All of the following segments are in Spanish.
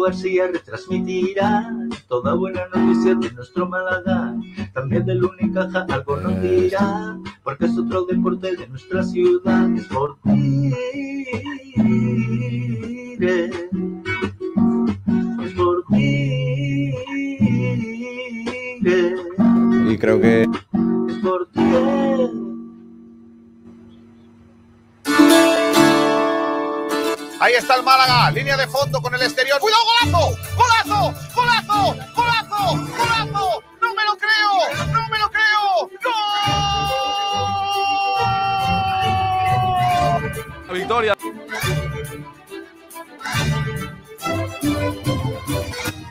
García retransmitirá toda buena noticia de nuestro Málaga. También del Unicaja algo nos dirá, porque es otro deporte de nuestra ciudad. Es por ti. Es por ti. Y creo que Ahí está el Málaga, línea de fondo con el exterior. ¡Cuidado, golazo! ¡Golazo! ¡Golazo! ¡Golazo! ¡Golazo! ¡No me lo creo! ¡No me lo creo! ¡Gol! La victoria.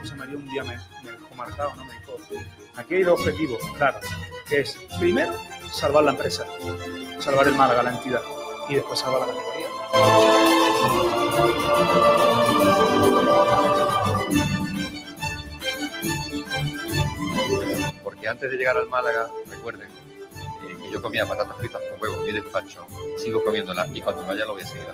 José María un día me, me dejó marcado, ¿no? Me dijo, aquí hay dos objetivos, claro, que es, primero, salvar la empresa, salvar el Málaga, la entidad, y después salvar la categoría. Porque antes de llegar al Málaga, recuerden eh, que yo comía patatas fritas con huevos y despacho, sigo comiéndolas y cuando vaya lo voy a seguir.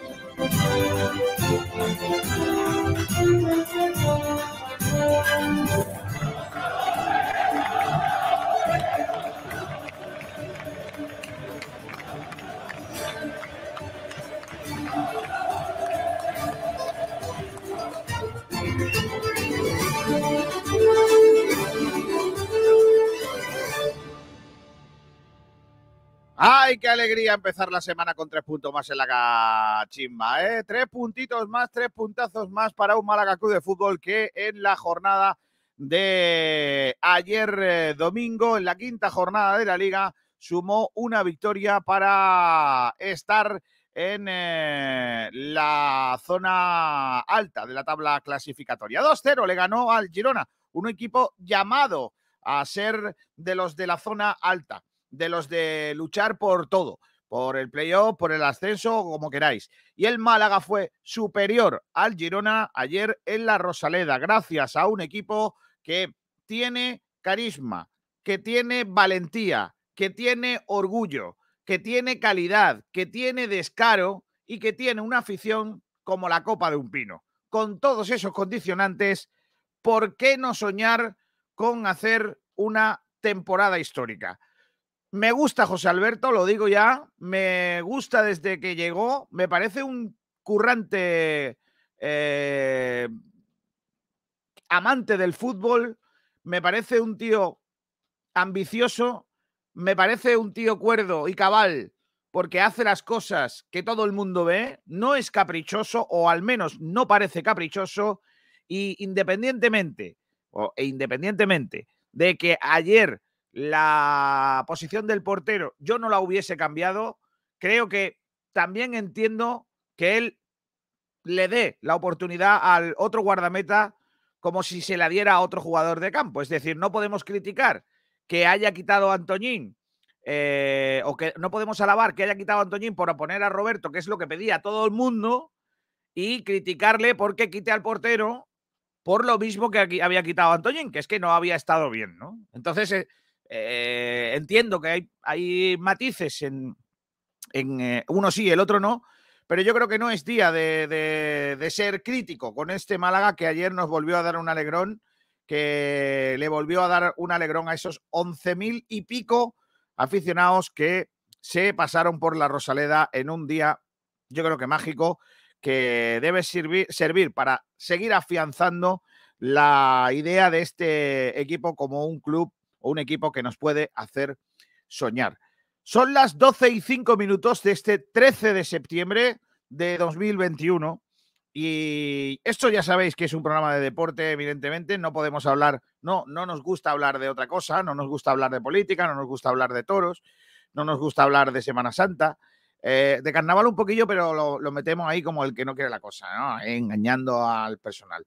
¡Ay, qué alegría empezar la semana con tres puntos más en la cachimba! ¿eh? Tres puntitos más, tres puntazos más para un Málaga Club de Fútbol que en la jornada de ayer eh, domingo, en la quinta jornada de la liga, sumó una victoria para estar en eh, la zona alta de la tabla clasificatoria. 2-0 le ganó al Girona, un equipo llamado a ser de los de la zona alta de los de luchar por todo, por el playoff, por el ascenso, como queráis. Y el Málaga fue superior al Girona ayer en la Rosaleda, gracias a un equipo que tiene carisma, que tiene valentía, que tiene orgullo, que tiene calidad, que tiene descaro y que tiene una afición como la copa de un pino. Con todos esos condicionantes, ¿por qué no soñar con hacer una temporada histórica? Me gusta José Alberto, lo digo ya, me gusta desde que llegó, me parece un currante eh, amante del fútbol, me parece un tío ambicioso, me parece un tío cuerdo y cabal porque hace las cosas que todo el mundo ve, no es caprichoso o al menos no parece caprichoso y independientemente o, e independientemente de que ayer la posición del portero yo no la hubiese cambiado, creo que también entiendo que él le dé la oportunidad al otro guardameta como si se la diera a otro jugador de campo. Es decir, no podemos criticar que haya quitado a Antoñín eh, o que no podemos alabar que haya quitado a Antoñín por poner a Roberto, que es lo que pedía todo el mundo, y criticarle porque quite al portero por lo mismo que había quitado a Antoñín, que es que no había estado bien, ¿no? Entonces, eh, eh, entiendo que hay, hay matices en, en eh, uno sí, el otro no, pero yo creo que no es día de, de, ser crítico con este Málaga que ayer nos volvió a dar un alegrón, que le volvió a dar un alegrón a esos 11.000 y pico aficionados que se pasaron por la Rosaleda en un día, yo creo que mágico, que debe servir, servir para seguir afianzando la idea de este equipo como un club o un equipo que nos puede hacer soñar. Son las 12 y 5 minutos de este 13 de septiembre de 2021 y esto ya sabéis que es un programa de deporte, evidentemente, no podemos hablar, no, no nos gusta hablar de otra cosa, no nos gusta hablar de política, no nos gusta hablar de toros, no nos gusta hablar de Semana Santa, eh, de carnaval un poquillo, pero lo, lo, metemos ahí como el que no quiere la cosa, ¿no? engañando al personal.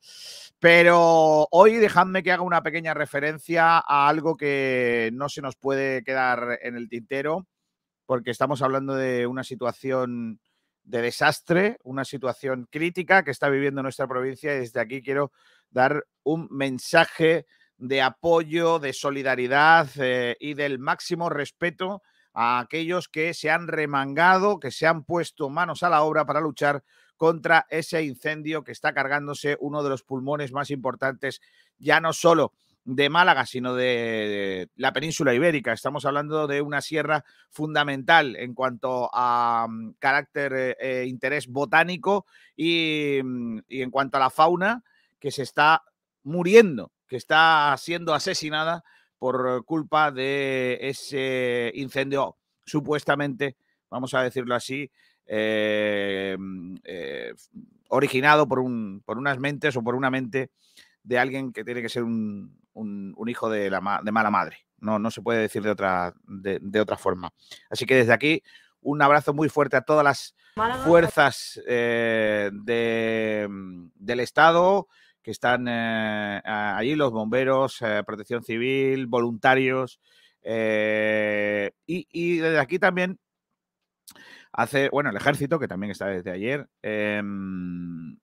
Pero hoy dejadme que haga una pequeña referencia a algo que no se nos puede quedar en el tintero, porque estamos hablando de una situación de desastre, una situación crítica que está viviendo nuestra provincia y desde aquí quiero dar un mensaje de apoyo, de solidaridad eh, y del máximo respeto a aquellos que se han remangado, que se han puesto manos a la obra para luchar contra ese incendio que está cargándose uno de los pulmones más importantes, ya no solo de Málaga, sino de, la península ibérica. Estamos hablando de una sierra fundamental en cuanto a mm, carácter, e eh, interés botánico mm, y en cuanto a la fauna que se está muriendo, que está siendo asesinada por culpa de ese incendio supuestamente, vamos a decirlo así, eh, eh, originado por, un, por unas mentes o por una mente de alguien que tiene que ser un, hijo de, la, de mala madre. No, no se puede decir de otra, de, otra forma. Así que desde aquí, un abrazo muy fuerte a todas las fuerzas eh, del Estado que están allí, los bomberos, protección civil, voluntarios. Y, y, desde aquí también hacer, bueno, el ejército, que también está desde ayer, em,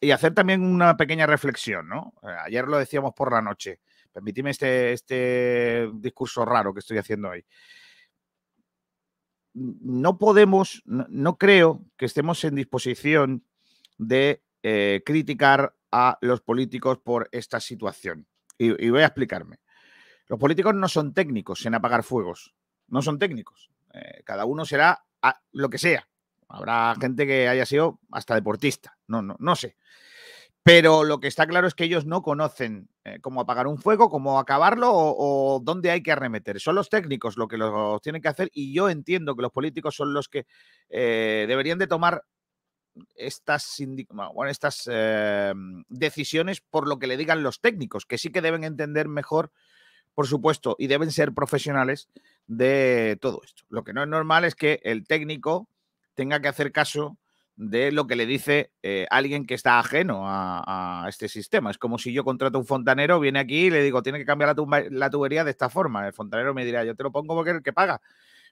y hacer también una pequeña reflexión, ¿no? Eh, ayer lo decíamos por la noche. Permitidme este, este discurso raro que estoy haciendo hoy. No podemos, no, creo que estemos en disposición de eh, criticar a los políticos por esta situación. Y, voy a explicarme. Los políticos no son técnicos en apagar fuegos, no son técnicos. Eh, cada uno será lo que sea. Habrá gente que haya sido hasta deportista, no, no, no sé. Pero lo que está claro es que ellos no conocen eh, cómo apagar un fuego, cómo acabarlo o, dónde hay que arremeter. Son los técnicos los que lo tienen que hacer y yo entiendo que los políticos son los que eh, deberían de tomar estas, bueno, estas eh, decisiones por lo que le digan los técnicos, que sí que deben entender mejor por supuesto, y deben ser profesionales de todo esto. Lo que no es normal es que el técnico tenga que hacer caso de lo que le dice eh, alguien que está ajeno a, este sistema. Es como si yo contrato a un fontanero, viene aquí y le digo, tiene que cambiar la, tubería de esta forma. El fontanero me dirá, yo te lo pongo porque es el que paga.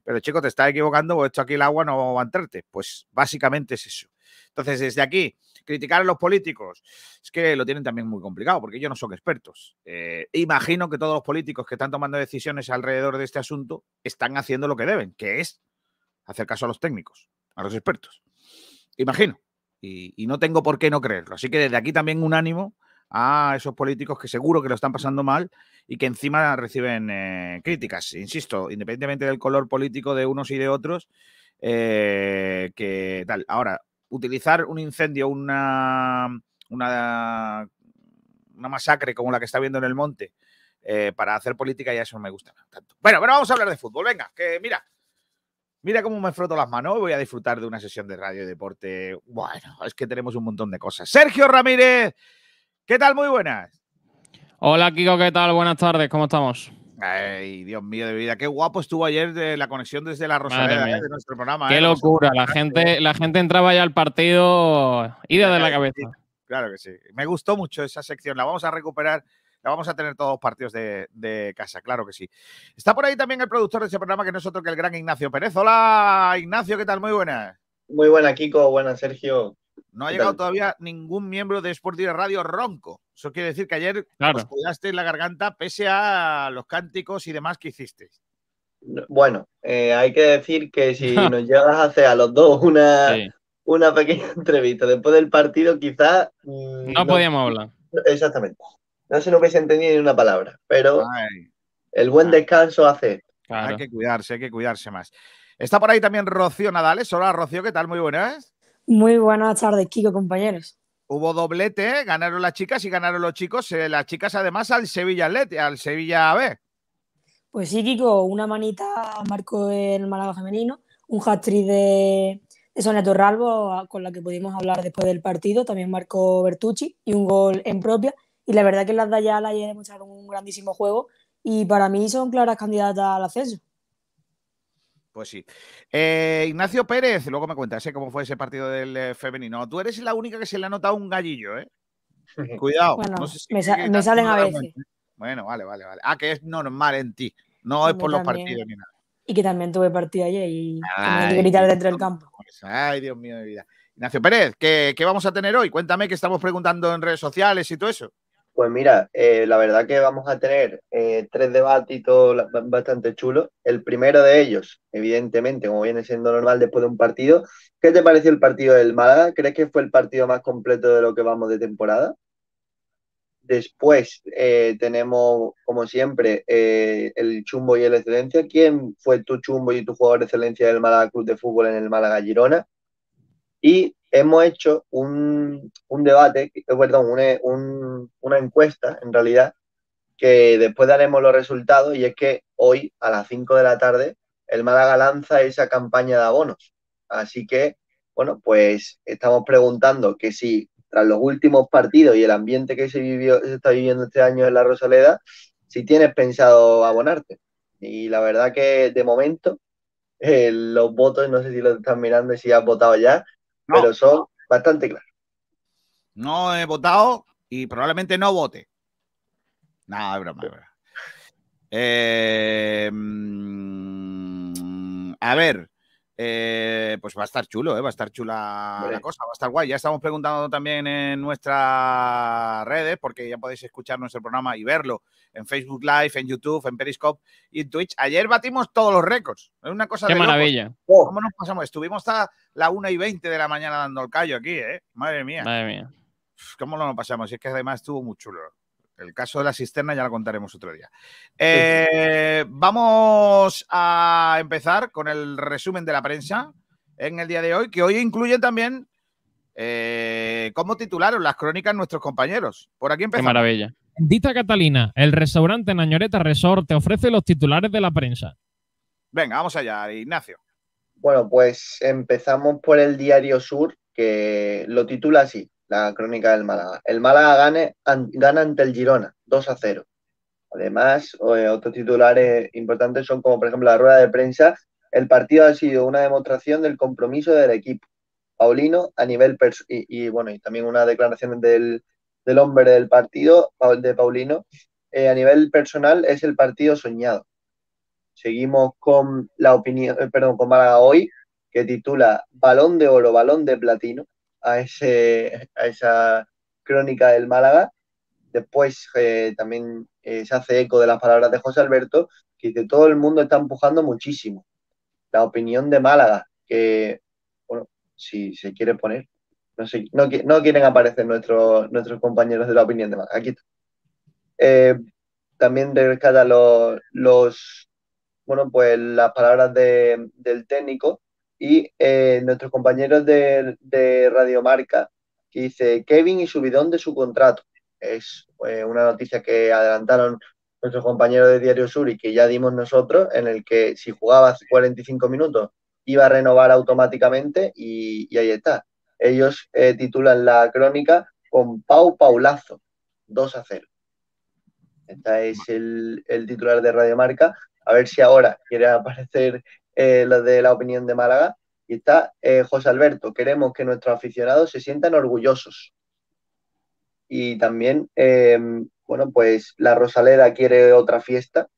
Pero chico, te estás equivocando, o esto aquí el agua no va a entrarte. Pues básicamente es eso. Entonces, desde aquí, criticar a los políticos, es que lo tienen también muy complicado, porque ellos no son expertos. Eh, imagino que todos los políticos que están tomando decisiones alrededor de este asunto están haciendo lo que deben, que es hacer caso a los técnicos, a los expertos. Imagino. Y, no tengo por qué no creerlo. Así que desde aquí también un ánimo a esos políticos que seguro que lo están pasando mal y que encima reciben eh, críticas, insisto, independientemente del color político de unos y de otros, eh, que tal. Ahora, utilizar un incendio, una, una, una masacre como la que está viendo en el monte eh, para hacer política, ya eso no me gusta tanto. Bueno, pero vamos a hablar de fútbol. Venga, que mira, mira cómo me froto las manos. Voy a disfrutar de una sesión de radio y deporte. Bueno, es que tenemos un montón de cosas. Sergio Ramírez, ¿qué tal? Muy buenas. Hola, Kiko, ¿qué tal? Buenas tardes, ¿cómo estamos? Ay, Dios mío de vida. Qué guapo estuvo ayer de la conexión desde la Rosaleda ¿eh? de nuestro programa. Qué ¿eh? locura. La gente, la gente entraba ya al partido y desde la cabeza. Claro que sí. Me gustó mucho esa sección. La vamos a recuperar. La vamos a tener todos los partidos de, casa, claro que sí. Está por ahí también el productor de ese programa, que no es otro que el gran Ignacio Pérez. Hola, Ignacio, ¿qué tal? Muy buenas. Muy buena, Kiko. Buenas, Sergio. No ha llegado todavía ningún miembro de Sport Radio ronco. Eso quiere decir que ayer claro. cuidaste la garganta pese a los cánticos y demás que hiciste. Bueno, eh, hay que decir que si nos llegas a hacer a los dos una, una pequeña entrevista después del partido, quizás. Mm, no, podíamos hablar. Exactamente. No se nos hubiese entendido ni una palabra, pero el buen descanso hace. Hay que cuidarse, hay que cuidarse más. Está por ahí también Rocío Nadales. Hola, Rocío, ¿qué tal? Muy buenas. Muy buenas tardes, Kiko, compañeros. Hubo doblete, ganaron las chicas y ganaron los chicos. Eh, las chicas, además, al Sevilla Atleti, al Sevilla B. Pues sí, Kiko, una manita marcó el Málaga femenino, un hat-trick de, Sonia Torralbo, con la que pudimos hablar después del partido. También marcó Bertucci y un gol en propia. Y la verdad que las de Ayala ayer demostraron un grandísimo juego y para mí son claras candidatas al ascenso. Pues sí. Eh, Ignacio Pérez, luego me cuentas ¿eh? cómo fue ese partido del eh, femenino. Tú eres la única que se le ha notado un gallillo, ¿eh? Cuidado. me, salen a veces. Bueno, vale, vale, vale. Ah, que es normal en ti. No es por los partidos ni nada. Y que también tuve partido ayer y que gritar dentro del campo. Ay, Dios mío de vida. Ignacio Pérez, ¿qué, ¿qué, vamos a tener hoy? Cuéntame que estamos preguntando en redes sociales y todo eso. Pues mira, eh, la verdad que vamos a tener eh, tres debatitos bastante chulos. El primero de ellos, evidentemente, como viene siendo normal después de un partido. ¿Qué te pareció el partido del Málaga? ¿Crees que fue el partido más completo de lo que vamos de temporada? Después eh, tenemos, como siempre, el chumbo y el excelencia. ¿Quién fue tu chumbo y tu jugador de excelencia del Málaga Club de Fútbol en el Málaga Girona? Y hemos hecho un, debate, eh, perdón, una, encuesta en realidad, que después daremos los resultados y es que hoy a las 5 de la tarde el Málaga lanza esa campaña de abonos. Así que, bueno, pues estamos preguntando que si tras los últimos partidos y el ambiente que se, vivió, se está viviendo este año en la Rosaleda, si tienes pensado abonarte. Y la verdad que de momento eh, los votos, no sé si los están mirando si has votado ya, pero son bastante claros. No he votado y probablemente no vote. Es broma, es broma. Eh, mm, a ver, eh, pues va a estar chulo, ¿eh? va a estar chula la cosa, va a estar guay. Ya estamos preguntando también en nuestras redes, porque ya podéis escuchar nuestro programa y verlo en Facebook Live, en YouTube, en Periscope y en Twitch. Ayer batimos todos los récords. Es una cosa Qué maravilla. ¿Cómo nos pasamos? Estuvimos hasta la 1 y 20 de la mañana dando el callo aquí, ¿eh? Madre mía. Madre mía. ¿Cómo lo pasamos? Y es que además estuvo muy chulo. El caso de la cisterna ya lo contaremos otro día. Eh, vamos a empezar con el resumen de la prensa en el día de hoy, que hoy incluye también eh, cómo titularon las crónicas nuestros compañeros. Por aquí empezamos. Qué maravilla. Dita Catalina, el restaurante Nañoreta Resort te ofrece los titulares de la prensa. Venga, vamos allá, Ignacio. Bueno, pues empezamos por el Diario Sur, que lo titula así la crónica del Málaga. El Málaga gane, gana ante el Girona, 2 a 0. Además, eh, otros titulares importantes son como, por ejemplo, la rueda de prensa. El partido ha sido una demostración del compromiso del equipo. Paulino a nivel y, y, bueno, y también una declaración del, del hombre del partido, de Paulino, eh, a nivel personal es el partido soñado. Seguimos con la opinión, eh, perdón, con Málaga hoy, que titula Balón de oro, balón de platino a, ese, a esa crónica del Málaga. Después eh, también eh, se hace eco de las palabras de José Alberto, que dice, todo el mundo está empujando muchísimo. La opinión de Málaga, que, bueno, si se quiere poner, no, sé, no, no quieren aparecer nuestros, nuestros compañeros de la opinión de Málaga. Aquí está. Eh, también rescata los, los, bueno, pues las palabras de, del técnico, y eh, nuestros compañeros de, de Radiomarca, que dice Kevin y su bidón de su contrato. Es eh, una noticia que adelantaron nuestros compañeros de Diario Sur y que ya dimos nosotros, en el que si jugaba 45 minutos iba a renovar automáticamente y, ahí está. Ellos eh, titulan la crónica con Pau Paulazo, 2 a 0. Este es el, el titular de Radiomarca. A ver si ahora quiere aparecer eh, lo de la opinión de Málaga. Y está eh, José Alberto, queremos que nuestros aficionados se sientan orgullosos. Y también, eh, bueno, pues la Rosaleda quiere otra fiesta.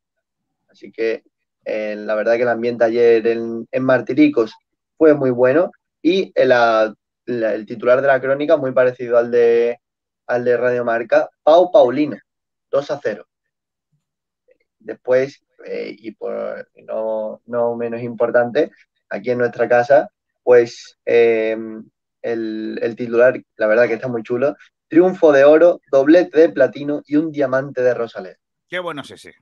Así que la verdad que el ambiente ayer en, Martiricos fue muy bueno. Y el titular de la crónica, muy parecido al de, al de Radio Marca, Pau Paulino, 2 a 0. Después, eh, y por no, no, menos importante, aquí en nuestra casa, pues em, el, titular, la verdad que está muy chulo, triunfo de oro, doblete de platino y un diamante de Rosalén. Qué bueno es ese.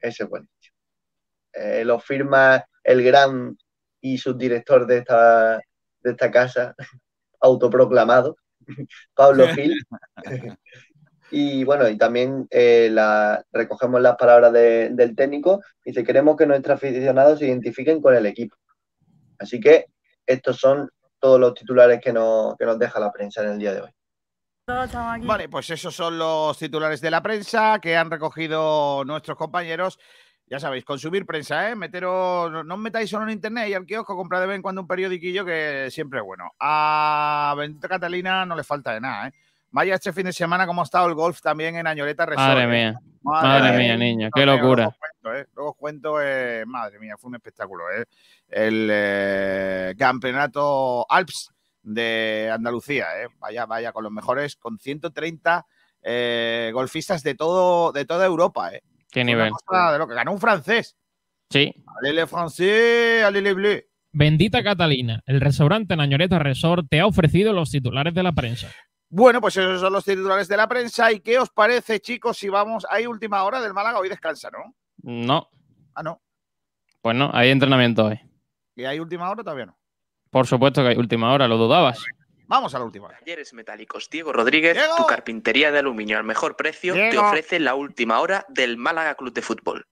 Ese es buenísimo. Eh, lo firma el gran y subdirector de esta, de esta casa, autoproclamado, Pablo Gil. Y bueno, y también eh, la, recogemos las palabras del técnico. Dice, queremos que nuestros aficionados se identifiquen con el equipo. Así que estos son todos los titulares que nos, que nos deja la prensa en el día de hoy. Vale, pues esos son los titulares de la prensa que han recogido nuestros compañeros. Ya sabéis, consumir prensa, ¿eh? Meteros, no os metáis solo en internet y al kiosco, comprad de vez en cuando un periodiquillo que siempre es bueno. A Benito Catalina no le falta de nada, ¿eh? Vaya este fin de semana cómo ha estado el golf también en Añoleta Resort. Madre mía. Madre, mía, niño. Qué locura. Luego os cuento, eh, madre mía, fue un espectáculo. Eh. El eh, campeonato Alps de Andalucía. Vaya, vaya, con los mejores, con 130 eh, golfistas de todo de toda Europa. ¿eh? Qué nivel. de lo que ganó un francés. Sí. Français, allez les bleus. Bendita Catalina, el restaurante Nañoreta Resort te ha ofrecido los titulares de la prensa. Bueno, pues esos son los titulares de la prensa. ¿Y qué os parece, chicos, si vamos? Hay última hora del Málaga, hoy descansa, ¿no? No, Ah, no. pues no, hay entrenamiento hoy. ¿Y hay última hora todavía no? Por supuesto que hay última hora, lo dudabas. Vamos a la última hora. Talleres Metálicos Diego Rodríguez, Diego. tu carpintería de aluminio al mejor precio, te ofrece la última hora del Málaga Club de Fútbol.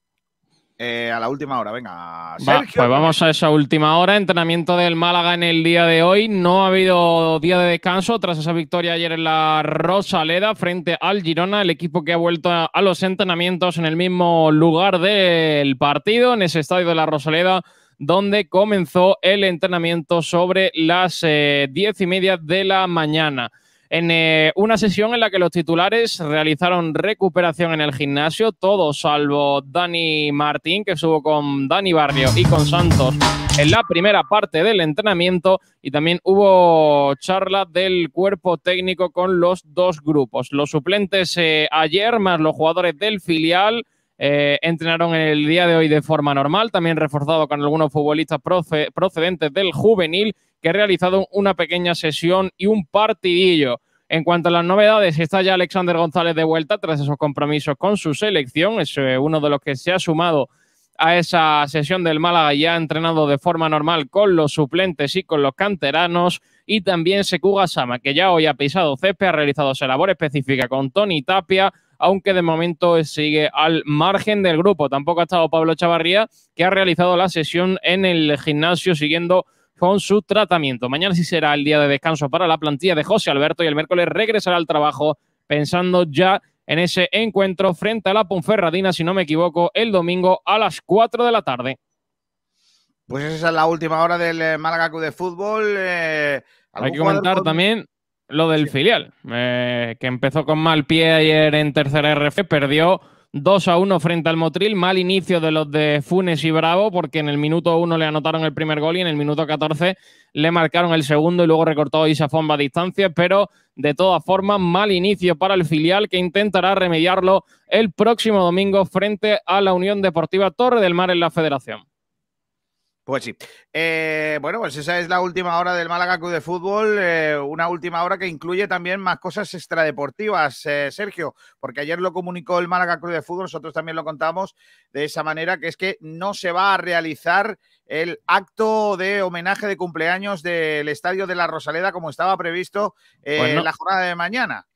Eh, a la última hora, venga. Va, pues vamos a esa última hora. Entrenamiento del Málaga en el día de hoy. No ha habido día de descanso tras esa victoria ayer en la Rosaleda frente al Girona, el equipo que ha vuelto a, a los entrenamientos en el mismo lugar del partido, en ese estadio de la Rosaleda, donde comenzó el entrenamiento sobre las eh, diez y media de la mañana. En eh, una sesión en la que los titulares realizaron recuperación en el gimnasio, todos salvo Dani Martín, que estuvo con Dani Barrio y con Santos en la primera parte del entrenamiento, y también hubo charla del cuerpo técnico con los dos grupos. Los suplentes eh, ayer, más los jugadores del filial, eh, entrenaron el día de hoy de forma normal, también reforzado con algunos futbolistas proce- procedentes del juvenil que ha realizado una pequeña sesión y un partidillo. En cuanto a las novedades, está ya Alexander González de vuelta tras esos compromisos con su selección. Es eh, uno de los que se ha sumado a esa sesión del Málaga y ha entrenado de forma normal con los suplentes y con los canteranos. Y también Sekuga Sama, que ya hoy ha pisado césped, ha realizado esa labor específica con Tony Tapia, aunque de momento sigue al margen del grupo. Tampoco ha estado Pablo Chavarría, que ha realizado la sesión en el gimnasio siguiendo con su tratamiento. Mañana sí será el día de descanso para la plantilla de José Alberto y el miércoles regresará al trabajo pensando ya en ese encuentro frente a la Ponferradina, si no me equivoco, el domingo a las 4 de la tarde. Pues esa es la última hora del eh, Málaga Club de Fútbol. eh, Hay ¿algún que comentar con- también lo del filial, eh, que empezó con mal pie ayer en tercera RF, perdió 2 a 1 frente al Motril, mal inicio de los de Funes y Bravo, porque en el minuto 1 le anotaron el primer gol y en el minuto 14 le marcaron el segundo y luego recortó Isa Fomba a distancia, pero de todas formas, mal inicio para el filial que intentará remediarlo el próximo domingo frente a la Unión Deportiva Torre del Mar en la Federación. Pues sí. Eh, bueno, pues esa es la última hora del Málaga Club de Fútbol. eh, una última hora que incluye también más cosas extradeportivas, eh, Sergio, porque ayer lo comunicó el Málaga Club de Fútbol, nosotros también lo contamos de esa manera, que es que no se va a realizar el acto de homenaje de cumpleaños del Estadio de la Rosaleda como estaba previsto eh, Pues no. en la jornada de mañana.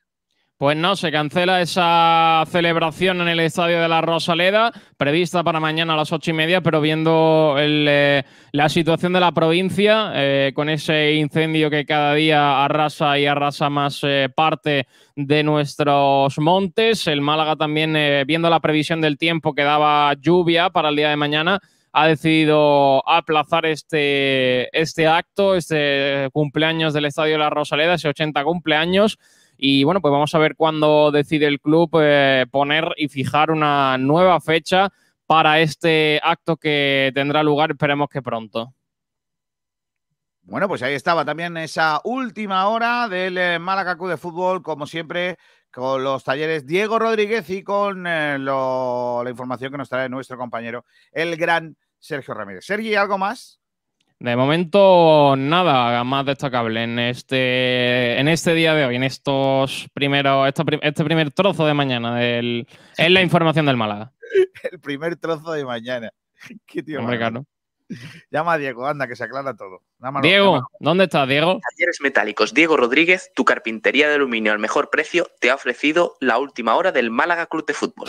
Pues no, se cancela esa celebración en el Estadio de la Rosaleda, prevista para mañana a las ocho y media, pero viendo eh, la situación de la provincia, eh, con ese incendio que cada día arrasa y arrasa más eh, parte de nuestros montes, el Málaga también, viendo la previsión del tiempo que daba lluvia para el día de mañana, ha decidido aplazar este, este acto, este cumpleaños del Estadio de la Rosaleda, ese 80 cumpleaños. Y bueno, pues vamos a ver cuándo decide el club eh, poner y fijar una nueva fecha para este acto que tendrá lugar, esperemos que pronto. Bueno, pues ahí estaba también esa última hora del eh, Málaga de Fútbol, como siempre, con los talleres Diego Rodríguez y con eh, lo- la información que nos trae nuestro compañero, el gran Sergio Ramírez. Sergi, ¿algo más? De momento, nada más destacable en este, en este día de hoy, en estos primeros, prim- este primer trozo de mañana del, en la información del Málaga. El primer trozo de mañana. Qué tío. Hombre, claro. Llama a Diego, anda, que se aclara todo. Llámalo, Diego, llámalo. ¿dónde estás, Diego? Talleres Metálicos Diego Rodríguez, tu carpintería de aluminio al mejor precio, te ha ofrecido la última hora del Málaga Club de Fútbol.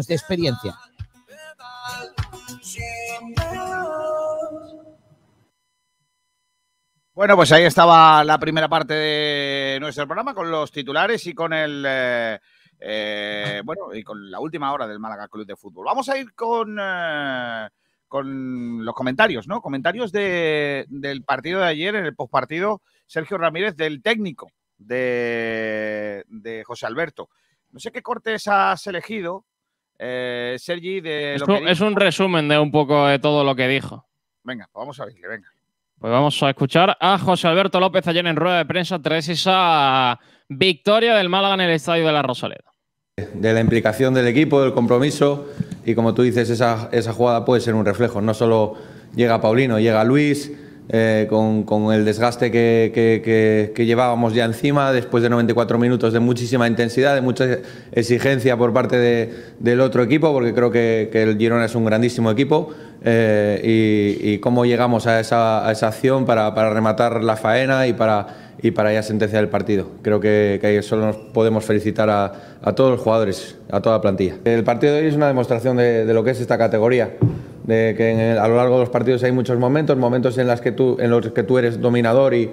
de experiencia. Bueno, pues ahí estaba la primera parte de nuestro programa con los titulares y con el eh, eh, bueno y con la última hora del Málaga Club de Fútbol. Vamos a ir con eh, con los comentarios, ¿no? Comentarios de- del partido de ayer en el postpartido Sergio Ramírez del técnico de, de José Alberto. No sé qué cortes has elegido, eh, Sergi, de Es lo que un, es un resumen de un poco de todo lo que dijo. Venga, vamos a verle, venga. Pues vamos a escuchar a José Alberto López ayer en rueda de prensa tras esa victoria del Málaga en el estadio de la Rosaleda. de la implicación del equipo, del compromiso y como tú dices, esa, esa jugada puede ser un reflejo. No solo llega Paulino, llega Luis eh, con, con el desgaste que, que- llevábamos ya encima después de 94 minutos de muchísima intensidad, de mucha exigencia por parte de- del otro equipo, porque creo que, que el Girona es un grandísimo equipo eh, y, y cómo llegamos a esa, a esa acción para, para rematar la faena y para, y para ya sentenciar el partido. Creo que, que solo nos podemos felicitar a, todos los jugadores, a toda la plantilla. El partido de hoy es una demostración de, lo que es esta categoría. De que a lo largo de los partidos hay muchos momentos, momentos en, los que tú eres dominador y,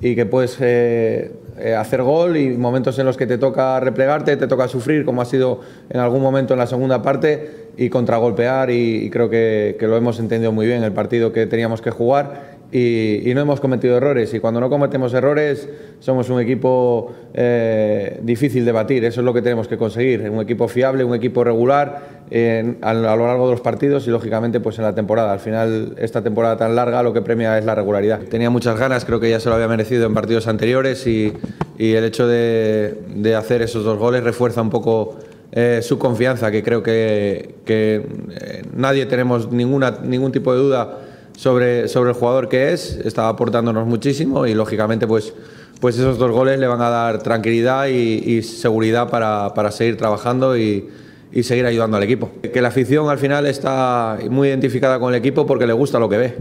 que puedes eh, eh, hacer gol y momentos en los que te toca replegarte, te toca sufrir, como ha sido en algún momento en la segunda parte, y contragolpear y, y creo que, que lo hemos entendido muy bien, el partido que teníamos que jugar y, y no hemos cometido errores. Y cuando no cometemos errores, somos un equipo eh, difícil de batir. Eso es lo que tenemos que conseguir. Un equipo fiable, un equipo regular en- a, a lo largo de los partidos y, lógicamente, pues en la temporada. Al final, esta temporada tan larga lo que premia es la regularidad. Tenía muchas ganas, creo que ya se lo había merecido en partidos anteriores y, y el hecho de, de hacer esos dos goles refuerza un poco eh, su confianza, que creo que, que, eh, nadie tenemos ninguna, ningún tipo de duda sobre, sobre el jugador que es, está aportándonos muchísimo y lógicamente pues, pues esos dos goles le van a dar tranquilidad y, seguridad para, para seguir trabajando y, y seguir ayudando al equipo. Que la afición al final está muy identificada con el equipo porque le gusta lo que ve.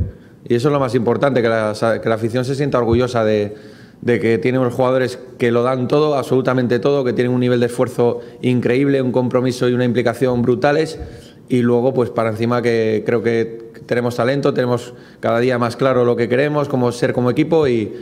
Y eso es lo más importante, que la, que la afición se sienta orgullosa de, de que tiene unos jugadores que lo dan todo, absolutamente todo, que tienen un nivel de esfuerzo increíble, un compromiso y una implicación brutales. Y luego, pues para encima que creo que tenemos talento, tenemos cada día más claro lo que queremos, cómo ser como equipo y,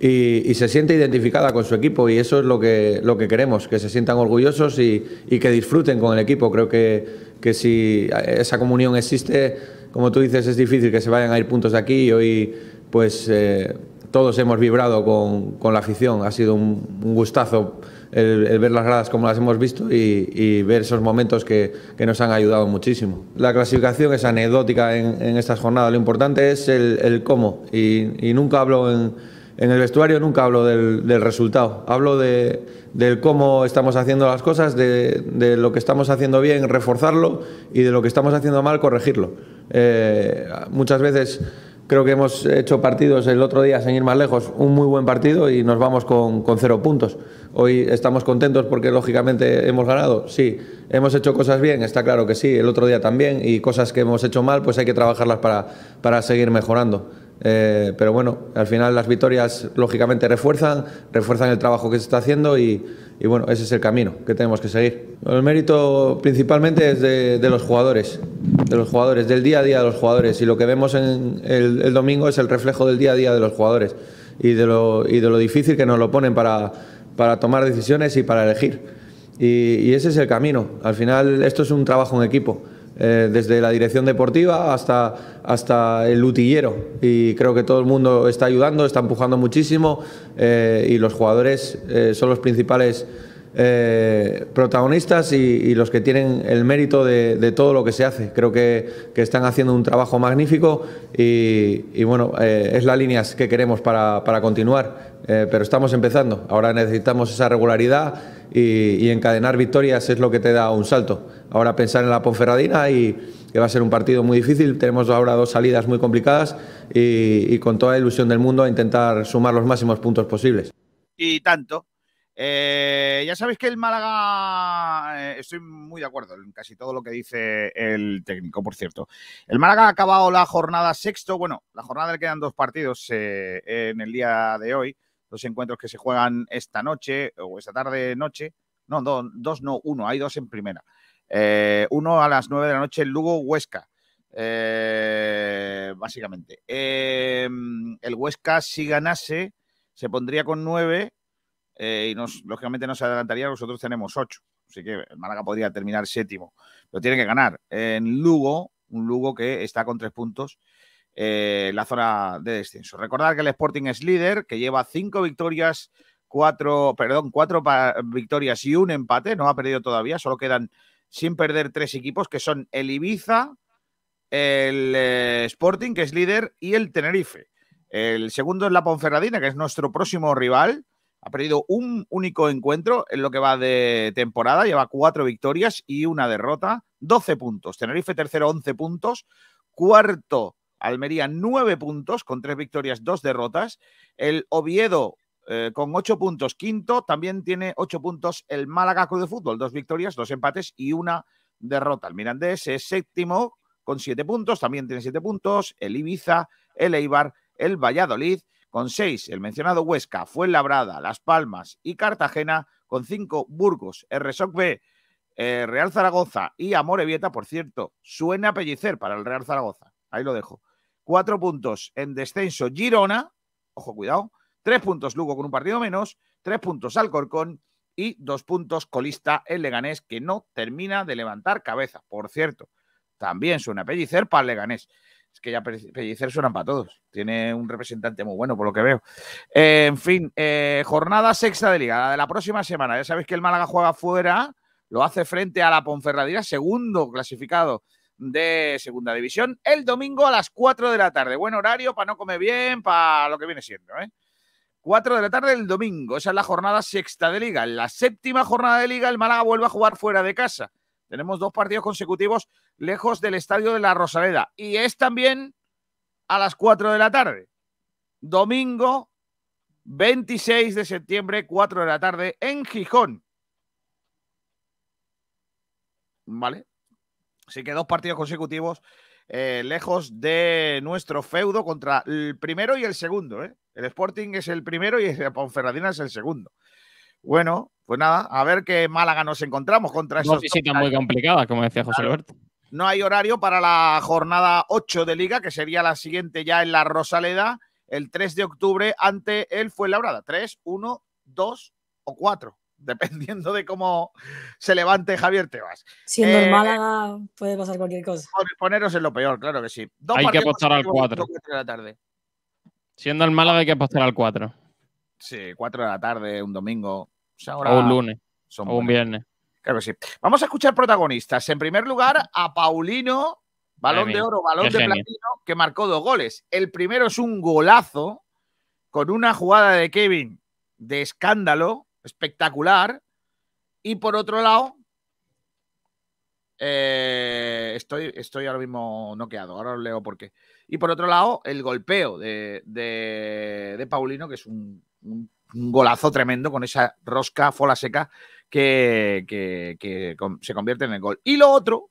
y- y se siente identificada con su equipo y eso es lo que, lo que queremos, que se sientan orgullosos y, y que disfruten con el equipo. Creo que, que si esa comunión existe, como tú dices, es difícil que se vayan a ir puntos de aquí y hoy pues eh, todos hemos vibrado con, con la afición. Ha sido un, un gustazo el, el ver las gradas como las hemos visto y, y ver esos momentos que, que nos han ayudado muchísimo. La clasificación es anecdótica en, en estas jornadas. Lo importante es el, el cómo y, y nunca hablo en, en el vestuario, nunca hablo del, del resultado. Hablo de, del cómo estamos haciendo las cosas, de, de lo que estamos haciendo bien, reforzarlo y de lo que estamos haciendo mal, corregirlo. Eh, muchas veces creo que hemos hecho partidos el otro día, sin ir más lejos, un muy buen partido y nos vamos con, con cero puntos. Hoy estamos contentos porque lógicamente hemos ganado. Sí, hemos hecho cosas bien, está claro que sí, el otro día también, y cosas que hemos hecho mal, pues hay que trabajarlas para, para seguir mejorando. Eh, pero bueno, al final las victorias lógicamente refuerzan, refuerzan el trabajo que se está haciendo y, bueno, ese es el camino que tenemos que seguir. El mérito principalmente es de, los jugadores, de los jugadores, del día a día de los jugadores y lo que vemos en el, domingo es el reflejo del día a día de los jugadores y de lo, y de lo difícil que nos lo ponen para, para tomar decisiones y para elegir. Y ese es el camino. Al final esto es un trabajo en equipo. Eh, desde la dirección deportiva hasta, hasta el lutillero. Y creo que todo el mundo está ayudando, está empujando muchísimo eh, y los jugadores eh, son los principales protagonistas y, los que tienen el mérito de, todo lo que se hace. Creo que, que están haciendo un trabajo magnífico y, bueno, es la línea que queremos para, para continuar. Pero estamos empezando. Ahora necesitamos esa regularidad y, encadenar victorias es lo que te da un salto. Ahora pensar en la Ponferradina y que va a ser un partido muy difícil. Tenemos ahora dos salidas muy complicadas y, y con toda la ilusión del mundo a intentar sumar los máximos puntos posibles. y tanto. Eh, ya sabéis que el Málaga, eh, estoy muy de acuerdo en casi todo lo que dice el técnico, por cierto. El Málaga ha acabado la jornada sexto, bueno, la jornada le quedan dos partidos eh, en el día de hoy, dos encuentros que se juegan esta noche o esta tarde noche, no, do- dos no, uno, hay dos en primera. Eh, uno a las nueve de la noche, el Lugo Huesca. Eh, básicamente. Eh, el Huesca, si ganase, se pondría con 9 eh, y nos, lógicamente nos adelantaría. Nosotros tenemos 8. Así que el Málaga podría terminar séptimo. Pero tiene que ganar. En Lugo, un Lugo que está con 3 puntos eh, la zona de descenso. Recordar que el Sporting es líder, que lleva 5 victorias, 4, perdón, 4 victorias y un empate. No ha perdido todavía, solo quedan sin perder tres equipos, que son el Ibiza, el eh, Sporting, que es líder, y el Tenerife. El segundo es la Ponferradina, que es nuestro próximo rival. Ha perdido un único encuentro en lo que va de temporada. Lleva cuatro victorias y una derrota. 12 puntos. Tenerife tercero, 11 puntos. Cuarto, Almería, 9 puntos, con tres victorias, dos derrotas. El Oviedo, eh, con 8 puntos, quinto. También tiene 8 puntos el Málaga Club de Fútbol. Dos victorias, dos empates y una derrota. El Mirandés es séptimo con 7 puntos. También tiene 7 puntos. El Ibiza, el Eibar, el Valladolid con 6, el mencionado Huesca, Fuenlabrada, Las Palmas y Cartagena, con 5 Burgos, RSOC B, eh, Real Zaragoza y Amorebieta, por cierto, suena a pellicer para el Real Zaragoza, ahí lo dejo. 4 puntos en descenso Girona, ojo, cuidado, 3 puntos Lugo con un partido menos, 3 puntos Alcorcón y 2 puntos colista el Leganés, que no termina de levantar cabeza. Por cierto, también suena pellicer para el Leganés. Es que ya Pellicer suenan para todos. Tiene un representante muy bueno, por lo que veo. En fin, eh, jornada sexta de liga, la de la próxima semana. Ya sabéis que el Málaga juega fuera, lo hace frente a la Ponferradina, segundo clasificado de segunda división, el domingo a las 4 de la tarde. Buen horario para no comer bien, para lo que viene siendo. ¿eh? 4 de la tarde el domingo. Esa es la jornada sexta de liga. En la séptima jornada de liga, el Málaga vuelve a jugar fuera de casa. Tenemos dos partidos consecutivos lejos del estadio de la Rosaleda. Y es también a las 4 de la tarde. Domingo 26 de septiembre, 4 de la tarde, en Gijón. ¿Vale? Así que dos partidos consecutivos eh, lejos de nuestro feudo contra el primero y el segundo. ¿eh? El Sporting es el primero y el Ponferradina es el segundo. Bueno, pues nada, a ver qué Málaga nos encontramos contra esos. Dos visitas muy complicadas, como decía José Alberto. No hay horario para la jornada 8 de Liga, que sería la siguiente ya en la Rosaleda, el 3 de octubre ante el Fuenlabrada. 3, 1, 2 o 4, dependiendo de cómo se levante Javier Tebas. Siendo Eh, el Málaga puede pasar cualquier cosa. Poneros en lo peor, claro que sí. Dos Hay que apostar al consecutivos, 4. cuatro de la tarde. Siendo el Málaga hay que apostar al 4. Sí, 4 de la tarde, un domingo. O, sea, O ahora un lunes. son O un buenos. viernes. Claro que sí. Vamos a escuchar protagonistas. En primer lugar, a Paulino, balón de oro, balón de genio. platino, que marcó dos goles. El primero es un golazo con una jugada de Kevin de escándalo, espectacular. Y por otro lado, eh, estoy, estoy ahora mismo noqueado, ahora os leo por qué. Y por otro lado, el golpeo de, de- de Paulino, que es un, golazo tremendo con esa rosca fola seca que, que- se convierte en el gol. Y lo otro,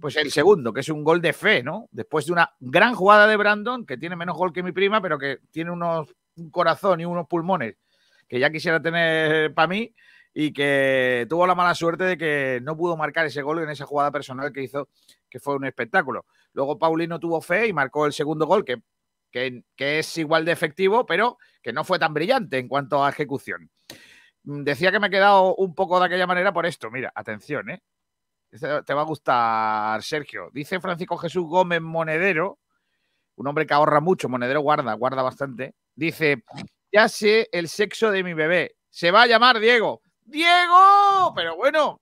pues el segundo, que es un gol de fe, ¿no? Después de una gran jugada de Brandon, que tiene menos gol que mi prima, pero que tiene unos, un corazón y unos pulmones que ya quisiera tener para mí y que tuvo la mala suerte de que no pudo marcar ese gol en esa jugada personal que hizo, que fue un espectáculo. Luego Paulino tuvo fe y marcó el segundo gol, que, que, es igual de efectivo, pero que no fue tan brillante en cuanto a ejecución. Mm, Decía que me he quedado un poco de aquella manera por esto. Mira, atención, ¿eh? Este Te va a gustar, Sergio. Dice Francisco Jesús Gómez Monedero, un hombre que ahorra mucho, Monedero guarda, guarda bastante. Dice, ya sé el sexo de mi bebé. Se va a llamar Diego. ¡Diego! Pero bueno.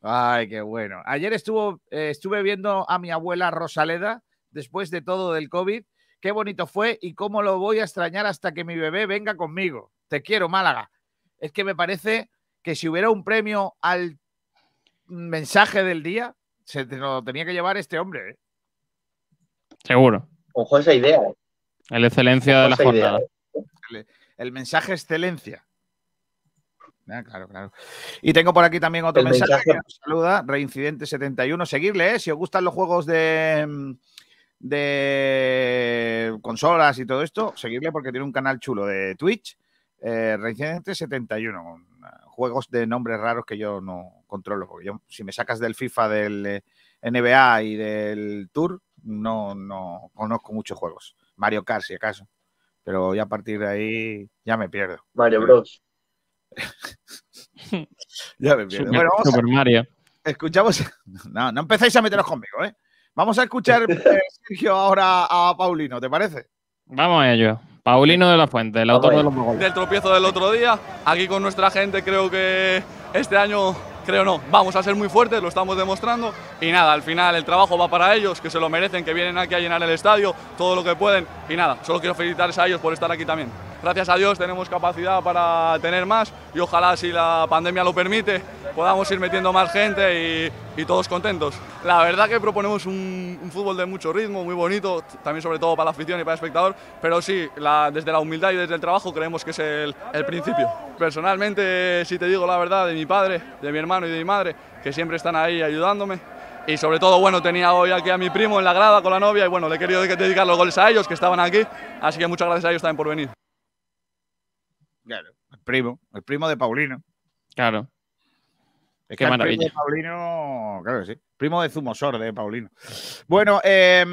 Ay, qué bueno. Ayer estuvo, eh, estuve viendo a mi abuela Rosaleda después de todo del COVID. Qué bonito fue y cómo lo voy a extrañar hasta que mi bebé venga conmigo. Te quiero, Málaga. Es que me parece que si hubiera un premio al mensaje del día, se te lo tenía que llevar este hombre. ¿eh? Seguro. Ojo esa idea. ¿eh? La excelencia de la idea, jornada. ¿eh? El, el mensaje excelencia. Ah, claro, claro. Y tengo por aquí también otro mensaje, mensaje- que nos saluda, Reincidente71. Seguirle, ¿eh? si os gustan los juegos de, mm, de consolas y todo esto, seguirle porque tiene un canal chulo de Twitch, eh, Reincidente71, con ah, juegos de nombres raros que yo no controlo. Porque yo, si me sacas del FIFA del, eh, NBA y del Tour, no, no conozco muchos juegos. Mario Kart, si acaso. Pero ya a partir de ahí ya me pierdo. Mario Bros. Ya me pierdo. Super, Bueno, vamos a- Super Mario. escuchamos. No, no empecéis a meteros conmigo, ¿eh? Vamos a escuchar, eh, Sergio, ahora a Paulino, ¿te parece? Vamos a ello. Paulino de la Fuente, el autor de los goles. del tropiezo del otro día. Aquí con nuestra gente creo que este año, creo no, vamos a ser muy fuertes, lo estamos demostrando. Y nada, al final el trabajo va para ellos, que se lo merecen, que vienen aquí a llenar el estadio, todo lo que pueden. Y nada, solo quiero felicitarles a ellos por estar aquí también. Gracias a Dios tenemos capacidad para tener más y ojalá si la pandemia lo permite podamos ir metiendo más gente y, y todos contentos. La verdad que proponemos un, un fútbol de mucho ritmo, muy bonito, también sobre todo para la afición y para el espectador, pero sí, la- desde la humildad y desde el trabajo creemos que es el, el principio. Personalmente, si te digo la verdad, de mi padre, de mi hermano y de mi madre, que siempre están ahí ayudándome. Y sobre todo, bueno, tenía hoy aquí a mi primo en la grada con la novia y bueno, le he querido dedicar los goles a ellos que estaban aquí, así que muchas gracias a ellos también por venir. Claro, el primo, el primo de Paulino. Claro. Es Qué que el maravilla. primo de Paulino, claro que sí. Primo de Zumosor de Paulino. Bueno, eh,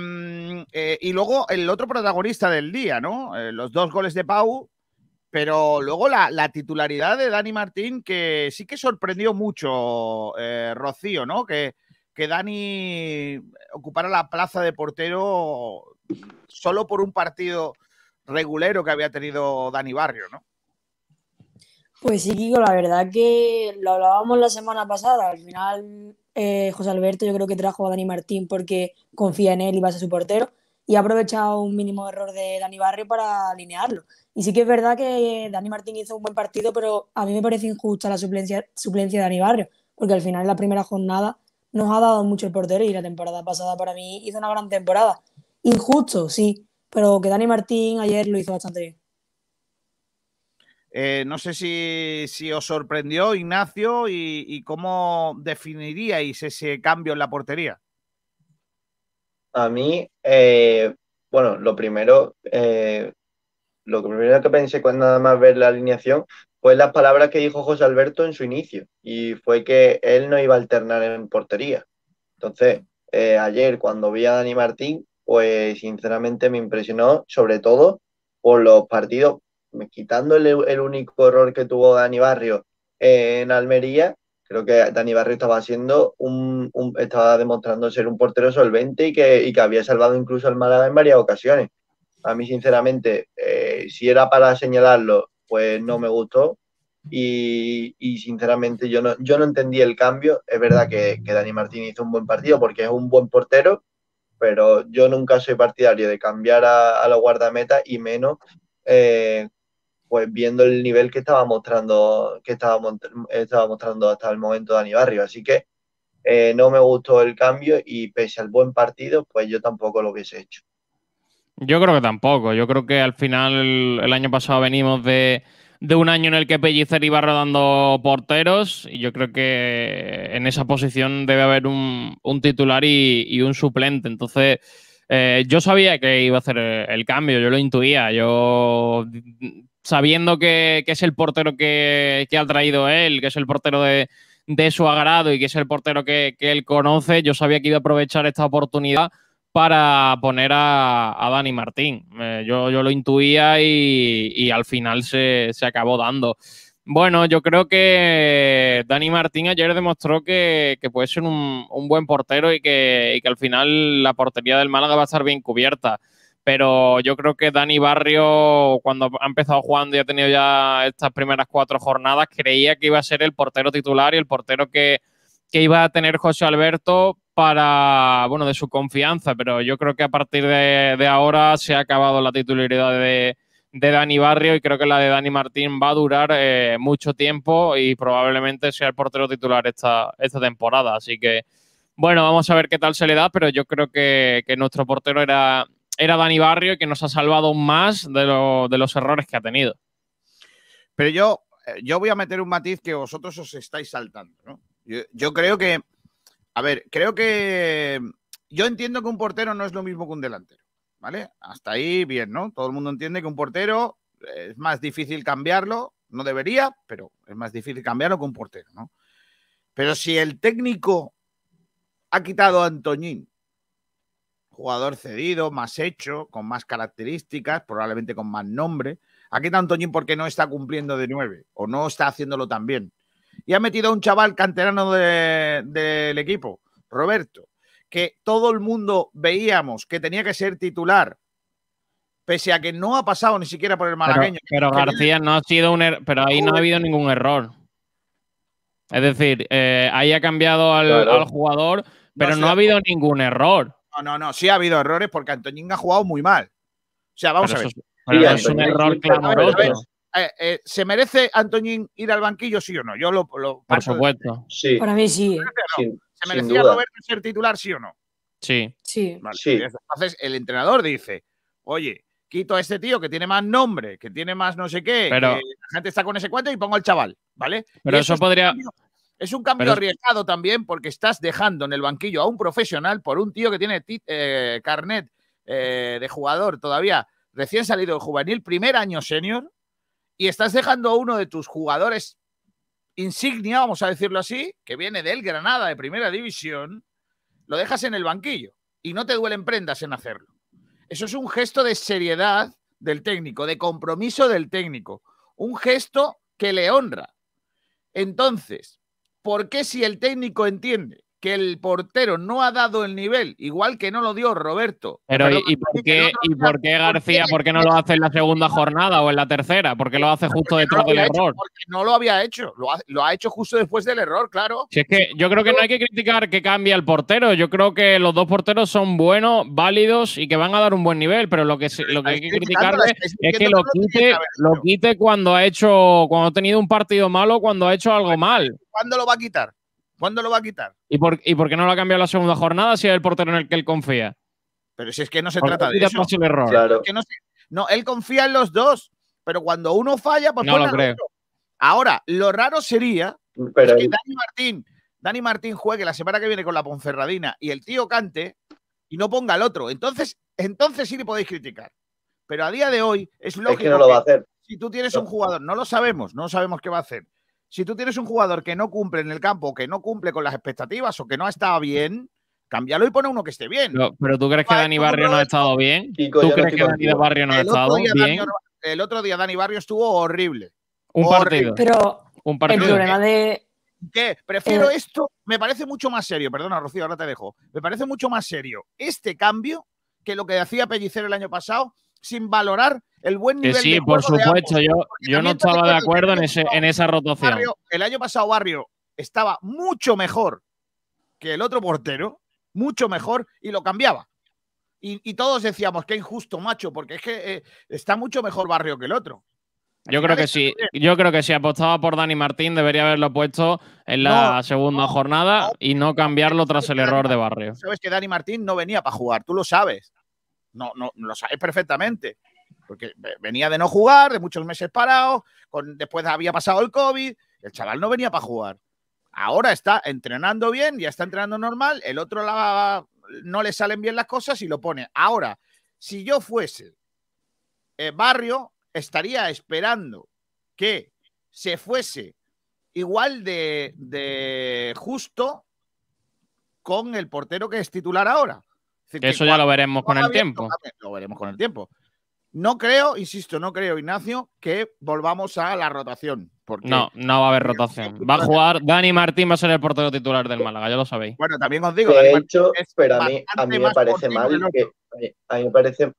eh, y luego el otro protagonista del día, ¿no? Eh, los dos goles de Pau, pero luego la, la titularidad de Dani Martín, que sí que sorprendió mucho, eh, Rocío, ¿no? Que, que Dani ocupara la plaza de portero solo por un partido regulero que había tenido Dani Barrio, ¿no? Pues sí, Kiko, la verdad que lo hablábamos la semana pasada. Al final, eh, José Alberto yo creo que trajo a Dani Martín porque confía en él y va a ser su portero. Y ha aprovechado un mínimo error de Dani Barrio para alinearlo. Y sí que es verdad que Dani Martín hizo un buen partido, pero a mí me parece injusta la suplencia, suplencia de Dani Barrio, porque al final en la primera jornada nos ha dado mucho el portero y la temporada pasada para mí hizo una gran temporada. Injusto, sí, pero que Dani Martín ayer lo hizo bastante bien. Eh, no sé si, os sorprendió Ignacio y, cómo definiríais ese cambio en la portería. A mí, eh, bueno, lo primero, eh, lo primero que pensé cuando nada más ver la alineación fue las palabras que dijo José Alberto en su inicio, y fue que él no iba a alternar en portería. Entonces, ayer cuando vi a Dani Martín, pues sinceramente me impresionó, sobre todo por los partidos, quitando el, único error que tuvo Dani Barrio en Almería, creo que Dani Barrio estaba siendo un, estaba demostrando ser un portero solvente y que, y que había salvado incluso al Málaga en varias ocasiones. A mí, sinceramente, eh, si era para señalarlo, pues no me gustó. Y, sinceramente yo no, yo no entendí el cambio. Es verdad que, Dani Martín hizo un buen partido porque es un buen portero, pero yo nunca soy partidario de cambiar a, a los guardametas y menos eh, pues viendo el nivel que estaba mostrando, que estaba, estaba mostrando hasta el momento Dani Barrio. Así que eh, no me gustó el cambio y pese al buen partido, pues yo tampoco lo hubiese hecho. Yo creo que tampoco. Yo creo que al final el, año pasado venimos de, de un año en el que Pellicer iba rodando porteros y yo creo que en esa posición debe haber un, un titular y, y un suplente. Entonces, eh, yo sabía que iba a hacer el cambio, yo lo intuía. Yo, sabiendo que, que es el portero que, que ha traído él, que es el portero de, de su agrado y que es el portero que, que él conoce, yo sabía que iba a aprovechar esta oportunidad para poner a, a Dani Martín. Eh, yo, yo lo intuía y, y al final se, se acabó dando. Bueno, yo creo que Dani Martín ayer demostró que, que puede ser un, un buen portero y que, y que al final la portería del Málaga va a estar bien cubierta. Pero yo creo que Dani Barrio, cuando ha empezado jugando y ha tenido ya estas primeras cuatro jornadas, creía que iba a ser el portero titular y el portero que, que iba a tener José Alberto para, bueno, de su confianza, pero yo creo que a partir de, ahora se ha acabado la titularidad de, de, Dani Barrio y creo que la de Dani Martín va a durar eh, mucho tiempo y probablemente sea el portero titular esta, esta temporada. Así que, bueno, vamos a ver qué tal se le da, pero yo creo que, que nuestro portero era, era Dani Barrio que nos ha salvado más de, lo, de los errores que ha tenido. Pero yo, eh, yo voy a meter un matiz que vosotros os estáis saltando, ¿no? Yo, creo que, a ver, creo que yo entiendo que un portero no es lo mismo que un delantero, ¿vale? Hasta ahí bien, ¿no? Todo el mundo entiende que un portero es más difícil cambiarlo, no debería, pero es más difícil cambiarlo que un portero, ¿no? Pero si el técnico ha quitado a Antoñín. Jugador cedido, más hecho, con más características, probablemente con más nombre. Ha quitado a Antoñín porque no está cumpliendo de nueve o no está haciéndolo tan bien. Y ha metido a un chaval canterano de- del equipo, Roberto, que todo el mundo veíamos que tenía que ser titular, pese a que no ha pasado ni siquiera por el malagueño. pero García no ha sido un er- pero ahí no ha habido ningún error. Es decir, eh, ahí ha cambiado al, Claro. al jugador, pero no ha habido ningún error. No, no, no, sí ha habido errores porque Antoñín ha jugado muy mal. O sea, vamos Pero a ver. eso es- pero Sí, es un error clamoroso. Eh, eh, ¿Se merece Antoñín ir al banquillo, sí o no? Yo lo, lo Por supuesto. Sí. Para mí sí. ¿eh? Sin, ¿Se merecía. Roberto ser titular, sí o no? Sí. Sí. Vale, Sí. Entonces el entrenador dice, oye, quito a este tío que tiene más nombre, que tiene más no sé qué, Pero- que la gente está con ese cuento y pongo al chaval, ¿vale? Pero eso podría- es un cambio pero- arriesgado también porque estás dejando en el banquillo a un profesional por un tío que tiene ti- eh, carnet eh, de jugador todavía recién salido de juvenil, primer año senior, y estás dejando a uno de tus jugadores insignia, vamos a decirlo así, que viene del Granada de primera división, lo dejas en el banquillo y no te duelen prendas en hacerlo. Eso es un gesto de seriedad del técnico, de compromiso del técnico, un gesto que le honra. Entonces, ¿por qué si el técnico entiende que el portero no ha dado el nivel, igual que no lo dio Roberto? Pero ¿y, por qué, y por qué García, por qué no lo hace en la segunda jornada o en la tercera? ¿Por qué lo hace justo no detrás del hecho error? porque no lo había hecho, lo ha, lo ha hecho justo después del error, claro. Si es que yo creo que no hay que criticar que cambie el portero. Yo creo que los dos porteros son buenos, válidos y que van a dar un buen nivel. Pero lo que, lo que hay que criticarle es que lo quite, lo quite cuando ha hecho, cuando ha tenido un partido malo, cuando ha hecho algo mal. ¿Cuándo lo va a quitar? ¿Cuándo lo va a quitar? ¿Y por, ¿Y por qué no lo ha cambiado la segunda jornada si es el portero en el que él confía? Pero si es que no se ¿Por qué trata de eso. error? Claro. Que no, se- no, él confía en los dos, pero cuando uno falla, pues No pone lo al creo. otro. Ahora, lo raro sería Pero es que Dani Martín, Dani Martín juegue la semana que viene con la Ponferradina y el tío cante y no ponga al otro. Entonces, entonces sí le podéis criticar. Pero a día de hoy es lógico es que no lo va a hacer. si tú tienes un jugador, no lo sabemos, no sabemos qué va a hacer. Si tú tienes un jugador que no cumple en el campo, que no cumple con las expectativas o que no está bien, cámbialo y pone uno que esté bien. Pero, pero tú crees que Dani Barrio no ha estado bien? Kiko, ¿Tú crees que Dani. Barrio no ha el, otro estado día bien? Dani, el otro día Dani Barrio estuvo horrible. Un Horrible. partido. Pero Un el partido. problema de. ¿Qué? Prefiero Eh. esto, me parece mucho más serio, perdona Rocío, ahora te dejo. Me parece mucho más serio este cambio que lo que hacía Pellicer el año pasado, sin valorar el buen Que nivel sí, de por de supuesto. ambos. Yo, yo no estaba de que acuerdo en, ese, en esa rotación. Barrio- el año pasado Barrio estaba mucho mejor que el otro portero, mucho mejor, y lo cambiaba. Y, y todos decíamos, qué injusto, macho, porque es que eh, está mucho mejor Barrio que el otro. Yo creo que sí. Yo creo que si apostaba por Dani Martín, debería haberlo puesto en la No, segunda no, jornada no. y no cambiarlo tras el error de Barrio. Sabes que Dani Martín no venía para jugar, tú lo sabes. No, no, lo sabes perfectamente. Porque ve- venía de no jugar, de muchos meses parado, con, después había pasado el COVID, el chaval no venía para jugar. Ahora está entrenando bien, ya está entrenando normal, el otro no le salen bien las cosas y lo pone. Ahora, si yo fuese eh, Barrio, estaría esperando que se fuese igual de, de justo con el portero que es titular ahora. Es decir, Que que eso ya cuando lo veremos con el tiempo. lo veremos con el tiempo. No creo, insisto, no creo, Ignacio, que volvamos a la rotación. Porque, No, no va a haber rotación. Va a jugar Dani Martín, va a ser el portero titular del Málaga, ya lo sabéis. bueno, también os digo, De hecho, es pero a mí, a mí me parece mal que. A mí, a mí me parece.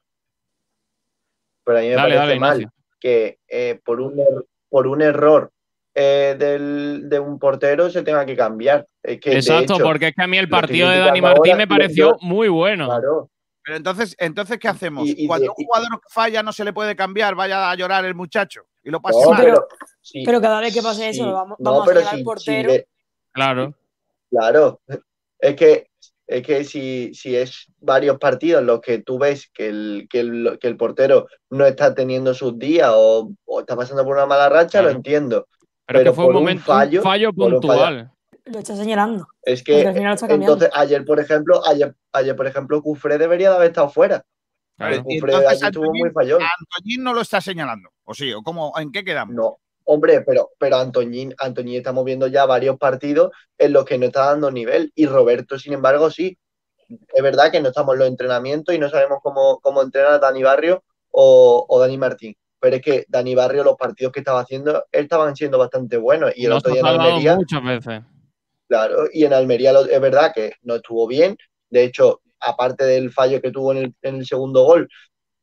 Pero a mí me Dale, parece dale, mal Ignacio. que eh, por, un er- por un error eh, del- de un portero se tenga que cambiar. Es que, de Exacto, hecho, porque es que a mí el partido de Dani Martín ahora me pareció yo- muy bueno. Claro. Pero entonces, entonces ¿qué hacemos? Y- y Cuando un jugador falla no se le puede cambiar, vaya a llorar el muchacho y lo pase No, mal. pero, sí, Pero cada vez que pase eso, sí, vamos, no, vamos a si- al portero. le- Claro. Claro, es que, es que si, si es varios partidos los que tú ves que el, que el, que el portero no está teniendo sus días o, o está pasando por una mala racha, Claro. lo entiendo. Pero, que fue por un un momento, un fallo- fallo, por un fallo- puntual. Lo está señalando. Es que al final lo está cambiando. entonces ayer, por ejemplo, ayer, ayer, por ejemplo, Cufré debería de haber estado fuera. Claro. Cufré entonces ayer estuvo muy fallón. Antoñín no lo está señalando. ¿O sí? ¿O cómo, ¿En qué quedamos? No, Hombre, pero, pero Antoñín, Antoñín estamos viendo ya varios partidos en los que no está dando nivel y Roberto, sin embargo, sí. Es verdad que no estamos en los entrenamientos y no sabemos cómo, cómo entrena Dani Barrio o, o Dani Martín. Pero es que Dani Barrio, los partidos que estaba haciendo, estaban siendo bastante buenos. Y el Nos otro día en Almería, muchas veces. Claro, y en Almería lo- es verdad que no estuvo bien. De hecho, aparte del fallo que tuvo en el, en el segundo gol,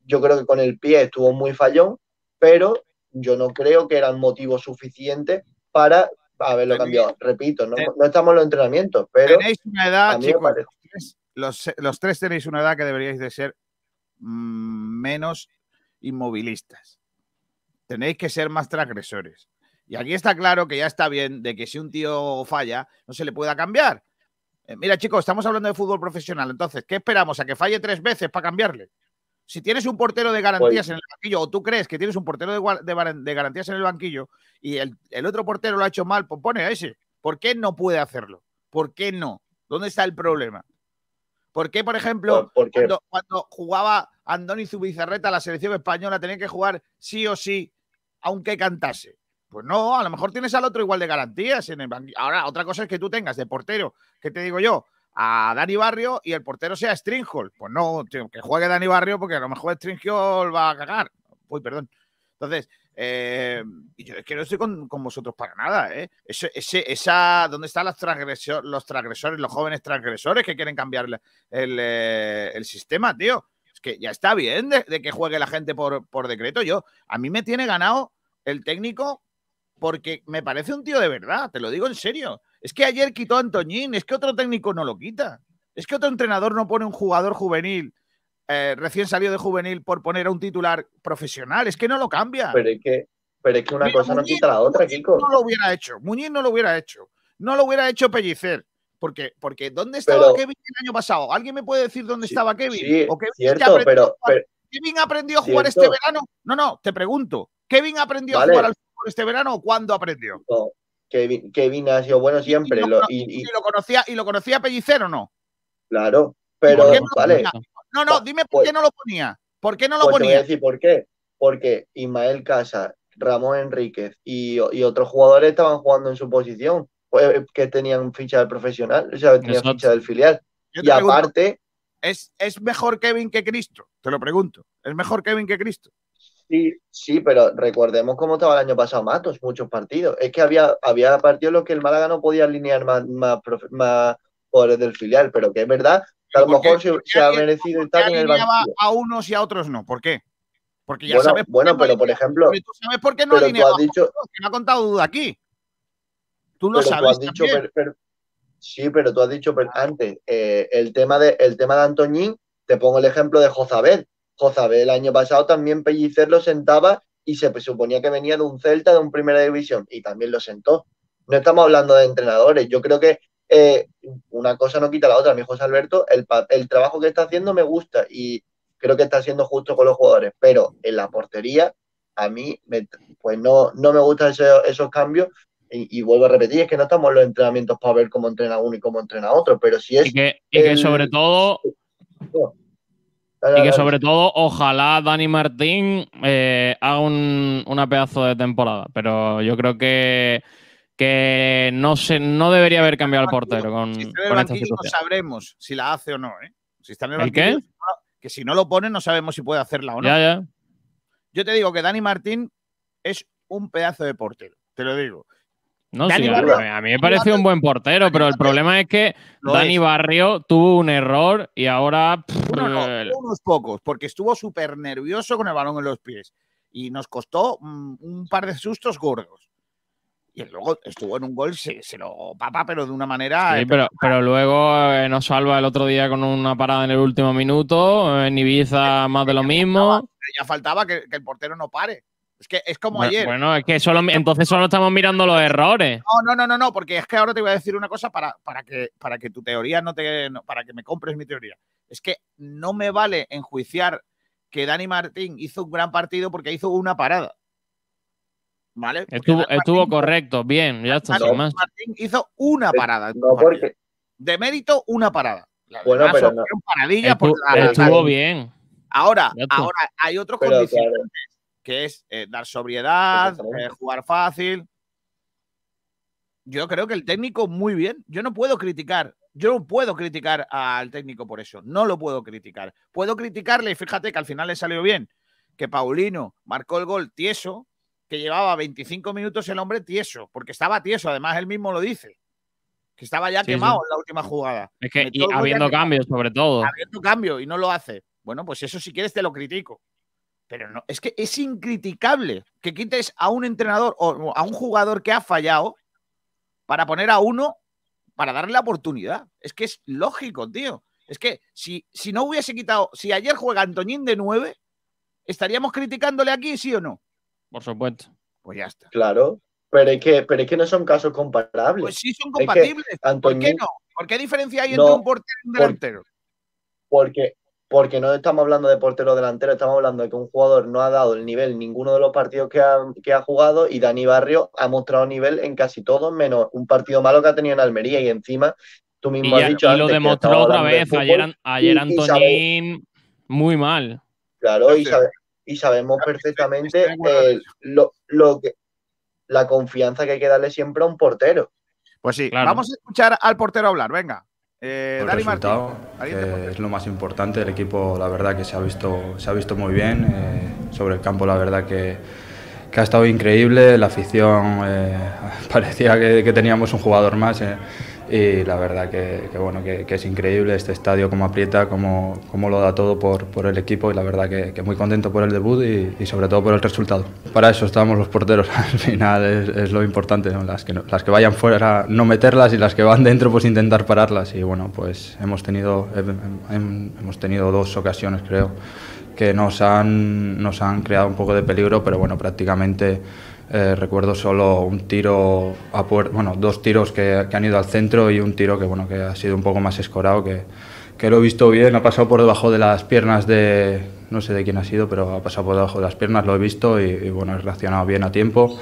yo creo que con el pie estuvo muy fallón, pero yo no creo que eran motivos suficientes para haberlo cambiado. Repito, no, no estamos en los entrenamientos, pero Tenéis una edad, chicos, los, los tres tenéis una edad que deberíais de ser mm, menos inmovilistas. Tenéis que ser más transgresores. Y aquí está claro que ya está bien de que si un tío falla, no se le pueda cambiar. Eh, mira, chicos, estamos hablando de fútbol profesional. Entonces, ¿qué esperamos? ¿A que falle tres veces para cambiarle? Si tienes un portero de garantías en el banquillo, o tú crees que tienes un portero de, garantías en el banquillo y el, el otro portero lo ha hecho mal, pues pone a ese. ¿Por qué no puede hacerlo? ¿Por qué no? ¿Dónde está el problema? ¿Por qué, por ejemplo, Por- cuando, cuando jugaba Andoni Zubizarreta la selección española, tenía que jugar sí o sí, aunque cantase? Pues no, a lo mejor tienes al otro igual de garantías en el. Ahora, otra cosa es que tú tengas de portero, ¿qué te digo yo? A Dani Barrio y el portero sea Stringhol. Pues no, tío, que juegue Dani Barrio porque a lo mejor Stringhol va a cagar. Uy, perdón. Entonces, eh, yo es que no estoy con, con vosotros para nada, ¿eh? Ese, esa, ¿Dónde están los, transgresor- los transgresores, los jóvenes transgresores que quieren cambiar el, eh, el sistema, tío? Es que ya está bien de, de que juegue la gente por, por decreto. Yo, a mí me tiene ganado el técnico porque me parece un tío de verdad, te lo digo en serio. Es que ayer quitó a Antoñín, es que otro técnico no lo quita. Es que otro entrenador no pone un jugador juvenil, eh, recién salido de juvenil, por poner a un titular profesional. Es que no lo cambia. pero es que, pero es que una Mira, cosa no quita la otra, Muñiz Kiko. No lo hubiera hecho. Muñiz no lo hubiera hecho. No lo hubiera hecho Pellicer. Porque, porque ¿dónde estaba Pero- Kevin el año pasado? ¿Alguien me puede decir dónde estaba Kevin? Sí, ¿O Kevin cierto, pero, ¿Kevin aprendió a jugar Cierto. este verano? No, no, te pregunto. ¿Kevin aprendió Vale. a jugar al fútbol este verano o cuándo aprendió? no, Kevin, Kevin ha sido bueno siempre. y, lo, y- y- y lo conocía, ¿Y lo conocía Pellicer o no? claro, ¿Y pero no vale. ponía? No, no, dime por pues- qué no lo ponía. ¿Por qué no lo Pues te voy a ponía? decir por qué. Porque Ismael Casa, Ramón Enríquez y, y otros jugadores estaban jugando en su posición, pues, que tenían ficha del profesional, o sea, tenían Exacto. ficha del filial. Y pregunto, aparte, ¿es, ¿es mejor Kevin que Cristo? Te lo pregunto. ¿Es mejor Kevin que Cristo? Sí, sí, pero recordemos cómo estaba el año pasado Matos, muchos partidos. Es que había, había partidos en los que el Málaga no podía alinear más, más, más jugadores del filial, pero que es verdad que a lo ¿Por qué- mejor se, ha merecido estar en el banquillo. a unos y a otros no? ¿Por qué? Porque ya Bueno, sabes. por bueno, no pero por ejemplo, pero tú sabes por qué no alineaba dicho- que me ha contado duda aquí. Tú lo pero sabes. tú has dicho, también. per- per- sí, pero tú has dicho per- antes eh, el tema de el tema de Antoñín, te pongo el ejemplo de Jozabel. Jozabel el año pasado también Pellicer lo sentaba y se suponía que venía de un Celta de un Primera División y también lo sentó. No estamos hablando de entrenadores. Yo creo que eh, una cosa no quita la otra. Mi José Alberto, el, el trabajo que está haciendo me gusta y creo que está siendo justo con los jugadores, pero en la portería a mí me- pues no, no me gustan ese- esos cambios y, y vuelvo a repetir, es que no estamos en los entrenamientos para ver cómo entrena uno y cómo entrena otro, pero si es... Y que, y que el- sobre todo, y que sobre todo, ojalá Dani Martín eh, haga un, una pedazo de temporada. Pero yo creo que, que no se, no debería haber cambiado el portero con, Si con esta banquillo no situación. sabremos si la hace o no. ¿eh? Si está en el ¿El qué? que si no lo pone no sabemos si puede hacerla o no. Ya, ya. Yo te digo que Dani Martín es un pedazo de portero. Te lo digo. No, Dani sí, a, Barrio- a mí me pareció un buen portero, pero el problema es que Dani es. Barrio tuvo un error y ahora. pff, Uno no, eh, tuvo unos pocos, porque estuvo súper nervioso con el balón en los pies. Y nos costó mm, un par de sustos gordos. Y luego estuvo en un gol, se, se lo papa, pero de una manera. Sí, pero, pero luego eh, nos salva el otro día con una parada en el último minuto. En Ibiza más de lo mismo. ya faltaba que, que el portero no pare. Es que es como Bueno, ayer. bueno, es que solo, entonces solo estamos mirando los errores. No, no, no, no, no, porque es que ahora te voy a decir una cosa para, para, que, para que tu teoría no te. no- para que me compres mi teoría. Es que no me vale enjuiciar que Dani Martín hizo un gran partido porque hizo una parada. ¿Vale? Porque Estuvo, estuvo Martín- correcto, bien, ya está, Dani más. Martín hizo una parada. en No, porque... De mérito, una parada. Bueno, pero no. Estuvo, porque la- la- estuvo bien. Ahora, ahora hay otros Pero, condicionantes. Que es eh, dar sobriedad, eh, jugar fácil. Yo creo que el técnico muy bien. Yo no puedo criticar, yo no puedo criticar al técnico por eso. No lo puedo criticar. Puedo criticarle, y fíjate que al final le salió bien, que Paulino marcó el gol tieso, que llevaba 25 minutos el hombre tieso, porque estaba tieso, además él mismo lo dice, que estaba ya Sí, quemado sí. en la última jugada. Es que y habiendo cambios, sobre todo. habiendo cambio y no lo hace. Bueno, pues eso si quieres te lo critico. Pero no, es que es incriticable que quites a un entrenador o a un jugador que ha fallado para poner a uno para darle la oportunidad. Es que es lógico, tío. Es que si, si no hubiese quitado, si ayer juega Antoñín de 9, ¿estaríamos criticándole aquí, sí o no? Por supuesto. Pues ya está. Claro, pero es que, pero es que no son casos comparables. Pues sí son Es que compatibles. ¿Por qué no? ¿Por qué diferencia hay No, entre un portero y un por- delantero? Porque, porque no estamos hablando de portero delantero, estamos hablando de que un jugador no ha dado el nivel en ninguno de los partidos que ha, que ha jugado y Dani Barrio ha mostrado nivel en casi todos, menos un partido malo que ha tenido en Almería y encima tú Y, mismo has dicho y antes lo demostró otra de vez. Ayer, ayer y- y sabe- Antoñín, muy mal. Claro, y, sabe- y sabemos perfectamente eh, lo, lo que la confianza que hay que darle siempre a un portero. Pues sí, Claro. vamos a escuchar al portero hablar. Venga. Eh, el Dani resultado, que es lo más importante. El equipo, la verdad, que se ha visto, se ha visto muy bien. eh, sobre el campo, la verdad, que, que ha estado increíble. La afición eh, parecía que, que teníamos un jugador más. Y la verdad que, que bueno, que, que es increíble este estadio, cómo aprieta, cómo, cómo lo da todo por, por el equipo. Y la verdad que, que muy contento por el debut y, y sobre todo por el resultado. Para eso estamos los porteros. Al final es, es lo importante. ¿no? Las, que las que vayan fuera, no meterlas y las que van dentro, pues intentar pararlas. Y bueno, pues hemos tenido, hem- hem- hemos tenido dos ocasiones, creo, que nos han, nos han creado un poco de peligro, pero bueno, prácticamente eh, recuerdo solo un tiro a puer- bueno, dos tiros que, que han ido al centro y un tiro que bueno, que ha sido un poco más escorado, que, que lo he visto bien, ha pasado por debajo de las piernas de, no sé de quién ha sido, pero ha pasado por debajo de las piernas, lo he visto y, y, bueno, he reaccionado bien a tiempo.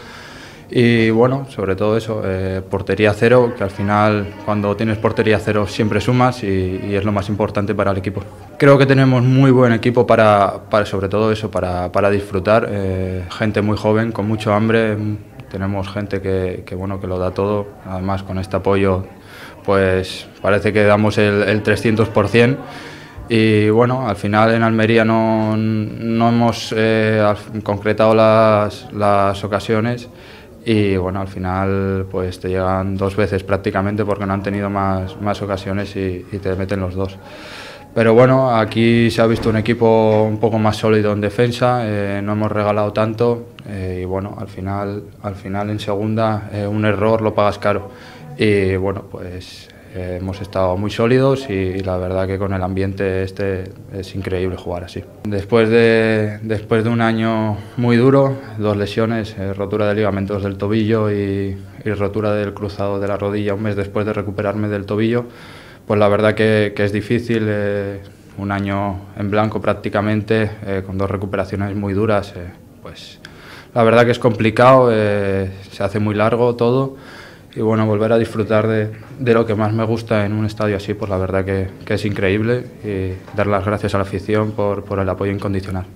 Y bueno, sobre todo eso, eh, portería cero, que al final cuando tienes portería cero siempre sumas y, y es lo más importante para el equipo. Creo que tenemos muy buen equipo para, para sobre todo eso, para, para disfrutar. eh, gente muy joven, con mucho hambre. Tenemos gente que, que, bueno, que lo da todo. Además, con este apoyo, pues parece que damos el, el 300%. Y bueno, al final en Almería no, no hemos eh, concretado las, las ocasiones y bueno, al final pues te llegan dos veces prácticamente porque no han tenido más, más ocasiones y, y te meten los dos. Pero bueno, aquí se ha visto un equipo un poco más sólido en defensa, eh, no hemos regalado tanto eh, y bueno, al final, al final en segunda eh, un error lo pagas caro. Y bueno, pues eh, hemos estado muy sólidos y, la verdad que con el ambiente este es increíble jugar así. Después de, después de un año muy duro, dos lesiones, eh, rotura de ligamentos del tobillo y, y rotura del cruzado de la rodilla un mes después de recuperarme del tobillo, pues la verdad que, que es difícil, eh, un año en blanco prácticamente, eh, con dos recuperaciones muy duras, eh, pues la verdad que es complicado, eh, se hace muy largo todo y bueno, volver a disfrutar de, de lo que más me gusta en un estadio así, pues la verdad que, que es increíble y dar las gracias a la afición por, por el apoyo incondicional.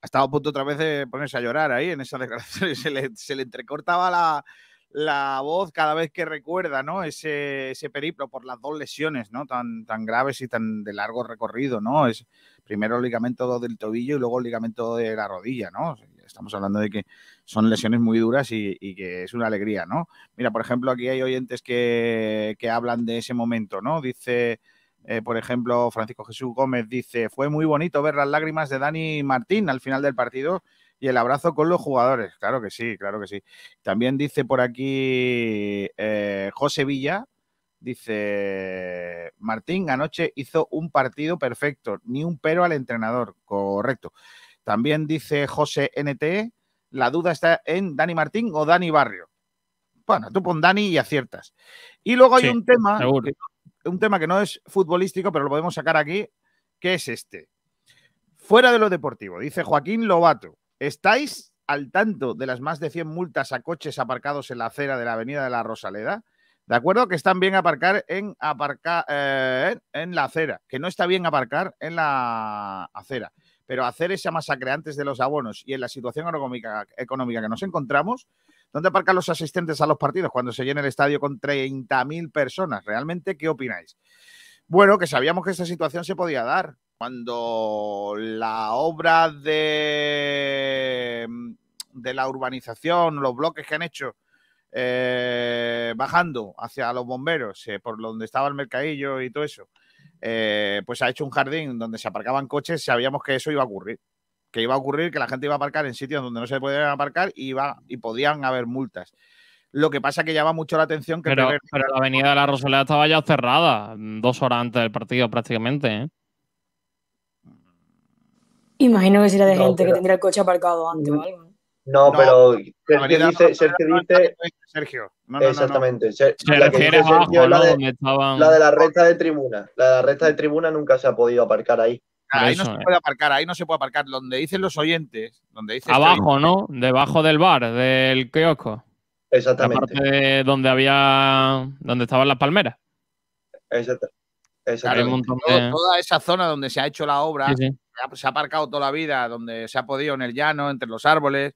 Ha estado a punto otra vez de ponerse a llorar ahí en esa declaración. Se le, se le entrecortaba la, la voz cada vez que recuerda ¿no? ese, ese periplo por las dos lesiones ¿no? tan, tan graves y tan de largo recorrido. ¿no? Es primero el ligamento del tobillo y luego el ligamento de la rodilla. ¿no? Estamos hablando de que son lesiones muy duras y, que es una alegría. ¿no? Mira, por ejemplo, aquí hay oyentes que, que hablan de ese momento. ¿no? Dice, eh, por ejemplo, Francisco Jesús Gómez dice, fue muy bonito ver las lágrimas de Dani Martín al final del partido y el abrazo con los jugadores. Claro que sí, claro que sí. También dice por aquí eh, José Villa, dice, Martín anoche hizo un partido perfecto, ni un pero al entrenador, correcto. También dice José NT, la duda está en Dani Martín o Dani Barrio. Bueno, tú pon Dani y aciertas. Y luego hay Sí, un tema, que- un tema que no es futbolístico, pero lo podemos sacar aquí, que es este. Fuera de lo deportivo, dice Joaquín Lobato, ¿estáis al tanto de las más de 100 multas a coches aparcados en la acera de la Avenida de la Rosaleda? De acuerdo que están bien aparcar en, aparca- eh, en la acera, que no está bien aparcar en la acera. Pero hacer esa masacre antes de los abonos y en la situación económica, que nos encontramos, ¿dónde aparcan los asistentes a los partidos cuando se llena el estadio con 30.000 personas? ¿Realmente qué opináis? Bueno, que sabíamos que esta situación se podía dar cuando la obra de, de la urbanización, los bloques que han hecho eh, bajando hacia los bomberos, eh, por donde estaba el mercadillo y todo eso, eh, pues ha hecho un jardín donde se aparcaban coches, sabíamos que eso iba a ocurrir. Que iba a ocurrir que la gente iba a aparcar en sitios donde no se podían aparcar y, iba, y podían haber multas. Lo que pasa que llama mucho la atención que... Pero, primer- pero la avenida de la Rosaleda estaba ya cerrada, dos horas antes del partido prácticamente. ¿eh? Imagino que sería de No, gente que tendría el coche aparcado antes o algo. No, No, pero la Sergio dice, Sergio dice, Sergio, exactamente. La la de, Donde estaban. la de la recta de tribuna. La de la recta de tribuna nunca se ha podido aparcar ahí. Por Ahí no se eh. puede aparcar, ahí no se puede aparcar. Donde dicen los oyentes, donde dice este Abajo, ¿no? Debajo del bar, del kiosco. La Exactamente. parte de donde había. donde estaban las palmeras. todo- de. toda esa zona donde se ha hecho la obra, Sí, sí. se ha aparcado toda la vida, donde se ha podido en el llano, entre los árboles,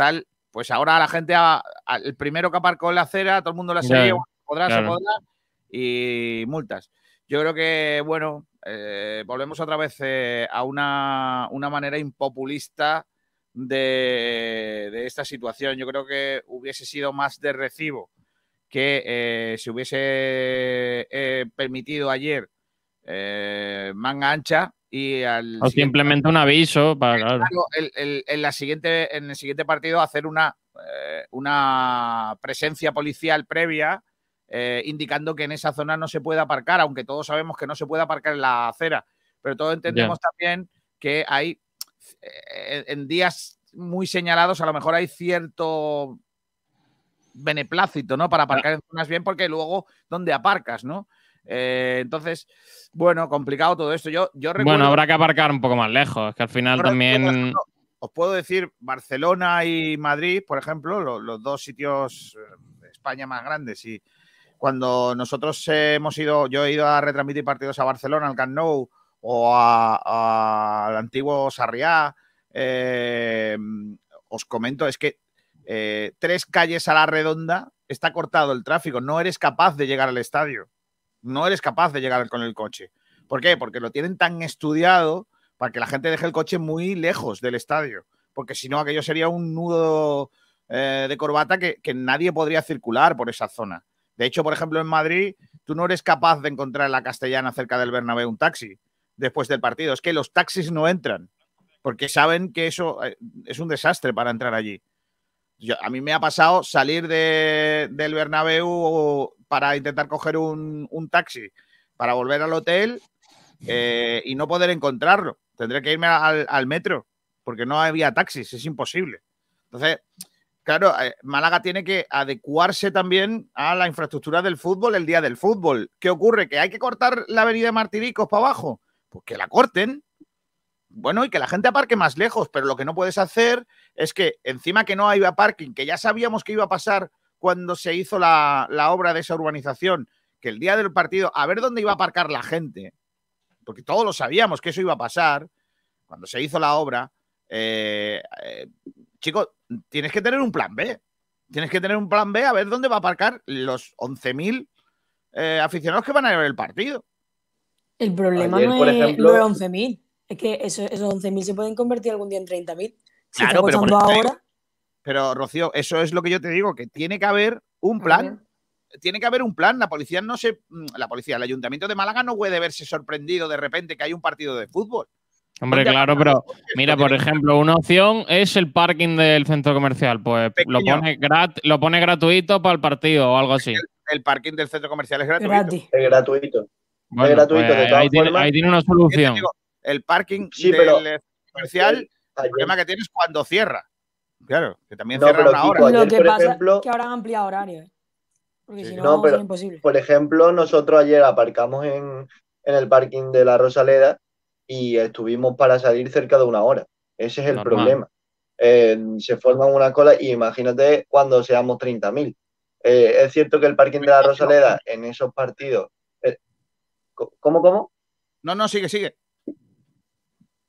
tal, pues ahora la gente, a- el primero que aparcó en la acera, todo el mundo la podrá, se claro. podrá, y multas. Yo creo que, bueno, eh, volvemos otra vez eh, a una, una manera impopulista de, de esta situación. Yo creo que hubiese sido más de recibo que eh, se hubiese eh, permitido ayer manga ancha y al O simplemente un aviso para. Claro. El- el- en, la siguiente, en el siguiente partido hacer una, eh, una presencia policial previa eh, indicando que en esa zona no se puede aparcar, aunque todos sabemos que no se puede aparcar en la acera, pero todos entendemos también que hay eh, en días muy señalados a lo mejor hay cierto beneplácito, ¿no? Para aparcar en zonas bien, porque luego, ¿dónde aparcas, no? Eh, entonces, bueno, complicado todo esto. Yo, yo recuerdo... Bueno, habrá que aparcar un poco más lejos, que al final Ahora, también. ejemplo, os puedo decir Barcelona y Madrid, por ejemplo, lo- los dos sitios eh, de España más grandes. Y cuando nosotros eh, hemos ido, yo he ido a retransmitir partidos a Barcelona, al Camp Nou o al antiguo Sarriá, eh, os comento, es que eh, tres calles a la redonda está cortado el tráfico. No eres capaz de llegar al estadio. No eres capaz de llegar con el coche. ¿Por qué? Porque lo tienen tan estudiado para que la gente deje el coche muy lejos del estadio. Porque si no, aquello sería un nudo eh, de corbata que, nadie podría circular por esa zona. De hecho, por ejemplo, en Madrid, tú no eres capaz de encontrar en la castellana cerca del Bernabéu un taxi después del partido. Es que los taxis no entran porque saben que eso eh, es un desastre para entrar allí. A mí me ha pasado salir de- del Bernabéu para intentar coger un, taxi para volver al hotel eh, y no poder encontrarlo. Tendré que irme al, al metro porque no había taxis, es imposible. Entonces, claro, eh, Málaga tiene que adecuarse también a la infraestructura del fútbol el día del fútbol. ¿Qué ocurre? ¿Que hay que cortar la avenida Martiricos para abajo? Pues que la corten. Bueno, y que la gente aparque más lejos, pero lo que no puedes hacer es que encima que no había parking, que ya sabíamos que iba a pasar cuando se hizo la, la obra de esa urbanización, que el día del partido, a ver dónde iba a aparcar la gente, porque todos lo sabíamos que eso iba a pasar, cuando se hizo la obra, eh, eh, chicos, tienes que tener un plan B. Tienes que tener un plan B a ver dónde va a aparcar los 11.000 eh, aficionados que van a ver el partido. El problema Ayer, no es ejemplo- los 11.000. Es que eso- esos 11.000 se pueden convertir algún día en 30.000. Si Claro, pero por ahora, Pero, Rocío, eso es lo que yo te digo, que tiene que haber un plan. Tiene que haber un plan. La policía no se. mm, La policía, el ayuntamiento de Málaga no puede verse sorprendido de repente que hay un partido de fútbol. Hombre, ¿Dónde claro, pero mira, por tiene ejemplo, una opción es el parking del centro comercial. Pues lo pone, grat- lo pone gratuito para el partido o algo así. El parking del centro comercial es gratuito. gratis. Es gratuito. Bueno, gratuito, pues de todas ahí, tiene, formas. ahí tiene una solución. digo, el parking Sí, del pero- centro comercial, el problema que tienes cuando cierra. Claro, que también No, cierra una hora. ayer, Lo que por pasa ejemplo- es que ahora han ampliado horarios. ¿eh? Porque si no, No, pero- sería imposible. Por ejemplo, nosotros ayer aparcamos en, en el parking de la Rosaleda y estuvimos para salir cerca de una hora. Ese es el Normal. problema. Eh, se forman una cola y imagínate cuando seamos 30.000. Eh, es cierto que el parking de la Rosaleda en esos partidos. eh, ¿Cómo, cómo? No, no, sigue, sigue.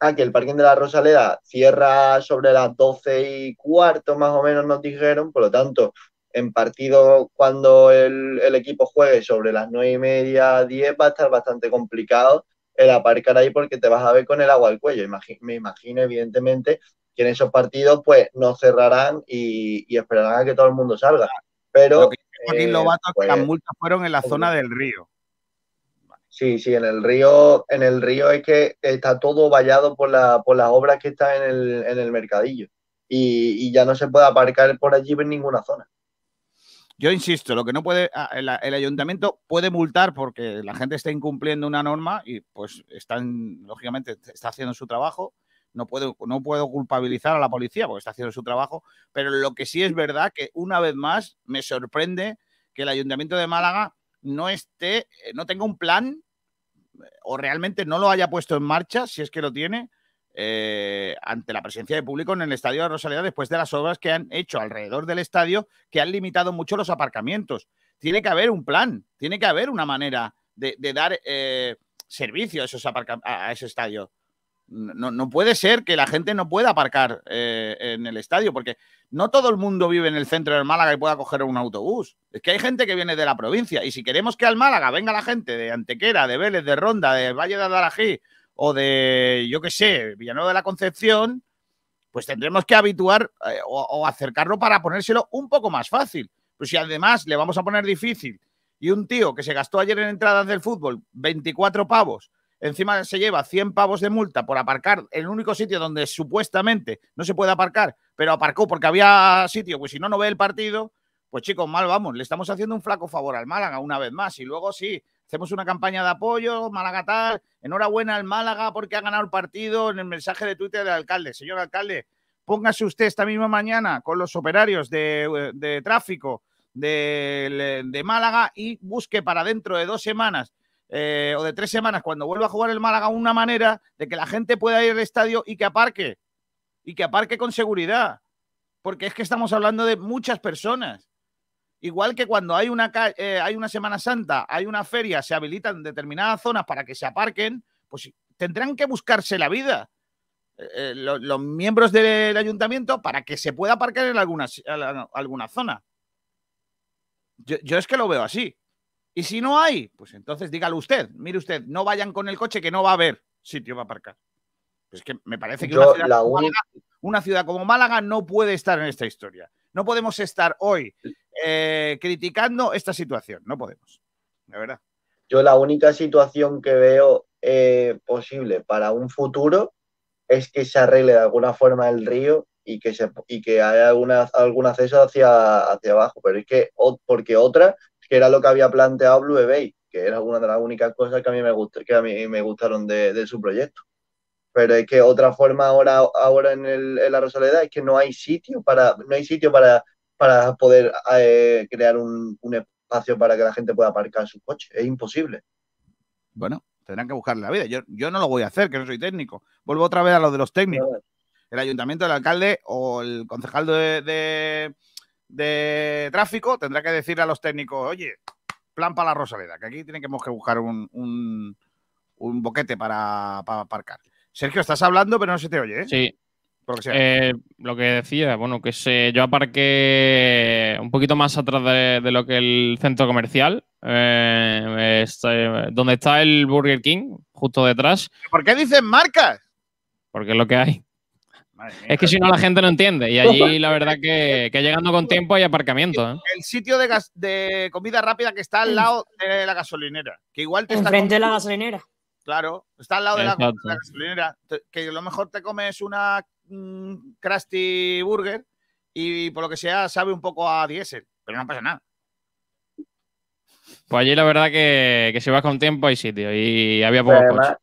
Ah, que el parking de la Rosaleda cierra sobre las 12 y cuarto, más o menos nos dijeron, por lo tanto, en partido cuando el, el equipo juegue sobre las 9 y media, 10, va a estar bastante complicado el aparcar ahí porque te vas a ver con el agua al cuello. Me imagino, evidentemente, que en esos partidos pues no cerrarán y, y esperarán a que todo el mundo salga. Pero Lo que eh, Lobato es que pues, las multas fueron en la zona del río. Sí, sí, en el río, en el río es que está todo vallado por, la, por las obras que están en el, en el mercadillo. Y, ya no se puede aparcar por allí en ninguna zona. Yo insisto, lo que no puede, ah, el, el ayuntamiento puede multar porque la gente está incumpliendo una norma y pues están, lógicamente, está haciendo su trabajo. No puedo, no puedo culpabilizar a la policía porque está haciendo su trabajo, pero lo que sí es verdad que una vez más me sorprende que el ayuntamiento de Málaga no esté, eh, no tenga un plan eh, o realmente no lo haya puesto en marcha, si es que lo tiene, eh, ante la presencia de público en el estadio de Rosaleda después de las obras que han hecho alrededor del estadio que han limitado mucho los aparcamientos. Tiene que haber un plan, tiene que haber una manera de, dar eh, servicio a, esos a ese estadio. No, puede ser que la gente no pueda aparcar eh, en el estadio, porque no todo el mundo vive en el centro del Málaga y pueda coger un autobús. Es que hay gente que viene de la provincia y si queremos que al Málaga venga la gente de Antequera, de Vélez, de Ronda, de Valle de Adarají o de, yo qué sé, Villanueva de la Concepción, pues tendremos que habituar eh, o, o acercarlo para ponérselo un poco más fácil. Pues si además le vamos a poner difícil y un tío que se gastó ayer en entradas del fútbol 24 pavos, encima se lleva 100 pavos de multa por aparcar en el único sitio donde supuestamente no se puede aparcar, pero aparcó porque había sitio, pues si no, no ve el partido, pues chicos, mal vamos, le estamos haciendo un flaco favor al Málaga una vez más y luego sí, hacemos una campaña de apoyo, Málaga tal, enhorabuena al Málaga porque ha ganado el partido en el mensaje de Twitter del alcalde. Señor alcalde, póngase usted esta misma mañana con los operarios de, de tráfico de Málaga y busque para dentro de dos semanas eh, o de tres semanas, cuando vuelva a jugar el Málaga, una manera de que la gente pueda ir al estadio y que aparque. Y que aparque con seguridad. Porque es que estamos hablando de muchas personas. Igual que cuando hay una, eh, hay una Semana Santa, hay una feria, se habilitan determinadas zonas para que se aparquen, pues tendrán que buscarse la vida eh, eh, lo- los, miembros del ayuntamiento para que se pueda aparcar en alguna, alguna zona. Yo, yo es que lo veo así. Y si no hay, pues entonces dígalo usted. Mire usted, no vayan con el coche que no va a haber sitio para aparcar. Pues que me parece que Yo, una ciudad, la como Málaga, una ciudad como Málaga no puede estar en esta historia. No podemos estar hoy eh, criticando esta situación. No podemos. De verdad. Yo la única situación que veo eh, posible para un futuro es que se arregle de alguna forma el río y que, se, y que haya alguna, algún acceso hacia, hacia abajo. Pero es que, porque otra, que era lo que había planteado Blue Bay, que era una de las únicas cosas que a mí me, gustó, que a mí me gustaron de, de su proyecto. Pero es que otra forma ahora, ahora en, el, en la Rosaleda es que no hay sitio para, no hay sitio para, para poder eh, crear un, un espacio para que la gente pueda aparcar sus coches. Es imposible. Bueno, tendrán que buscarle la vida. Yo, yo no lo voy a hacer, que no soy técnico. Vuelvo otra vez a lo de los técnicos. El ayuntamiento, el alcalde o el concejal de, de- de tráfico tendrá que decirle a los técnicos, oye, plan para la Rosaleda, que aquí tenemos que buscar un, un- un boquete para, para aparcar. Sergio, estás hablando, pero no se te oye, ¿eh? Sí. Que. Eh, lo que decía, bueno, que se, yo aparqué un poquito más atrás de, de lo que el centro comercial, eh, este, donde está el Burger King, justo detrás, ¿Por qué dicen marcas? porque es lo que hay. Es que si no la gente no entiende. Y allí la verdad que, que llegando con tiempo hay aparcamiento. ¿eh? El sitio de, gas- de comida rápida que está al lado de la gasolinera. Que igual te está Enfrente de la gasolinera. Claro, está al lado de la, de Exacto. la gasolinera. Que a lo mejor te comes una mm, Krusty Burger y por lo que sea sabe un poco a diésel, pero no pasa nada. Pues allí la verdad que, que si vas con tiempo hay sitio y había pocos coches.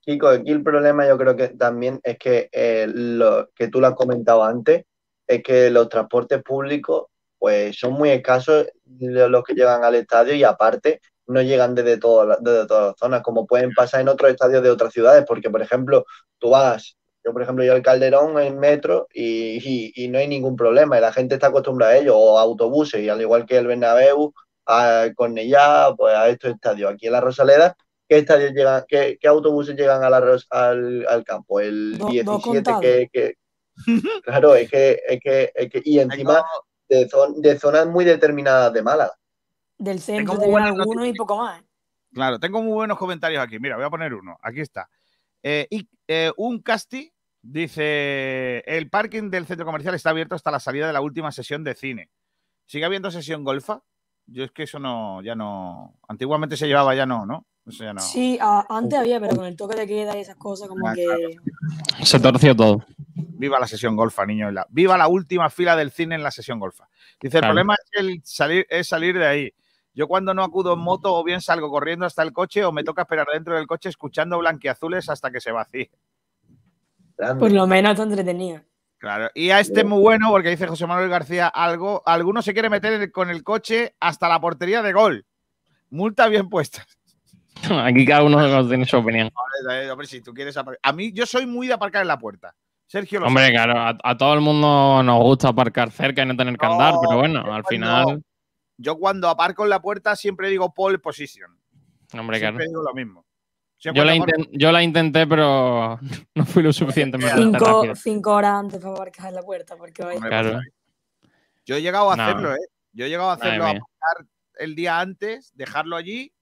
Kiko, aquí el problema yo creo que también es que eh, lo que tú lo has comentado antes, es que los transportes públicos pues son muy escasos los que llegan al estadio y aparte no llegan desde, las- desde todas las zonas, como pueden pasar en otros estadios de otras ciudades, porque por ejemplo, tú vas, yo por ejemplo, yo al Calderón en metro y, y- no hay ningún problema y la gente está acostumbrada a ello, o autobuses, y al igual que el Bernabéu, a Cornellá, pues a estos estadios. Aquí en la Rosaleda ¿qué estadios llegan, qué, qué autobuses llegan a la Ros- al, al campo? El Do- dos 17 contados. que, que- claro, es que, es que, es que- y encima de, zon- de zonas muy determinadas de Málaga. Del centro buenas algunos y poco más. ¿eh? Claro, tengo muy buenos comentarios aquí. Mira, voy a poner uno. Aquí está. Eh, y, eh, un casti dice: El parking del centro comercial está abierto hasta la salida de la última sesión de cine. ¿Sigue habiendo sesión golfa? Yo es que eso no, ya no. Antiguamente se llevaba, ya no, ¿no? Eso ya no. Sí, a- antes había, pero con el toque de queda y esas cosas, como Ah, que. Se torció todo. Viva la sesión golfa, niño. la- Viva la última fila del cine en la sesión golfa. Dice, el problema es, el salir, es salir de ahí. Yo cuando no acudo en moto o bien salgo corriendo hasta el coche o me toca esperar dentro del coche escuchando blanquiazules hasta que se vacíe. Por lo menos está entretenido. Claro. Y a este es muy bueno porque dice José Manuel García algo. Alguno se quiere meter con el coche hasta la portería de gol. Multa bien puesta. Aquí cada uno tiene su opinión. Hombre, hombre, si tú quieres A mí, yo soy muy de aparcar en la puerta. Sergio lo Hombre, sabe. claro, a, a todo el mundo nos gusta aparcar cerca y no tener que andar, pero bueno, al cuando- final, Yo cuando aparco en la puerta siempre digo pole position. hombre, claro. Siempre digo lo mismo. Yo la, yo intenté, pero no fui lo suficientemente Cinco, horas antes para aparcar en la puerta, porque vaya. Claro. Yo he llegado a No. hacerlo, ¿eh? Yo he llegado a hacerlo, a aparcar el día antes, dejarlo allí,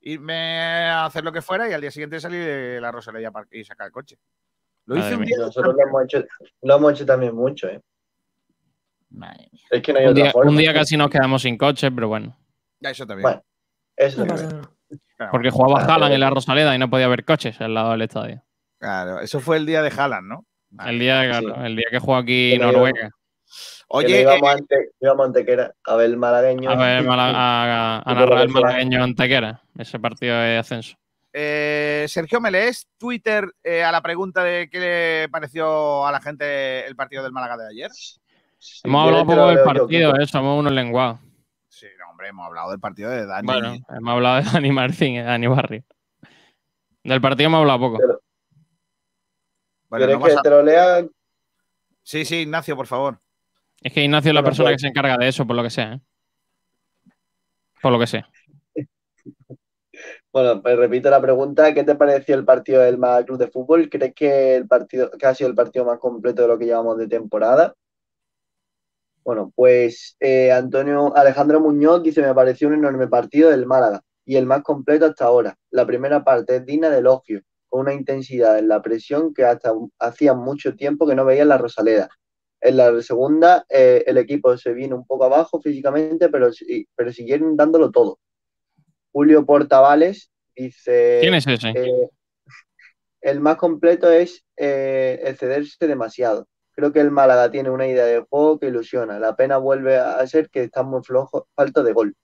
irme a hacer lo que fuera y al día siguiente salir de la Rosalía Park y sacar el coche. Lo hice un día. Nosotros lo hemos hecho, lo hemos hecho también mucho, ¿eh? Es que no hay Un otra día, forma. un día casi nos quedamos sin coche, pero bueno. Ya, eso también. Bueno, eso No nada. Porque jugaba Claro. Haaland en la Rosaleda y no podía haber coches al lado del estadio. Claro, eso fue el día de Haaland, ¿no? El día, claro, el día que jugó aquí Noruega. Oye, íbamos, eh, ante- íbamos a Antequera a ver el malagueño. A ver, Mala- a, narrar el malagueño en Tequera, ese partido de ascenso. eh, Sergio, ¿me lees Twitter eh, a la pregunta de qué le pareció a la gente el partido del Málaga de ayer? hemos hablado un poco del partido, eh, somos unos lenguados. Sí, no, hombre, hemos hablado del partido de Dani. Bueno, hemos hablado de Dani Martín, de Dani Barrio. Del partido hemos hablado poco. Bueno, ¿Quieres no que a- te lo lea? Sí, sí, Ignacio, por favor. Es que Ignacio es la persona pues- que se encarga de eso, por lo que sea. ¿eh? Por lo que sea. Bueno, pues repito la pregunta. ¿Qué te pareció el partido del Málaga Club de Fútbol? ¿Crees que el partido, que ha sido el partido más completo de lo que llevamos de temporada? Bueno, pues eh, Antonio Alejandro Muñoz dice, me pareció un enorme partido del Málaga y el más completo hasta ahora. La primera parte es digna de elogio, con una intensidad en la presión que hasta hacía mucho tiempo que no veía en la Rosaleda. En la segunda, eh, el equipo se vino un poco abajo físicamente, pero, pero siguieron dándolo todo. Julio Portavales dice... ¿Quién es ese? eh, el más completo es eh, excederse demasiado. Creo que el Málaga tiene una idea de juego que ilusiona. La pena vuelve a ser que estamos flojos, falta de gol.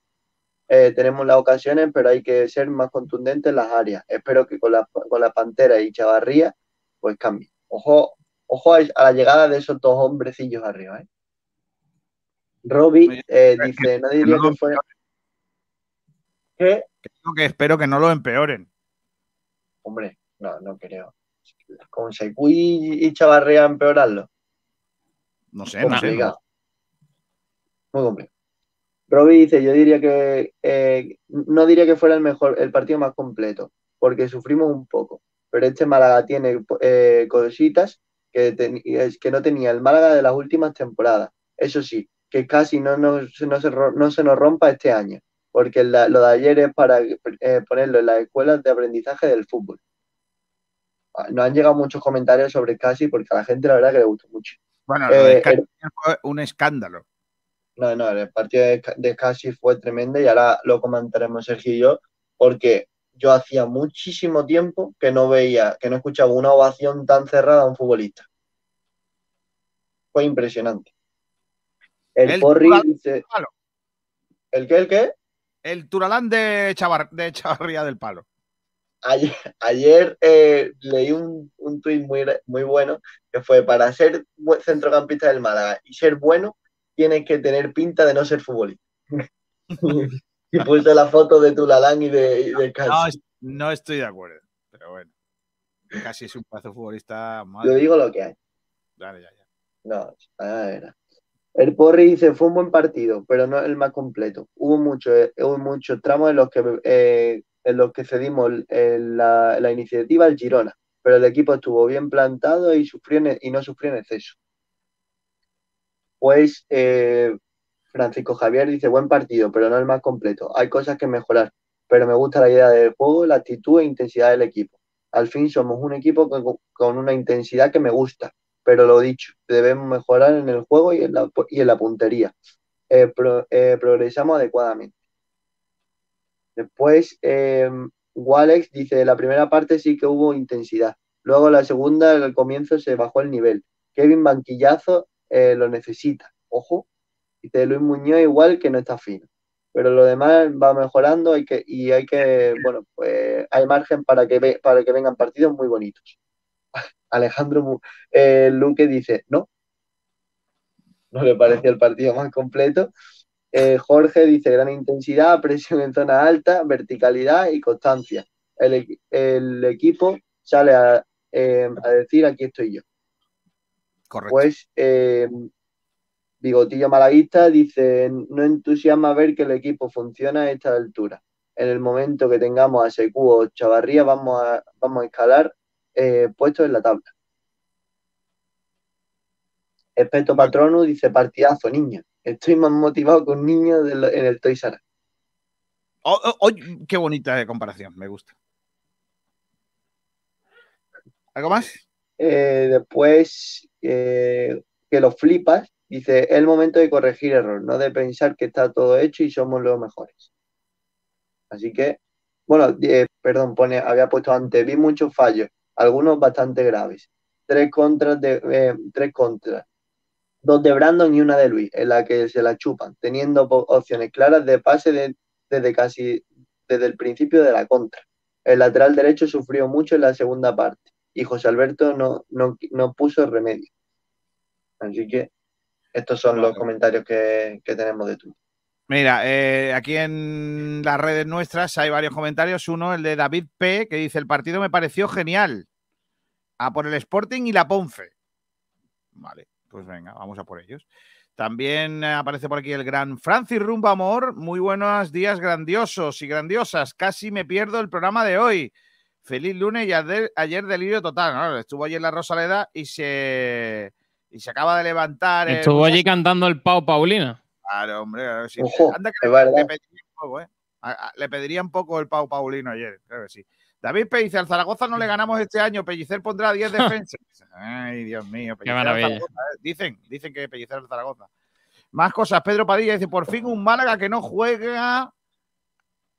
Eh, tenemos las ocasiones, pero hay que ser más contundentes en las áreas. Espero que con la, con la Pantera y Chavarría, pues cambie. Ojo, ojo a, a la llegada de esos dos hombrecillos arriba. ¿eh? Robbie eh, dice, no diría que fue... ¿Qué? Que espero que no lo empeoren. Hombre, no, no creo. Con Secu y, Chavarría empeorarlo. No sé, no sé. Muy complicado. Robbie dice, yo diría que eh, no diría que fuera el mejor, el partido más completo, porque sufrimos un poco. Pero este Málaga tiene eh, cositas que, ten- que no tenía el Málaga de las últimas temporadas. Eso sí, que casi no, nos- no, se, no se nos rompa este año, porque la- lo de ayer es para eh, ponerlo en las escuelas de aprendizaje del fútbol. Ah, Nos han llegado muchos comentarios sobre casi, porque a la gente la verdad que le gustó mucho. Bueno, lo de Eh, Sky fue un escándalo. No, no, el partido de, de Casi fue tremendo y ahora lo comentaremos Sergio y yo, porque yo hacía muchísimo tiempo que no veía, que no escuchaba una ovación tan cerrada a un futbolista. Fue impresionante. El, El Porri Turalán dice. Palo. ¿El qué? ¿El qué? El Turalán de, Chavar- de Chavarría del Palo. Ayer, ayer, eh, leí un, un tuit muy, muy bueno que fue para ser centrocampista del Málaga y ser bueno, tienes que tener pinta de no ser futbolista. y puse la foto de Tulalán y de, y de Casi. No, es- no estoy de acuerdo, pero bueno. Casi es un de futbolista. madre Yo digo lo que hay. Dale, ya, ya. No, ah, era. El Porri dice, fue un buen partido, pero no el más completo. Hubo muchos hubo muchos tramos en los que eh, en los que cedimos el- la, la iniciativa al Girona, pero el equipo estuvo bien plantado y, sufrió en- y no sufrió en exceso. Pues eh, Francisco Javier dice, buen partido, pero no el más completo. Hay cosas que mejorar, pero me gusta la idea del juego, la actitud e intensidad del equipo. Al fin somos un equipo con, una intensidad que me gusta, pero lo dicho, debemos mejorar en el juego y en la, y en la puntería. Eh, eh, progresamos adecuadamente. Después, eh, Walex dice, la primera parte sí que hubo intensidad. Luego la segunda, al comienzo se bajó el nivel. Kevin Banquillazo eh, lo necesita. Ojo. Dice Luis Muñoz igual que no está fino. Pero lo demás va mejorando hay que, y hay que, bueno, pues hay margen para que, ve- para que vengan partidos muy bonitos. Alejandro eh, Luque dice, no, no le pareció el partido más completo. Eh, Jorge dice gran intensidad, presión en zona alta, verticalidad y constancia. El, el equipo sale a, eh, a decir aquí estoy yo. Correcto. Pues eh, Bigotillo Malaguista dice no entusiasma ver que el equipo funciona a esta altura. En el momento que tengamos a Secu o Chavarría vamos a, vamos a escalar eh, puestos en la tabla. Espeto Patrono dice partidazo, niño. Estoy más motivado con de lo- en el Toy Sara. Oh, oh, oh, qué bonita comparación, me gusta. ¿Algo más? Eh, después, eh, que lo flipas, dice, es el momento de corregir error, no de pensar que está todo hecho y somos los mejores. Así que, bueno, eh, perdón, pone, había puesto antes, vi muchos fallos, algunos bastante graves. Tres contras de, eh, tres contras. Dos de Brandon y una de Luis, en la que se la chupan, teniendo opciones claras de pase de- desde casi desde el principio de la contra. El lateral derecho sufrió mucho en la segunda parte y José Alberto no, no, no puso remedio. Así que estos son los comentarios que, que tenemos de Twitter. Mira, eh, aquí en las redes nuestras hay varios comentarios. Uno, el de David P, que dice: El partido me pareció genial. A por el Sporting y la Ponce. Vale, pues venga, vamos a por ellos. También eh, aparece por aquí el gran Francis Rumba Amor. Muy buenos días, grandiosos y grandiosas. Casi me pierdo el programa de hoy. Feliz lunes y ayer, ayer delirio total. ¿no? Estuvo allí en la Rosaleda y se, y se acaba de levantar. el Estuvo allí cantando el Pau Paulina. Claro, hombre, claro que sí. Ojo, Anda que le, pediría un poco, ¿eh? A- a- le pediría un poco el Pau Paulino ayer, claro que sí. David Pellicer, al Zaragoza no le ganamos este año. Pellicer pondrá 10 defensas. Ay, Dios mío. Pellicer maravilla. Zaragoza, ¿eh? Dicen, dicen que Pellicer al Zaragoza. Más cosas. Pedro Padilla dice: por fin un Málaga que no juega.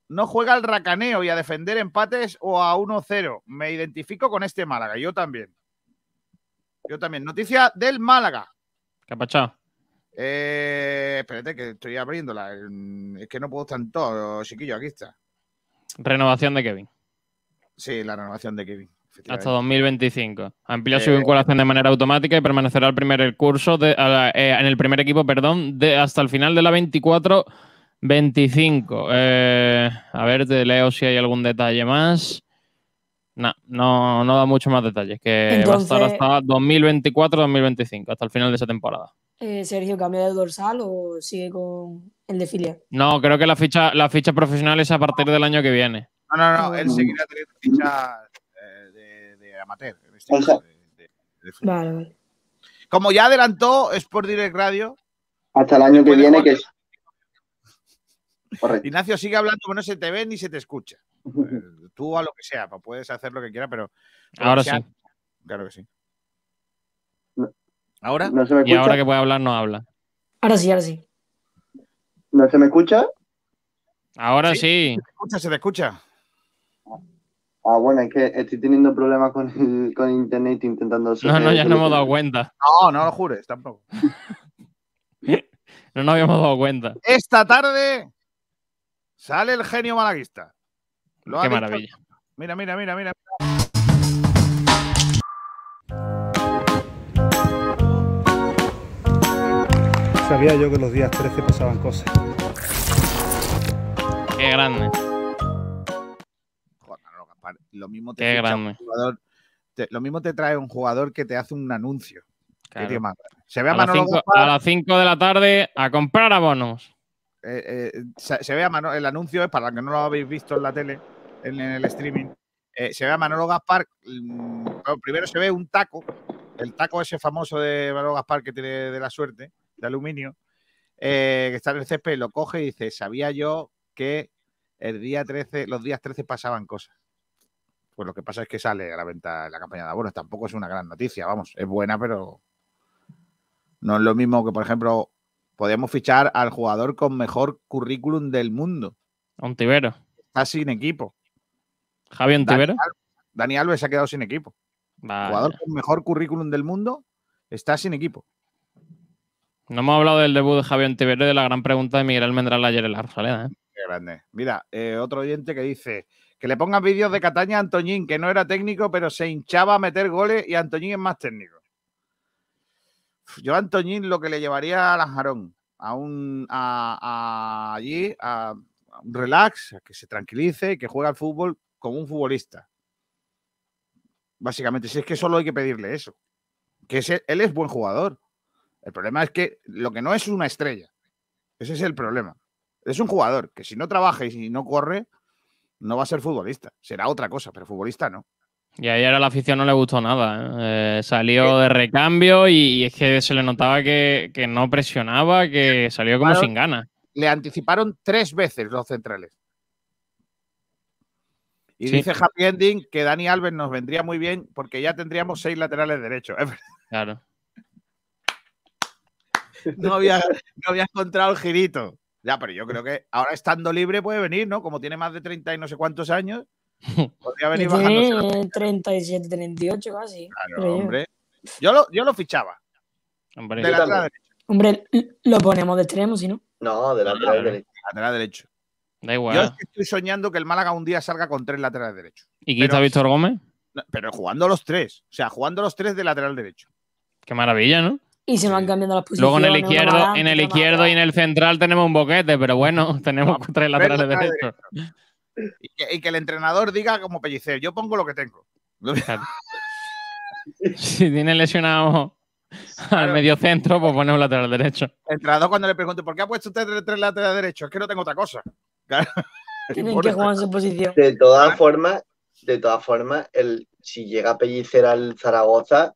No juega al racaneo y a defender empates o a 1-0. Me identifico con este Málaga. Yo también. Yo también. Noticia del Málaga. ¿Qué ha pachado? Eh, espérate que estoy abriéndola. Mm, Es que no puedo estar en todo, chiquillo. Aquí está. Renovación de Kevin. Sí, la renovación de Kevin. Hasta 2025. Amplió su Eh, vinculación de manera automática y permanecerá al primer curso de, a la- eh, en el primer equipo, perdón, de, hasta el final de la 24-25. Eh, a ver, te leo si hay algún detalle más. No, no, no da mucho más detalles. Que va a estar hasta 2024-2025, hasta el final de esa temporada. Eh, Sergio, ¿cambia de dorsal o sigue con el de filial? No, creo que la ficha, la ficha profesional es a partir del año que viene. No, no, no. Él seguirá teniendo ficha eh, de, de amateur. este caso, de- de-. Vale, vale. Como ya adelantó Sport Direct Radio, Hasta el año que viene, que es. Correcto. Ignacio sigue hablando, pero no se te ve ni se te escucha. Tú a lo que sea, pues puedes hacer lo que quieras, pero. Ahora sea- sí. Claro que sí. ¿Ahora? ¿No se me Y escucha? ahora que puede hablar, no habla. Ahora sí, ahora sí. ¿No se me escucha? Ahora sí. ¿Se te escucha? ¿Se te escucha? Ah, bueno, es que estoy teniendo problemas con, el- con internet intentando. No, no, ya no hemos dado cuenta. No, no lo jures, tampoco. No nos habíamos dado cuenta. Esta tarde sale el genio malaguista. Lo Qué dicho- maravilla. Mira, mira, mira, mira. Sabía yo que los días 13 pasaban cosas. Qué grande. Joder, no, Lo mismo te Qué grande. un jugador. te- lo mismo te trae un jugador que te hace un anuncio. Qué Claro. Se ve a, A las, Manolo cinco, a las 5 de la tarde a comprar abonos. eh, eh, se, se ve a Mano- el anuncio, es para los que no lo habéis visto en la tele. En el streaming, eh, se ve a Manolo Gaspar. mm, bueno, primero se ve un taco, el taco ese famoso de Manolo Gaspar que tiene de la suerte, de aluminio, eh, que está en el césped, lo coge y dice: Sabía yo que el día 13, los días 13 pasaban cosas. Pues lo que pasa es que sale a la venta en la campaña de abonos. Tampoco es una gran noticia, vamos, es buena, pero no es lo mismo que, por ejemplo, podemos fichar al jugador con mejor currículum del mundo. Ontivero. Está sin equipo. Javi Dani, Ontivero. Al- Dani Alves se ha quedado sin equipo. Vaya. Jugador con mejor currículum del mundo está sin equipo. No hemos hablado del debut de Javi Ontivero y de la gran pregunta de Miguel Almendral ayer en la Rosaleda. ¿eh? Qué grande. Mira, eh, otro oyente que dice que le pongan vídeos de Cataña a Antoñín, que no era técnico, pero se hinchaba a meter goles y Antoñín es más técnico. Yo a Antoñín lo que le llevaría a Lanjarón, a un a, a allí, a, a un relax, a que se tranquilice y que juegue al fútbol como un futbolista. Básicamente, si es que solo hay que pedirle eso. Que ese- él es buen jugador. El problema es que lo que no es una estrella. Ese es el problema. Es un jugador que si no trabaja y si no corre, no va a ser futbolista. Será otra cosa, pero futbolista no. Y ayer a la afición no le gustó nada. ¿eh? Eh, salió de recambio y, y es que se le notaba que, que no presionaba, que salió como Claro. sin ganas. Le anticiparon tres veces los centrales. Y Sí. dice Happy Ending que Dani Alves nos vendría muy bien porque ya tendríamos seis laterales derechos. Claro. No había, no había encontrado el girito. Ya, pero yo creo que ahora estando libre puede venir, ¿no? Como tiene más de 30 y no sé cuántos años, podría venir. Tiene 37, 38 casi. Claro, hombre. Yo lo, yo lo fichaba. Hombre, De derecho. Hombre, lo ponemos de extremo, si no. No, de lateral derecho. Lateral derecho. Da Yo igual. es que estoy soñando que el Málaga un día salga con tres laterales derechos. ¿Y quita pero- Víctor Gómez? No, Pero jugando los tres. O sea, jugando los tres de lateral derecho. Qué maravilla, ¿no? Y se van cambiando las posiciones. Luego en el izquierdo, en el izquierdo y en el central tenemos un boquete, pero bueno, tenemos tres laterales derechos. Y que, y que el entrenador diga como Pellicer, yo pongo lo que tengo. Si tiene lesionado al medio centro, pues ponemos lateral derecho. El entrenador cuando le pregunte, ¿por qué ha puesto usted tres, tres laterales derechos? Es que no tengo otra cosa. Claro. Tienen que jugar en su posición. De todas formas, de todas formas, el, si llega a pellicer al Zaragoza,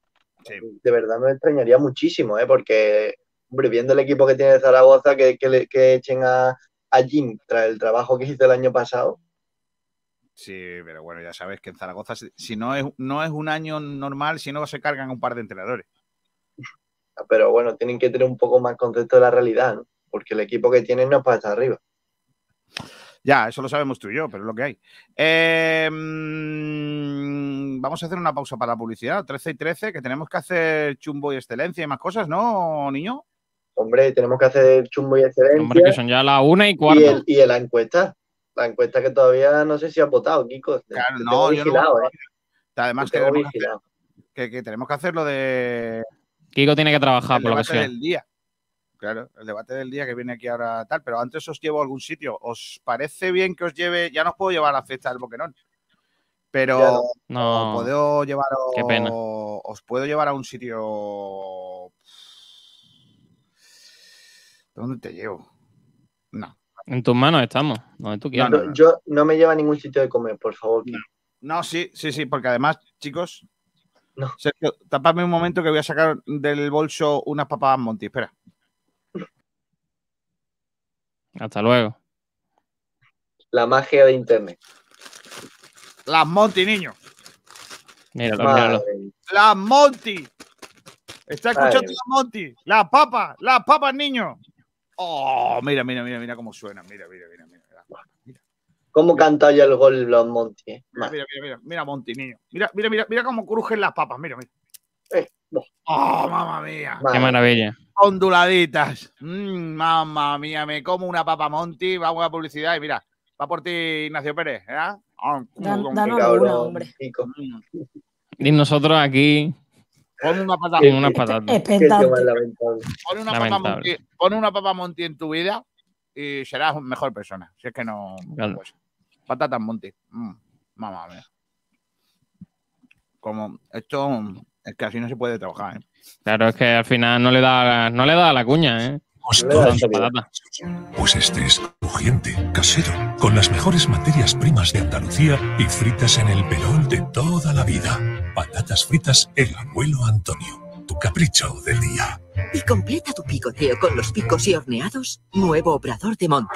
de verdad me extrañaría muchísimo, ¿eh? porque, hombre, viendo el equipo que tiene Zaragoza, que, que, le- que echen a, a Jim tras el trabajo que hizo el año pasado, Sí, pero bueno, ya sabes que en Zaragoza, si- si no es, no es un año normal, si no se cargan un par de entrenadores. pero bueno, tienen que tener un poco más concepto de la realidad, ¿no? porque el equipo que tienen no es para estar arriba. Ya, eso lo sabemos tú y yo, pero es lo que hay. Eh, mm, vamos a hacer una pausa para la publicidad. 13 y 13, que tenemos que hacer chumbo y excelencia y más cosas, ¿no, niño? Hombre, tenemos que hacer chumbo y excelencia. Hombre, que son ya las una y y, cuarto. el- y la encuesta. La encuesta que todavía no sé si has votado, Kiko. Claro, te no, tengo yo no vigilado, voto ¿eh? Además, Te tenemos que, hacer, que- que tenemos que hacer lo de Kiko tiene que trabajar, el por lo que sea. del día. Claro, el debate del día que viene aquí ahora tal, pero antes os llevo a algún sitio. ¿Os parece bien que os lleve? Ya no os puedo llevar a la fiesta del Boquerón, pero No. os puedo llevar a, Qué pena. os puedo llevar a un sitio. ¿Dónde te llevo? No, En tus manos estamos, donde tú quieras. No, no, Yo no me lleva a ningún sitio de comer, por favor. No, sí, sí, sí, porque además, chicos, No. Sergio, tápame un momento que voy a sacar del bolso unas papas Monty. Espera. Hasta luego. La magia de internet. Las Monty, niño. Míralo, míralo. Las Monty. Está escuchando Madre las Monty. Las papas, las papas, niño. Oh, mira, mira, mira, mira cómo suena. Mira, mira, mira, mira. Mira, ¿Cómo cantaba ya el gol los Monty? eh? mira, mira, mira, mira, Monty, niño. Mira, mira, mira, mira cómo crujen las papas. Mira, mira. Eh, no. Oh, mamá mía. Qué maravilla. Onduladitas. Mm, mamma mía, me como una papa Monty. Vamos a publicidad y mira, va por ti Ignacio Pérez. ¿eh? Ah, Dan- danos cabrón, hombre. Y nosotros aquí Pon una pata, en unas patatas. Qué tema Expectante. lamentable. pon una papa Lamentable. Monty, pon una papa Monty en tu vida y serás mejor persona. Si es que no. Claro. pues, patatas Monty. Mm, mamma mía. Como esto es que así no se puede trabajar. ¿eh? Claro, es que al final no le da, no le da la cuña, ¿eh? No le da Tanta seriedad. patata. Pues este es crujiente, casero, con las mejores materias primas de Andalucía y fritas en el perol de toda la vida. Patatas fritas El Abuelo Antonio, tu capricho del día. Y completa tu picoteo con los picos y horneados. Nuevo Obrador de Monte.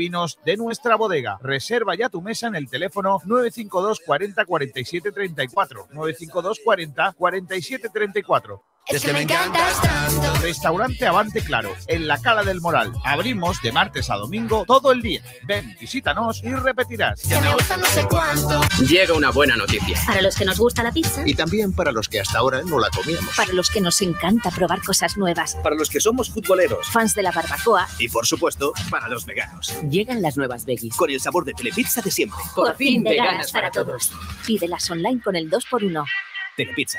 vinos de nuestra bodega. Reserva ya tu mesa en el teléfono 952 40 47 34. 952 40 47 34. Es que me encantas tanto. Restaurante Avante Claro, en la Cala del Moral. Abrimos de martes a domingo todo el día. Ven, visítanos y repetirás. Que me gusta no sé cuánto. Llega una buena noticia. Para los que nos gusta la pizza. Y también para los que hasta ahora no la comíamos. Para los que nos encanta probar cosas nuevas. Para los que somos futboleros. Fans de la barbacoa. Y por supuesto, para los veganos. Llegan las nuevas veggies. Con el sabor de Telepizza de siempre. Por, fin veganas para todos. Pídelas online con el 2x1. Telepizza.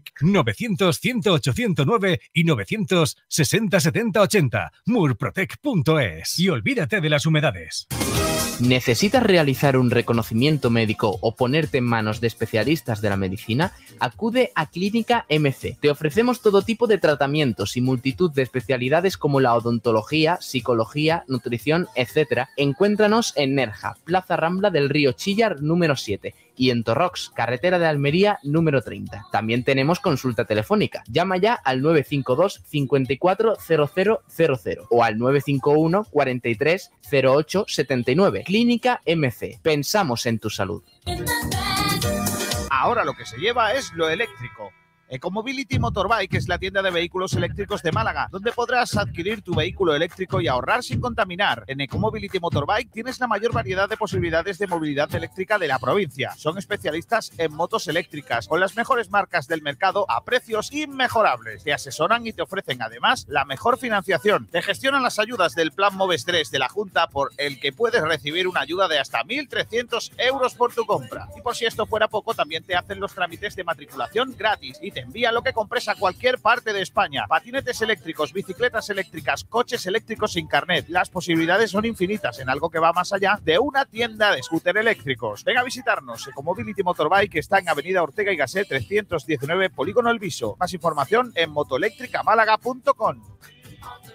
900-108-109 y 960-70-80. Murprotec.es. Y olvídate de las humedades. ¿Necesitas realizar un reconocimiento médico o ponerte en manos de especialistas de la medicina? Acude a Clínica MC. Te ofrecemos todo tipo de tratamientos y multitud de especialidades como la odontología, psicología, nutrición, etc. Encuéntranos en Nerja, Plaza Rambla del Río Chillar número 7 y en Torrox, carretera de Almería número 30. También tenemos consulta telefónica. Llama ya al 952 54 0000 o al 951 43 08 79. Clínica MC. Pensamos en tu salud. Ahora lo que se lleva es lo eléctrico. Ecomobility Motorbike es la tienda de vehículos eléctricos de Málaga, donde podrás adquirir tu vehículo eléctrico y ahorrar sin contaminar. En Ecomobility Motorbike tienes la mayor variedad de posibilidades de movilidad eléctrica de la provincia. Son especialistas en motos eléctricas, con las mejores marcas del mercado a precios inmejorables. Te asesoran y te ofrecen además la mejor financiación. Te gestionan las ayudas del Plan Moves 3 de la Junta, por el que puedes recibir una ayuda de hasta 1.300 euros por tu compra. Y por si esto fuera poco, también te hacen los trámites de matriculación gratis y te envía lo que compres a cualquier parte de España. Patinetes eléctricos, bicicletas eléctricas, coches eléctricos sin carnet. Las posibilidades son infinitas en algo que va más allá de una tienda de scooter eléctricos. Venga a visitarnos. Ecomobility Motorbike está en Avenida Ortega y Gasset 319, Polígono El Viso. Más información en motoeléctricamálaga.com.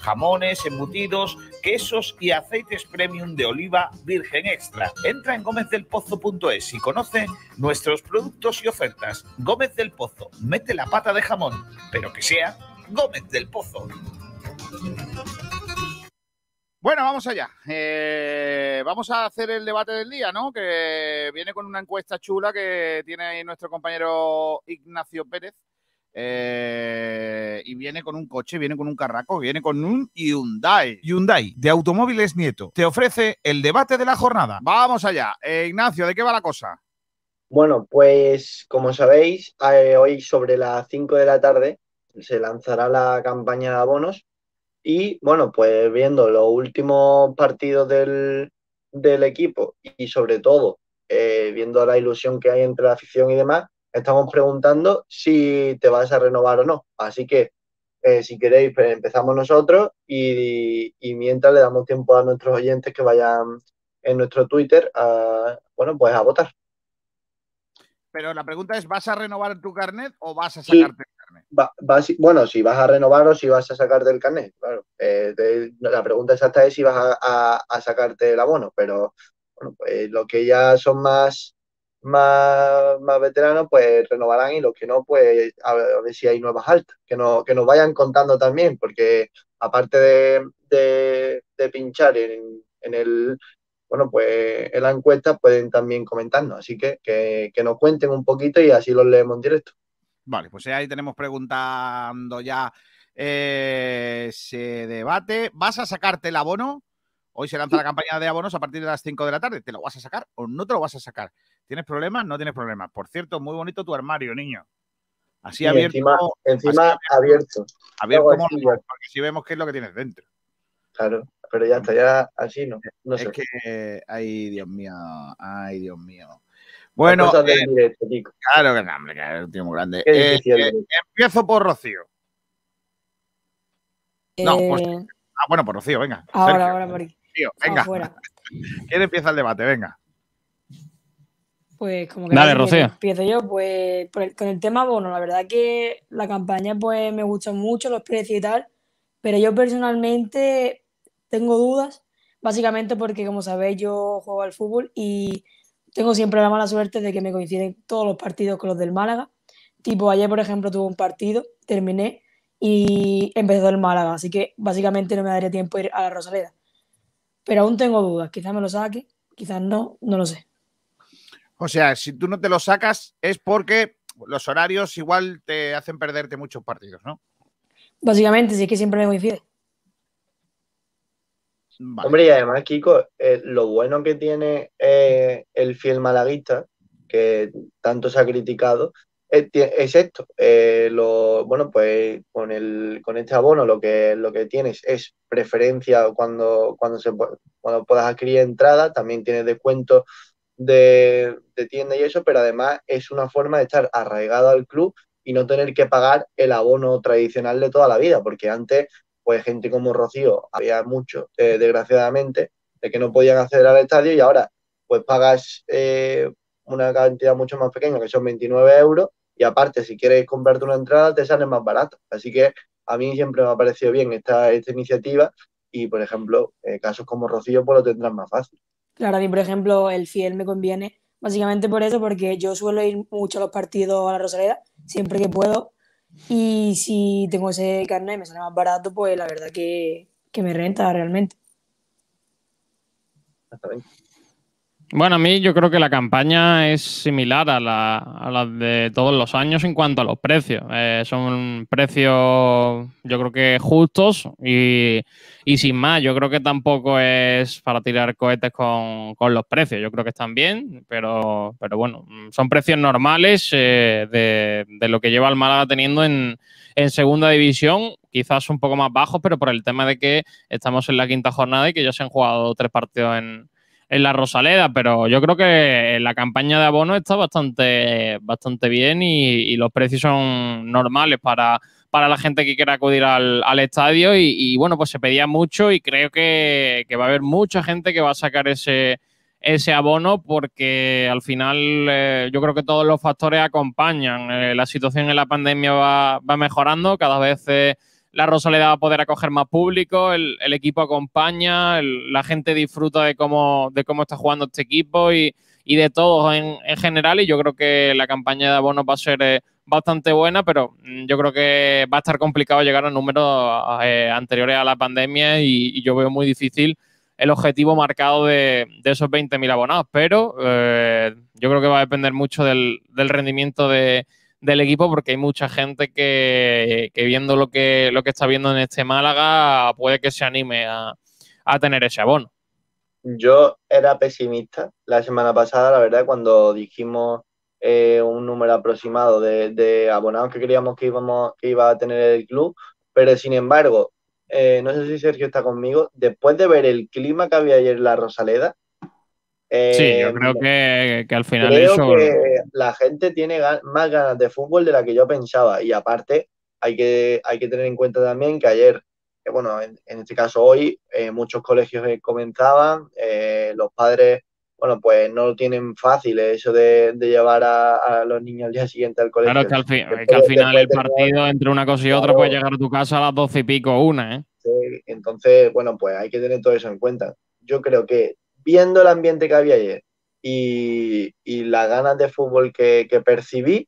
jamones, embutidos, quesos y aceites premium de oliva virgen extra. Entra en gómezdelpozo.es y conoce nuestros productos y ofertas. Gómez del Pozo, mete la pata de jamón, pero que sea Gómez del Pozo. Bueno, vamos allá. Eh, vamos a hacer el debate del día, ¿no? Que viene con una encuesta chula que tiene ahí nuestro compañero Ignacio Pérez. Eh, y viene con un coche, viene con un carraco, viene con un Hyundai. Hyundai, de Automóviles Nieto, te ofrece el debate de la jornada. Vamos allá. Eh, Ignacio, ¿de qué va la cosa? Bueno, pues como sabéis, eh, hoy sobre las 5 de la tarde se lanzará la campaña de abonos y bueno, pues viendo los últimos partidos del, del equipo y sobre todo eh, viendo la ilusión que hay entre la afición y demás, estamos preguntando si te vas a renovar o no. Así que eh, si queréis, pues empezamos nosotros y, y mientras le damos tiempo a nuestros oyentes que vayan en nuestro Twitter a, bueno, pues a votar. Pero la pregunta es, ¿vas a renovar tu carnet o vas a Sí. sacarte? Va- va- si- bueno, si vas a renovar o si vas a sacar del carnet, claro. Eh, de- la pregunta exacta es si vas a, a- a sacarte el abono, pero bueno, pues los que ya son más, más, más veteranos, pues renovarán y los que no, pues a ver, si hay nuevas altas, que, no, que nos vayan contando también, porque aparte de, de- de pinchar en, en el, bueno, pues en la encuesta pueden también comentarnos, así que, que que nos cuenten un poquito y así los leemos en directo. Vale, pues ahí tenemos preguntando ya eh, ese debate. ¿Vas a sacarte el abono? Hoy se lanza la campaña de abonos a partir de las 5 de la tarde. ¿Te lo vas a sacar o no te lo vas a sacar? ¿Tienes problemas? No tienes problemas. Por cierto, muy bonito tu armario, niño. Así Y abierto. encima, encima así abierto. abierto así, porque si vemos qué es lo que tienes dentro. Claro, pero ya está, ya así no. No es sé. que, ay, Dios mío, ay, Dios mío. Bueno, eh, directo, Kiko. claro que no, hombre, que es un tío muy grande. Eh, eh, empiezo por Rocío. No, pues- Ah, bueno, por Rocío, venga. ahora, Sergio. ahora, por. Rocío, venga. Afuera. ¿Quién empieza el debate? Venga. Pues como que Dale, empiezo, Rocío. empiezo yo, pues por el- con el tema bono, la verdad que la campaña pues me gusta mucho, los precios y tal, pero yo personalmente tengo dudas, básicamente porque como sabéis yo juego al fútbol y tengo siempre la mala suerte de que me coinciden todos los partidos con los del Málaga. Tipo ayer, por ejemplo, tuve un partido, terminé y empezó el Málaga, así que básicamente no me daría tiempo a ir a la Rosaleda. Pero aún tengo dudas, quizás me lo saque, quizás no, no lo sé. O sea, si tú no te lo sacas es porque los horarios igual te hacen perderte muchos partidos, ¿no? Básicamente, sí es que siempre me coincide. Hombre, y además, Kiko, eh, lo bueno que tiene eh, el fiel malaguista, que tanto se ha criticado, esto. Eh, lo, bueno, pues con el, con este abono lo que, lo que tienes es preferencia cuando, cuando, se, cuando puedas adquirir entrada, también tienes descuento de, de tienda y eso, pero además es una forma de estar arraigado al club y no tener que pagar el abono tradicional de toda la vida, porque antes, pues gente como Rocío, había mucho, eh, desgraciadamente, de que no podían acceder al estadio y ahora, pues pagas eh, una cantidad mucho más pequeña, que son 29 euros, y aparte, si quieres comprarte una entrada, te sale más barato. Así que a mí siempre me ha parecido bien esta, esta iniciativa y, por ejemplo, eh, casos como Rocío, pues lo tendrán más fácil. Claro, a mí, por ejemplo, el fiel me conviene, básicamente por eso, porque yo suelo ir mucho a los partidos a la Rosaleda, siempre que puedo, y si tengo ese carnet y me sale más barato, pues la verdad que, que me renta realmente. Bueno, a mí yo creo que la campaña es similar a la, a la de todos los años en cuanto a los precios. Eh, son precios, yo creo que justos y, sin más. Yo creo que tampoco es para tirar cohetes con, con los precios. Yo creo que están bien, pero, pero bueno, son precios normales eh, de, de lo que lleva el Málaga teniendo en, en segunda división. Quizás un poco más bajos, pero por el tema de que estamos en la quinta jornada y que ya se han jugado tres partidos en, en la Rosaleda, pero yo creo que la campaña de abono está bastante, bastante bien y, los precios son normales para, para la gente que quiera acudir al, al estadio y, y, bueno, pues se pedía mucho y creo que, que va a haber mucha gente que va a sacar ese, ese abono porque al final eh, yo creo que todos los factores acompañan. Eh, la situación en la pandemia va, va mejorando, cada vez eh, la Rosaleda va a poder acoger más público, el, equipo acompaña, la gente disfruta de cómo, de cómo está jugando este equipo y, de todo en, en general. Y yo creo que la campaña de abonos va a ser eh, bastante buena, pero mm, yo creo que va a estar complicado llegar a números eh, anteriores a la pandemia y, yo veo muy difícil el objetivo marcado de, de esos 20.000 abonados, pero eh, yo creo que va a depender mucho del rendimiento de- del equipo porque hay mucha gente que, que viendo lo que, lo que está viendo en este Málaga puede que se anime a, a tener ese abono. Yo era pesimista la semana pasada, la verdad, cuando dijimos eh, un número aproximado de, de abonados que queríamos que íbamos, que iba a tener el club, pero sin embargo, eh, no sé si Sergio está conmigo, después de ver el clima que había ayer en la Rosaleda, eh, Sí, yo creo que, que al final creo eso... que la gente tiene más ganas de fútbol de la que yo pensaba. Y aparte, hay que, hay que tener en cuenta también que ayer, eh, bueno, en, en este caso hoy, eh, muchos colegios eh, comenzaban, eh, los padres, bueno, pues no lo tienen fácil eh, eso de, de llevar a, a los niños al día siguiente al colegio. Claro, que al, fi- Después- que al final el partido entre una cosa y otra Claro. puede llegar a tu casa a las doce y pico una, ¿eh? Sí, entonces, bueno, pues hay que tener todo eso en cuenta. Yo creo que viendo el ambiente que había ayer y, y las ganas de fútbol que, que percibí,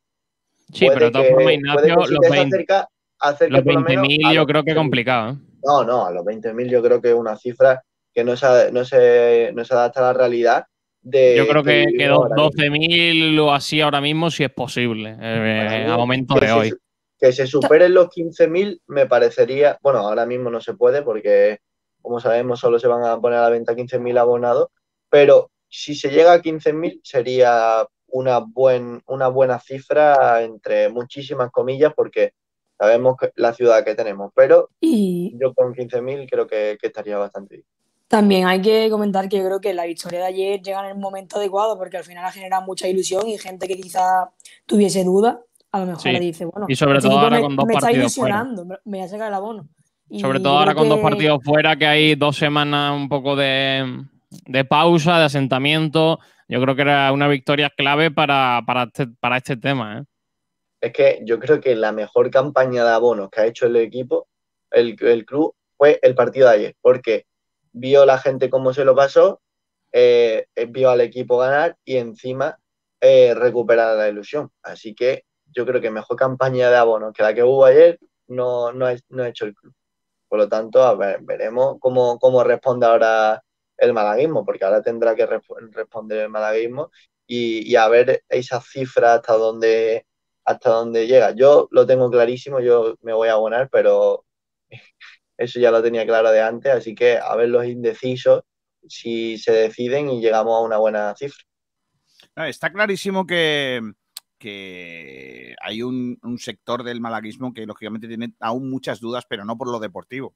Sí, pero de todas formas, Ignacio, si los te 20 acerca, acerque Los por lo menos 20.000 a yo los creo que es 20.000. complicado, ¿eh? No, no, a los 20.000 yo creo que es una cifra que no se, no se, no se adapta a la realidad de Yo creo que, que vivimos do- ahora mismo. 12.000 o así ahora mismo sí es posible, eh, a momento de se hoy. Que se superen los 15.000 me parecería, bueno, ahora mismo no se puede porque, como sabemos, solo se van a poner a la venta 15.000 abonados, pero si se llega a 15.000 sería una, buen, una buena cifra entre muchísimas comillas porque sabemos que la ciudad que tenemos, pero Y yo con 15.000 creo que, que estaría bastante bien. también hay que comentar que yo creo que la victoria de ayer llega en el momento adecuado porque al final ha generado mucha ilusión y gente que quizá tuviese dudas, a lo mejor Sí. dice, bueno, Y sobre este todo ahora me, con dos me está partidos fuera. ilusionando, me, me voy a sacar el abono. Sobre todo ahora con dos que- partidos fuera, que hay dos semanas un poco de, de pausa, de asentamiento. Yo creo que era una victoria clave para, para, este, para este tema. ¿eh? Es que yo creo que la mejor campaña de abonos que ha hecho el equipo, el, el club, fue el partido de ayer, porque vio la gente cómo se lo pasó, eh, vio al equipo ganar y encima eh, recuperar la ilusión. Así que yo creo que mejor campaña de abonos que la que hubo ayer no, no, ha, no ha hecho el club. Por lo tanto, a ver, veremos cómo, cómo responde ahora el malaguismo, porque ahora tendrá que resp- responder el malaguismo y, y a ver esas cifras hasta dónde, hasta dónde llega. Yo lo tengo clarísimo, yo me voy a abonar, pero eso ya lo tenía claro de antes, así que a ver los indecisos si se deciden y llegamos a una buena cifra. Está clarísimo que, que hay un, un sector del malaguismo que lógicamente tiene aún muchas dudas, pero no por lo deportivo.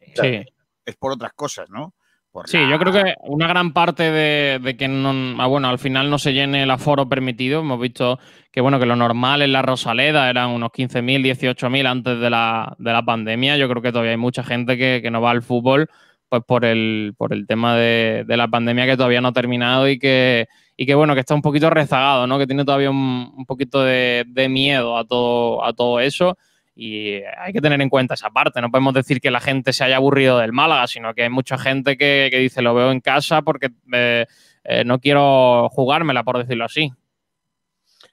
Sí. Es por otras cosas, ¿no? Por Sí, la- yo creo que una gran parte de, de que no, ah, bueno, al final no se llene el aforo permitido. Hemos visto que bueno, que lo normal en la Rosaleda eran unos 15.000, 18.000 antes de la, de la pandemia. Yo creo que todavía hay mucha gente que, que no va al fútbol pues por el, por el tema de, de la pandemia que todavía no ha terminado y que, y que bueno, que está un poquito rezagado, ¿no? Que tiene todavía un, poquito de, miedo a todo, a todo eso. Y hay que tener en cuenta esa parte. No podemos decir que la gente se haya aburrido del Málaga, sino que hay mucha gente que, que dice lo veo en casa porque eh, eh, no quiero jugármela, por decirlo así.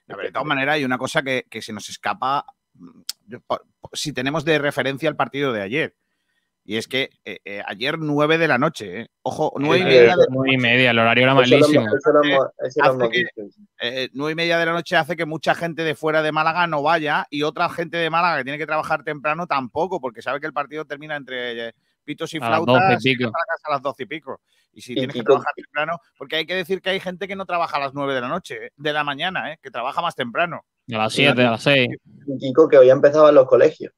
De todas maneras, hay una cosa que, que se nos escapa mm, si tenemos de referencia el partido de ayer. Y es que eh, eh, ayer 9 de la noche, ¿eh? ojo, 9 y media de nueve y media, el horario era malísimo. hemos- eso lo hemos- eso lo Hace hemos que- visto. eh, nueve y media de la noche hace que mucha gente de fuera de Málaga no vaya y otra gente de Málaga que tiene que trabajar temprano tampoco, porque sabe que el partido termina entre eh, pitos y A las flautas 12 y pico. llegas a las 12 y pico. Y si Y tienes que trabajar temprano, porque hay que decir que hay gente que no trabaja a las 9 de la noche, eh, de la mañana, eh, que trabaja más temprano. A las 7, a las 6. Y Kiko, que hoy empezaban los colegios.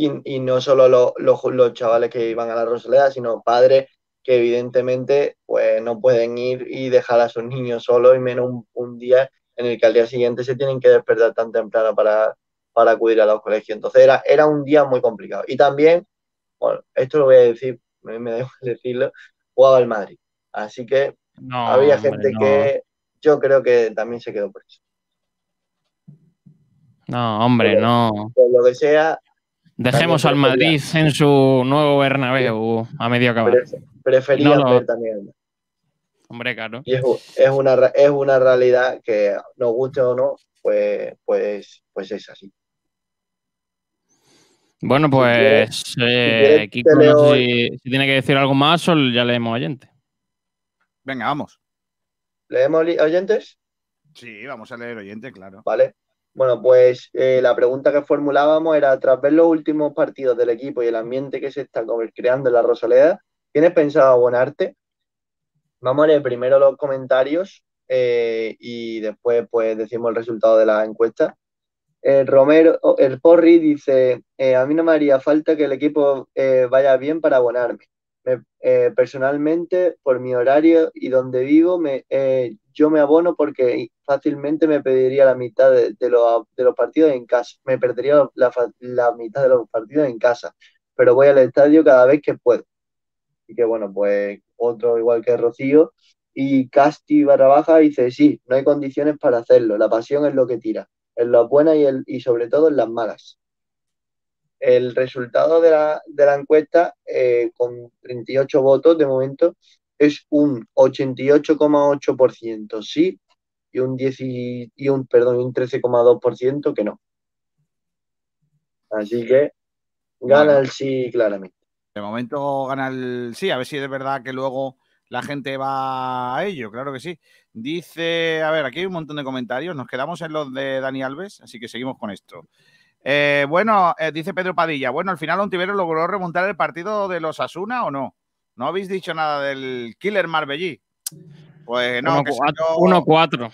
Y, y no solo lo- los, los chavales que iban a la Rosaleda, sino padres que evidentemente pues no pueden ir y dejar a sus niños solos y menos un, un día en el que al día siguiente se tienen que despertar tan temprano para, para acudir a los colegios. Entonces era, era un día muy complicado. Y también, bueno, esto lo voy a decir, me, me dejo decirlo, jugaba el Madrid. Así que No, había hombre, gente no. que yo creo que también se quedó por eso. No, hombre, Pero- no. Por lo que sea, Dejemos al Madrid en su nuevo Bernabéu a medio acabar. Pref- prefería No ver también. Hombre, claro. Y es, una, es una realidad que nos guste o no, pues, pues, pues es así. Bueno, quieres- pues eh, quieres, Kiko, no sé si, si tiene que decir algo más o ya leemos oyente. Venga, vamos. ¿Leemos oyentes? Sí, vamos a leer oyente, claro. Vale. Bueno, pues eh, la pregunta que formulábamos era, tras ver los últimos partidos del equipo y el ambiente que se está creando en la Rosaleda, ¿tienes pensado abonarte? Vamos a leer primero los comentarios eh, y después pues decimos el resultado de la encuesta. El Romero, el Porri dice, eh, a mí no me haría falta que el equipo vaya bien para abonarme. Me- personalmente, por mi horario y donde vivo, me, yo me abono porque fácilmente me pediría la mitad de, los, de los partidos en casa. Me perdería la, mitad de los partidos en casa, pero voy al estadio cada vez que puedo. Y que bueno, pues otro igual que Rocío. Y Casti barra baja dice, sí, no hay condiciones para hacerlo. La pasión es lo que tira, en las buenas y, sobre todo en las malas. El resultado de la, de la encuesta, eh, con 38 votos de momento, es un 88,8% sí y un, 10 y, y un, perdón, un 13,2% que no. Así que gana Bueno. el sí claramente. De momento gana el sí, a ver si es verdad que luego la gente va a ello, claro que sí. Dice, a ver, aquí hay un montón de comentarios, nos quedamos en los de Dani Alves, así que seguimos con esto. Eh, bueno, eh, dice Pedro Padilla, bueno, al final Ontiveros logró remontar el partido de los Asuna o no. ¿No habéis dicho nada del Killer Marbellí? Pues no, que salió- 1-4.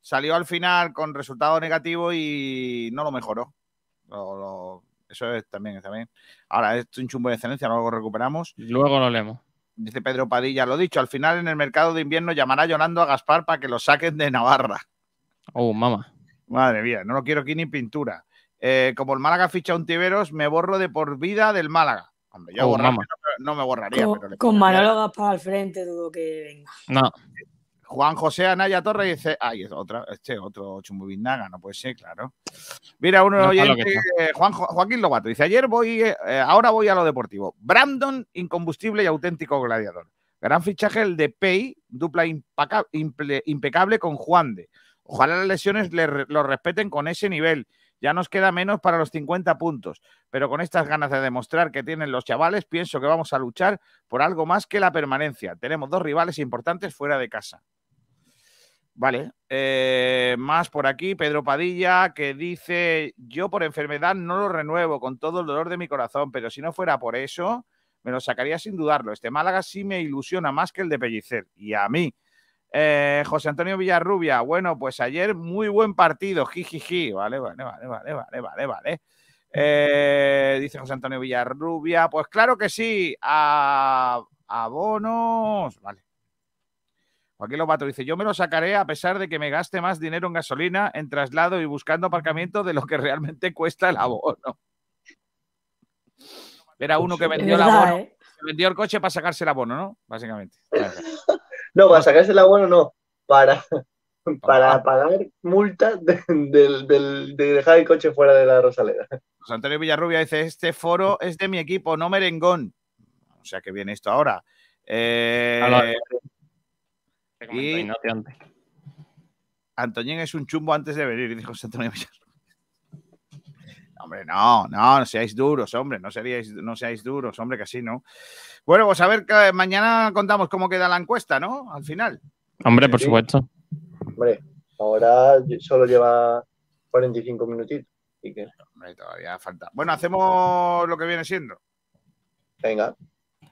salió al final con resultado negativo y no lo mejoró. Lo- lo- eso es también, también. Ahora, esto es un chumbo de excelencia, luego lo recuperamos. Luego lo leemos. Dice Pedro Padilla, lo dicho, al final en el mercado de invierno llamará llorando a Gaspar para que lo saquen de Navarra. Oh, mamá. Madre mía, no lo quiero aquí ni pintura. Eh, como el Málaga ficha un Tiberos, me borro de por vida del Málaga. Hombre, yo Oh, borrarme mamá. no, no me borraría, Con, pero le con Manolo Gaspar al frente, dudo que venga. No. Juan José Anaya Torre dice, ay, es otra, este otro Chumbuvindaga, no puede ser, claro. Mira, uno No oyente, eh, Juan, Jo- Joaquín Lobato, dice, ayer voy, eh, eh, ahora voy a lo deportivo. Brandon, incombustible y auténtico gladiador. Gran fichaje el de Pei, dupla impecable con Juan de. Ojalá las lesiones le lo respeten con ese nivel. Ya nos queda menos para los 50 puntos, pero con estas ganas de demostrar que tienen los chavales, pienso que vamos a luchar por algo más que la permanencia. Tenemos dos rivales importantes fuera de casa. Vale, eh, más por aquí, Pedro Padilla, que dice, yo por enfermedad no lo renuevo con todo el dolor de mi corazón, pero si no fuera por eso, me lo sacaría sin dudarlo. Este Málaga sí me ilusiona más que el de Pellicer, y a mí. Eh, José Antonio Villarrubia, bueno, pues ayer muy buen partido, jijiji, vale, vale, vale, vale, vale, vale, vale. Eh, dice José Antonio Villarrubia, pues claro que sí, a, abonos, vale. Joaquín Lobato dice, yo me lo sacaré a pesar de que me gaste más dinero en gasolina, en traslado y buscando aparcamiento de lo que realmente cuesta el abono. Era uno que vendió el abono, ¿eh? que vendió el coche para sacarse el abono, ¿no? Básicamente. No, para sacarse el abono no, para, para pagar multas de, del- del- de dejar el coche fuera de la Rosaleda. José Antonio Villarrubia dice, este foro es de mi equipo, no merengón. O sea que viene esto ahora. Eh, y Ignacio antes. Antoñín es un chumbo antes de venir, dice José Antonio Villarrubia. Hombre, no, no, no seáis duros, hombre, no, seríais, no seáis duros, hombre, que así, ¿no? Bueno, pues a ver, que mañana contamos cómo queda la encuesta, ¿no? Al final. Hombre, por Sí. supuesto. Hombre, ahora solo lleva 45 minutitos. Así que, Hombre, todavía falta. Bueno, hacemos lo que viene siendo. venga.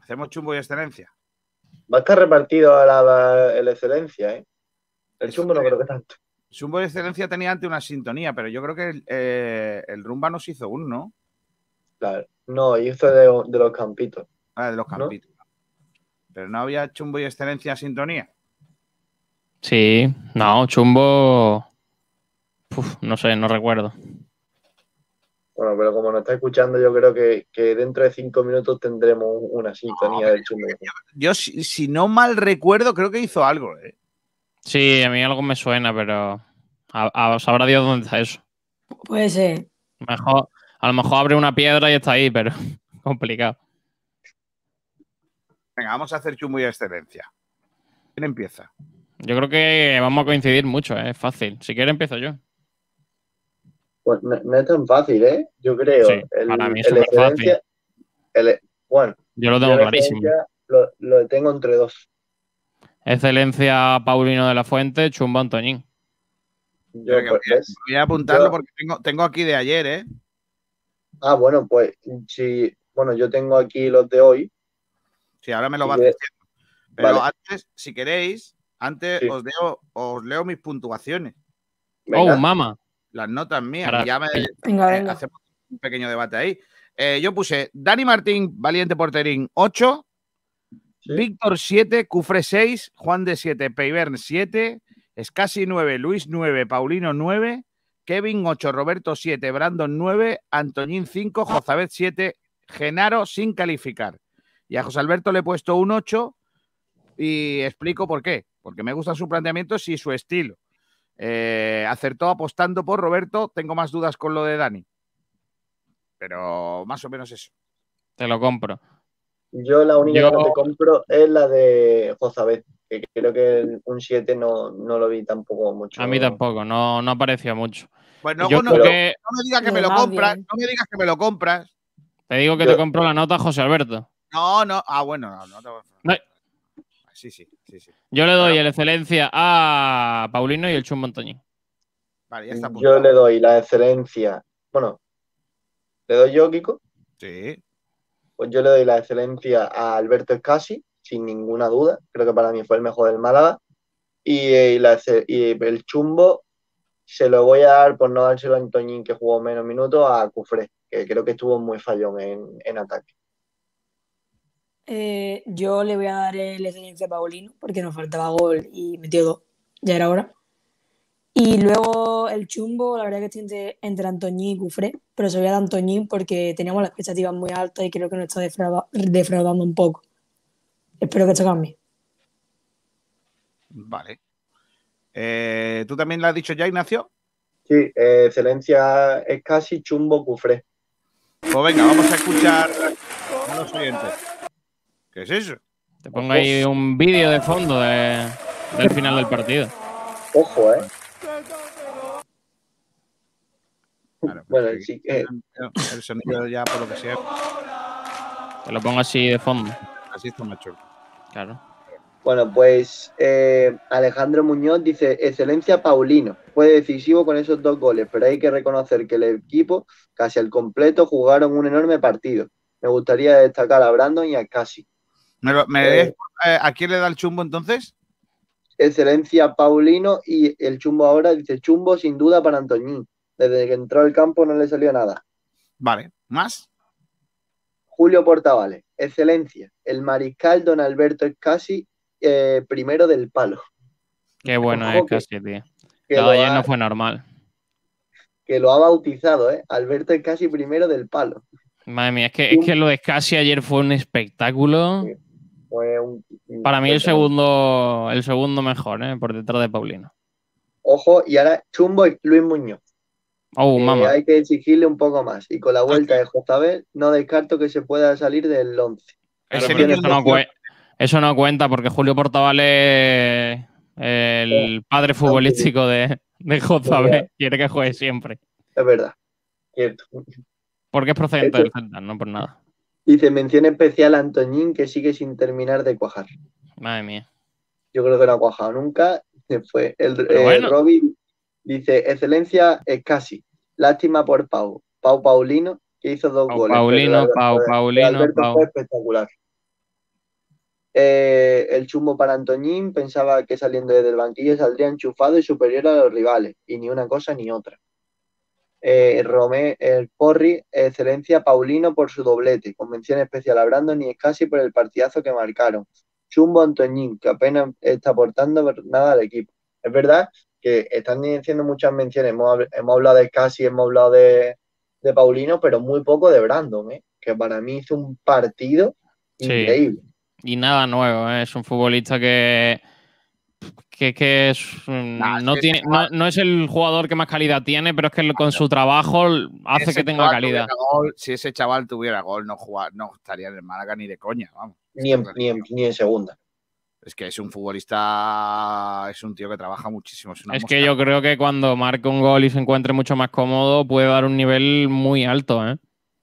Hacemos chumbo y excelencia. Va a estar repartido a la, la excelencia, ¿eh? El chumbo no creo que tanto. Chumbo y excelencia tenía antes una sintonía, pero yo creo que el, eh, el Rumba nos hizo uno, ¿no? Claro. No, hizo de, de los campitos. Ah, de los campitos. Pero no había chumbo y excelencia sintonía. Sí, no, chumbo. Uf, no sé, no recuerdo. Bueno, pero como nos está escuchando, yo creo que, que dentro de cinco minutos tendremos una sintonía del chumbo. Yo, si, si no mal recuerdo, creo que hizo algo, ¿eh? Sí, a mí algo me suena, pero a, a- sabrá Dios dónde está eso. Puede ser. Mejor, a lo mejor abre una piedra y está ahí, pero complicado. Venga, vamos a hacer chumbo y excelencia. ¿Quién empieza? Yo creo que vamos a coincidir mucho, ¿eh? es fácil. Si quieres empiezo yo. Pues no, no es tan fácil, ¿eh? Yo creo. Sí, para mí es el- bueno, Yo lo tengo clarísimo. Lo, lo tengo entre dos. Excelencia Paulino de la Fuente, Chumbo Antoñín. Yo, Venga, pues, voy, a, ¿ves? voy a apuntarlo Yo- porque tengo, tengo aquí de ayer, ¿eh? Ah, bueno, pues sí. Bueno, yo tengo aquí los de hoy. Sí, ahora me lo Sí, vas diciendo. Pero Vale. antes, si queréis, antes Sí. os, leo, os leo mis puntuaciones. Oh, mama. Las notas mías. Para- ya me, Venga, eh, venga. hacemos un pequeño debate ahí. Eh, yo puse Dani Martín, valiente porterín, 8. Víctor 7, Cufré 6, Juan de 7, Peivern 7, Escasi 9, Luis 9, Paulino 9, Kevin 8, Roberto 7, Brandon 9, Antoñín 5, Jozabet 7, Genaro sin calificar. Y a José Alberto le he puesto un 8 y explico por qué. Porque me gustan sus planteamientos y su estilo. Eh, acertó apostando por Roberto, tengo más dudas con lo de Dani. Pero más o menos eso. Te lo compro. Yo la única Yo- que no te compro es la de Jozabet, que creo que un 7 no, no lo vi tampoco mucho. A mí tampoco, no, no apareció mucho. Pues Yo no, creo no que- me digas que me lo compras, no me digas que me lo compras. Te digo que Yo- te compro la nota José Alberto. No, no, ah, bueno, no, no te voy a- No, Sí, sí, sí, sí. Yo le doy el excelencia a Paulino y el Chumbo Antoñín. Vale, ya está Yo apuntado. le doy la excelencia. Bueno, ¿le doy yo, Kiko? Sí. Pues yo le doy la excelencia a Alberto Escasi, sin ninguna duda. Creo que para mí fue el mejor del Málaga. Y, eh, y la exce- y el chumbo se lo voy a dar, por no dárselo a Antoñín, que jugó menos minutos, a Cufré, que creo que estuvo muy fallón en, en ataque. Eh, yo le voy a dar el excelencia a Paulino porque nos faltaba gol y metió dos. Ya era hora. Y luego el chumbo, la verdad que estoy entre, entre Antoñín y Cufré, pero se lo voy a dar a Antoñín porque teníamos las expectativas muy altas y creo que nos está defrauda- defraudando un poco. Espero que esto cambie. Vale. Eh, ¿Tú también lo has dicho ya, Ignacio? Sí, eh, excelencia Escasi, chumbo, Cufré. Pues venga, vamos a escuchar a los oyentes. ¿Qué es eso? Te pongo ahí un vídeo de fondo de- del final del partido. Ojo, ¿eh? Claro, Bueno, sí que- El sonido ya, por lo que sea, Te lo pongo así de fondo. así está más chulo. Claro. Bueno, pues eh, Alejandro Muñoz dice, excelencia Paulino, fue decisivo con esos dos goles, pero hay que reconocer que el equipo casi al completo jugaron un enorme partido. Me gustaría destacar a Brandon y a Casi. ¿Me lo- me Eh. eh, ¿A quién le da el chumbo entonces? Excelencia Paulino y el chumbo ahora dice chumbo sin duda para Antoñín. Desde que entró al campo no le salió nada. Vale, ¿más? Julio Portavales, excelencia. El mariscal Don Alberto es casi eh, primero del palo. Qué bueno es que- casi, tío. que Lo lo de ayer ha- no fue normal. Que lo ha bautizado, ¿eh? Alberto es casi primero del palo. Madre mía, es que, es que lo de Scassi ayer fue un espectáculo. Fue un- Para mí el segundo, el segundo mejor, ¿eh? por detrás de Paulino. Ojo, y ahora chumbo y Luis Muñoz. Oh, mamá. hay que exigirle un poco más. Y con la vuelta de Jozabel, no descarto que se pueda salir del 11. Claro, Ese pero niño eso, no eso cuenta porque Julio Portavales es el padre futbolístico de, de Jozabel. Quiere que juegue siempre. Es verdad. Cierto. Porque es procedente del Celta, no por nada. Dice mención especial a Antoñín que sigue sin terminar de cuajar. Madre mía. Yo creo que no ha cuajado nunca. Fue el eh, bueno. Dice, excelencia es casi. Lástima por Pau. Pau Paulino, que hizo dos Pau goles. Paulino, Pau Paulino, Alberto Pau. fue espectacular. Eh, el chumbo para Antoñín pensaba que saliendo desde el banquillo saldría enchufado y superior a los rivales, y ni una cosa ni otra. Eh, Romé, el Porri, excelencia Paulino por su doblete, con mención especial a Brandon y Escasi por el partidazo que marcaron. Chumbo Antoñín, que apenas está aportando nada al equipo. Es verdad que están diciendo muchas menciones, hemos, hab- hemos hablado de Escasi, hemos hablado de, de Paulino, pero muy poco de Brandon, ¿eh? que para mí hizo un partido Sí. increíble. Y nada nuevo, ¿eh? es un futbolista que, que, que es, mm, Nah, es no, que tiene, no, no es el jugador que más calidad tiene, pero es que con su trabajo hace Ese que tenga calidad. gol, si ese chaval tuviera gol, no, jugar, no estaría en el Málaga ni de coña, vamos. Ni en, ni en- ni en segunda. Es que es un futbolista, es un tío que trabaja muchísimo. Es, una Es mosca. que yo creo que cuando marque un gol y se encuentre mucho más cómodo, puede dar un nivel muy alto, ¿eh?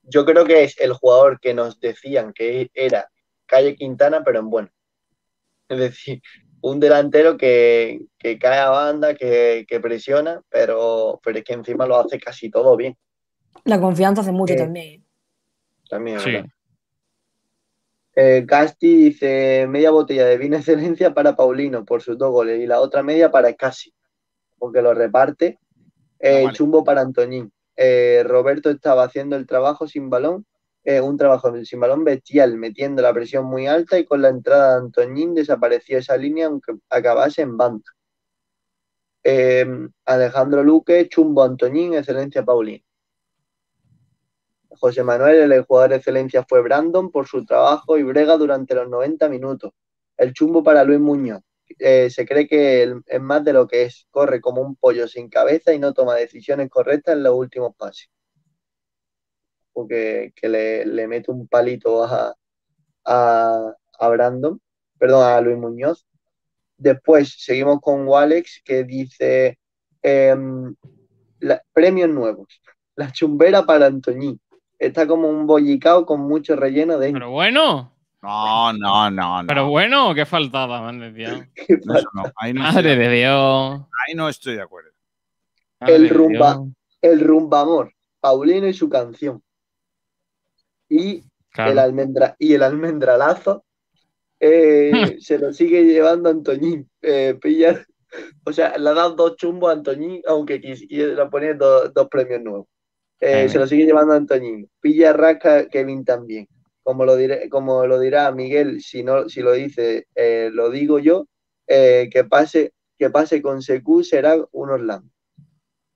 Yo creo que es el jugador que nos decían que era Calle Quintana, pero en bueno. Es decir, un delantero que, que cae a banda, que, que presiona, pero, pero es que encima lo hace casi todo bien. La confianza hace mucho Eh, también. También, es Sí. Eh, Casti dice media botella de vino excelencia para Paulino por sus dos goles y la otra media para Casi, porque lo reparte. Eh, Chumbo para Antoñín. Eh, Roberto estaba haciendo el trabajo sin balón, eh, un trabajo sin balón bestial, metiendo la presión muy alta y con la entrada de Antoñín desapareció esa línea aunque acabase en banda. Eh, Alejandro Luque, Chumbo Antoñín, excelencia Paulino. José Manuel, el jugador de excelencia fue Brandon por su trabajo y brega durante los 90 minutos. El chumbo para Luis Muñoz. Eh, se cree que es más de lo que es. Corre como un pollo sin cabeza y no toma decisiones correctas en los últimos pases. Porque que le, le mete un palito a, a, a Brandon, perdón, a Luis Muñoz. Después seguimos con Walex que dice em, la- premios nuevos. La chumbera para Antoñín. Está como un bollicao con mucho relleno dentro. Pero bueno, No, no, no, no. pero bueno, qué faltada, madre de Dios. No, eso no, ahí no Madre estoy de Dios. Ahí no estoy de acuerdo. Madre El de rumba, Dios. el rumba amor, Paulino y su canción. Y Claro. el almendra, y el almendralazo eh, se lo sigue llevando Antoñín. Eh, pilla, o sea, le ha dado dos chumbos a Antoñín, aunque quisiera poner dos, dos premios nuevos. Eh, se lo sigue llevando Antoñín. Pilla rasca Kevin también. Como lo, diré, como lo dirá Miguel, si no, si lo dice, eh, lo digo yo, que pase, que pase con Secu será un Orlando.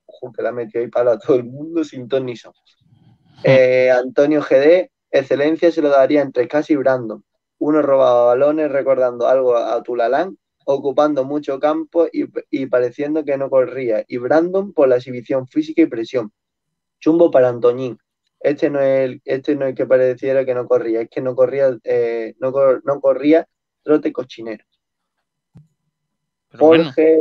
Ojo, que la metió ahí para todo el mundo sin ton ni son. Eh, Antonio GD, excelencia se lo daría entre Casi y Brandon. Uno robaba balones recordando algo a Tulalán, ocupando mucho campo y, y pareciendo que no corría. Y Brandon por la exhibición física y presión. Chumbo para Antoñín. Este no es el, este no es que pareciera que no corría, es que no corría, eh, no, cor- no corría trote cochinero. Pero bueno. Jorge,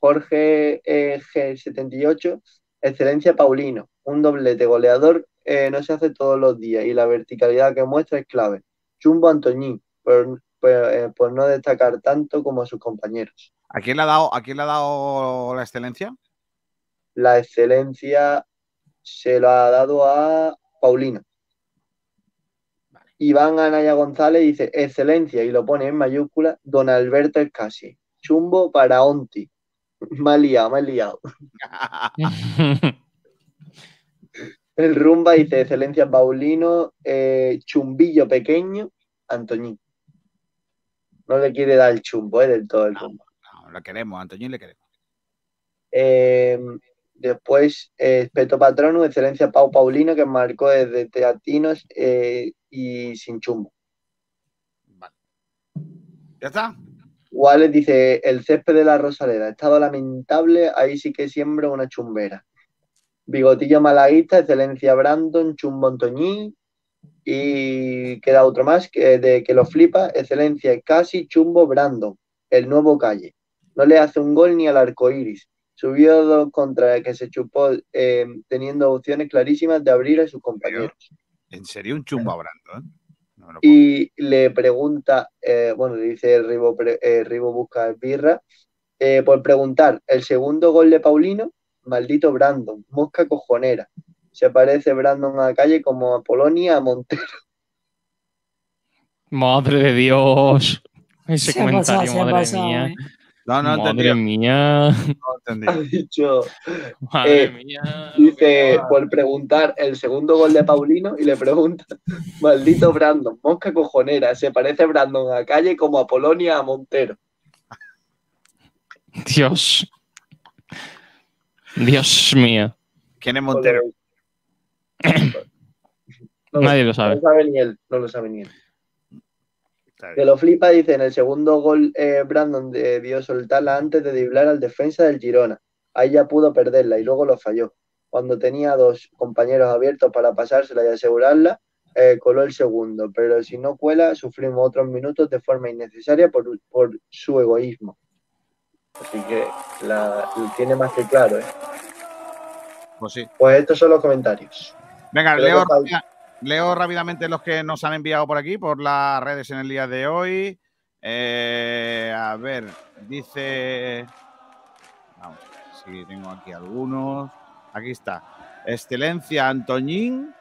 Jorge eh, G78, excelencia Paulino, un doblete goleador eh, no se hace todos los días y la verticalidad que muestra es clave. Chumbo Antoñín, por, por, eh, por no destacar tanto como a sus compañeros. ¿A quién le ha dado, a quién le ha dado la excelencia? La excelencia se lo ha dado a Paulino. Iván Anaya González dice excelencia y lo pone en mayúscula. Don Alberto Escasi. Chumbo para Onti. Me ha liado, me ha liado. El Rumba dice excelencia Paulino, eh, chumbillo pequeño, Antoñín. No le quiere dar el chumbo, eh, del todo el Rumba. No, le queremos, Antoñín le queremos. Eh, después, eh, Peto Patrono, excelencia Pau Paulino, que marcó desde Teatinos eh, y sin chumbo. ¿Ya está? Wallace dice, el césped de la Rosaleda, estado lamentable, ahí sí que siembra una chumbera. Bigotillo Malaguista, excelencia Brandon, chumbo Antoñín, y queda otro más que, de que lo flipa, excelencia casi chumbo Brandon, el nuevo calle. No le hace un gol ni al arco iris. Subió dos contra el que se chupó eh, teniendo opciones clarísimas de abrir a sus compañeros. ¿En serio un chumbo a Brandon? Y le pregunta, eh, bueno, dice Ribo, eh, Ribo busca birra, eh, por preguntar, el segundo gol de Paulino, maldito Brandon, mosca cojonera. Se parece Brandon a calle como a Polonia a Montero. Madre de Dios. Ese Se ha pasado, comentario, ha madre pasado, mía. eh. No, no madre mía. Ha dicho, Madre eh, mía. dice, por preguntar el segundo gol de Paulino y le pregunta, maldito Brandon, mosca cojonera, se parece Brandon a calle como a Polonia a Montero. Dios. Dios mío. ¿Quién es Montero? No Nadie lo sabe. No lo sabe ni él, no lo sabe ni él. Que lo flipa, dice, en el segundo gol eh, Brandon debió soltarla antes de driblar al defensa del Girona. Ahí ya pudo perderla y luego lo falló. Cuando tenía dos compañeros abiertos para pasársela y asegurarla, eh, coló el segundo, pero si no cuela, sufrimos otros minutos de forma innecesaria por, por su egoísmo. Así que la, tiene más que claro, ¿eh? Pues sí. Pues estos son los comentarios. Venga, leo, rápida- leo rápidamente los que nos han enviado por aquí, por las redes en el día de hoy. Eh, a ver, dice. Vamos a ver si tengo aquí algunos. Aquí está. Excelencia Antoñín.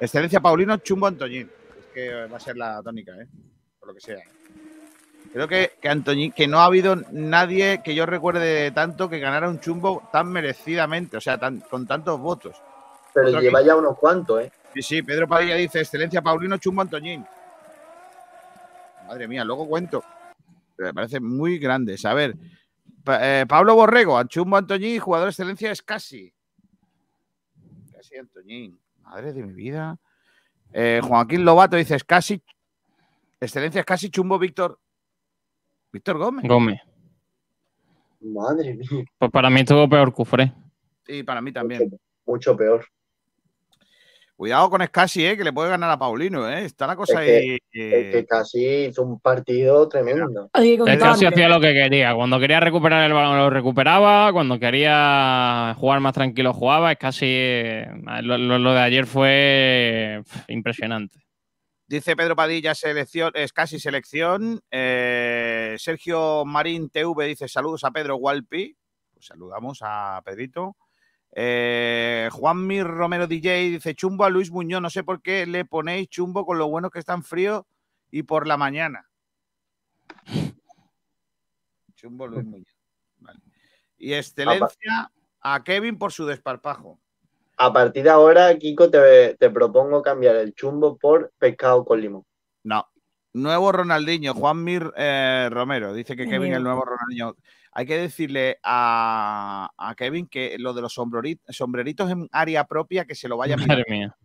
Excelencia Paulino Chumbo Antoñín. Es que va a ser la tónica, ¿eh? Por lo que sea. Creo que, que que no ha habido nadie que yo recuerde tanto que ganara un chumbo tan merecidamente, o sea, tan, con tantos votos. Pero Otro lleva que- ya unos cuantos, ¿eh? Sí, sí, Pedro Padilla dice, excelencia Paulino Chumbo Antoñín. Madre mía, luego cuento. Me parece muy grandes. A ver, Pa- eh, Pablo Borrego, Chumbo Antoñín, jugador de excelencia es casi. Casi Antoñín. Madre de mi vida. Eh, Joaquín Lobato dice, es casi. Excelencia es casi Chumbo Víctor. Víctor Gómez. Gómez. Madre mía. Pues para mí estuvo peor Cufré. Y para mí también. Mucho peor. Cuidado con Escasi, eh, que le puede ganar a Paulino. Eh. Está la cosa Es que- ahí. eh, Es que casi hizo un partido tremendo. El casi hacía lo que quería. Cuando quería recuperar el balón lo recuperaba. Cuando quería jugar más tranquilo jugaba. Es casi. eh, Lo, lo- lo de ayer fue impresionante. Dice Pedro Padilla, selección, es casi selección. Eh, Sergio Marín TV dice saludos a Pedro Gualpi. Pues saludamos a Pedrito. Eh, Juanmi Romero DJ dice chumbo a Luis Muñoz. No sé por qué le ponéis chumbo con lo bueno que está en frío y por la mañana. Chumbo Luis Muñoz. Vale. Y excelencia a Kevin por su desparpajo. A partir de ahora, Kiko, te, te propongo cambiar el chumbo por pescado con limón. No. Nuevo Ronaldinho, Juan Mir eh, Romero. Dice que Kevin, mío. el nuevo Ronaldinho. Hay que decirle a, a Kevin que lo de los sombreri- sombreritos en área propia, que se lo vaya Madre mirando. mía.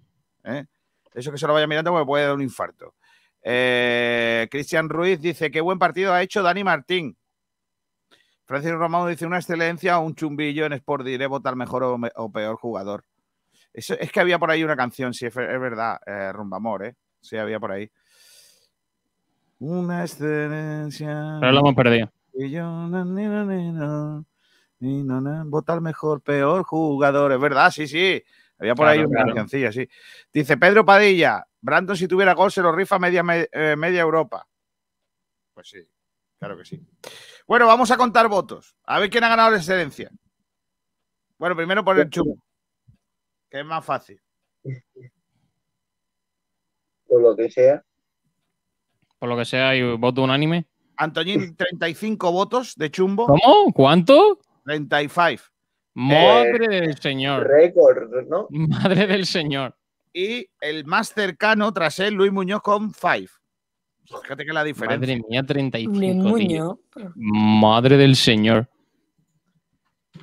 ¿eh? Eso que se lo vaya mirando porque puede dar un infarto. Eh, Cristian Ruiz dice: Qué buen partido ha hecho Dani Martín. Francisco Romano dice: Una excelencia o un chumbillo en Sport Diré votar mejor o, me- o peor jugador. Es que había por ahí una canción, sí, es, ver- es verdad, eh, Rumbamor, ¿eh? Sí, había por ahí. Una excelencia. Pero lo hemos perdido. Y yo, na, na, na, na, votar mejor, peor jugador. Es verdad, sí, sí. Había por ahí una claro. cancioncilla, sí. Dice Pedro Padilla, Brandon si tuviera gol se lo rifa media, me- eh, media Europa. Pues sí, claro que sí. Bueno, vamos a contar votos. A ver quién ha ganado la excelencia. Bueno, primero por el chumbo, que es más fácil. Por lo que sea. Por lo que sea, y voto unánime. Antoñín, 35 votos de chumbo. ¿Cómo? ¿Cuánto? 35. Madre del señor. Récord, ¿no? Madre del señor. Y el más cercano tras él, Luis Muñoz con 5. Fíjate que la diferencia. Madre mía, 35. Luis tío. Muñoz. Madre del señor.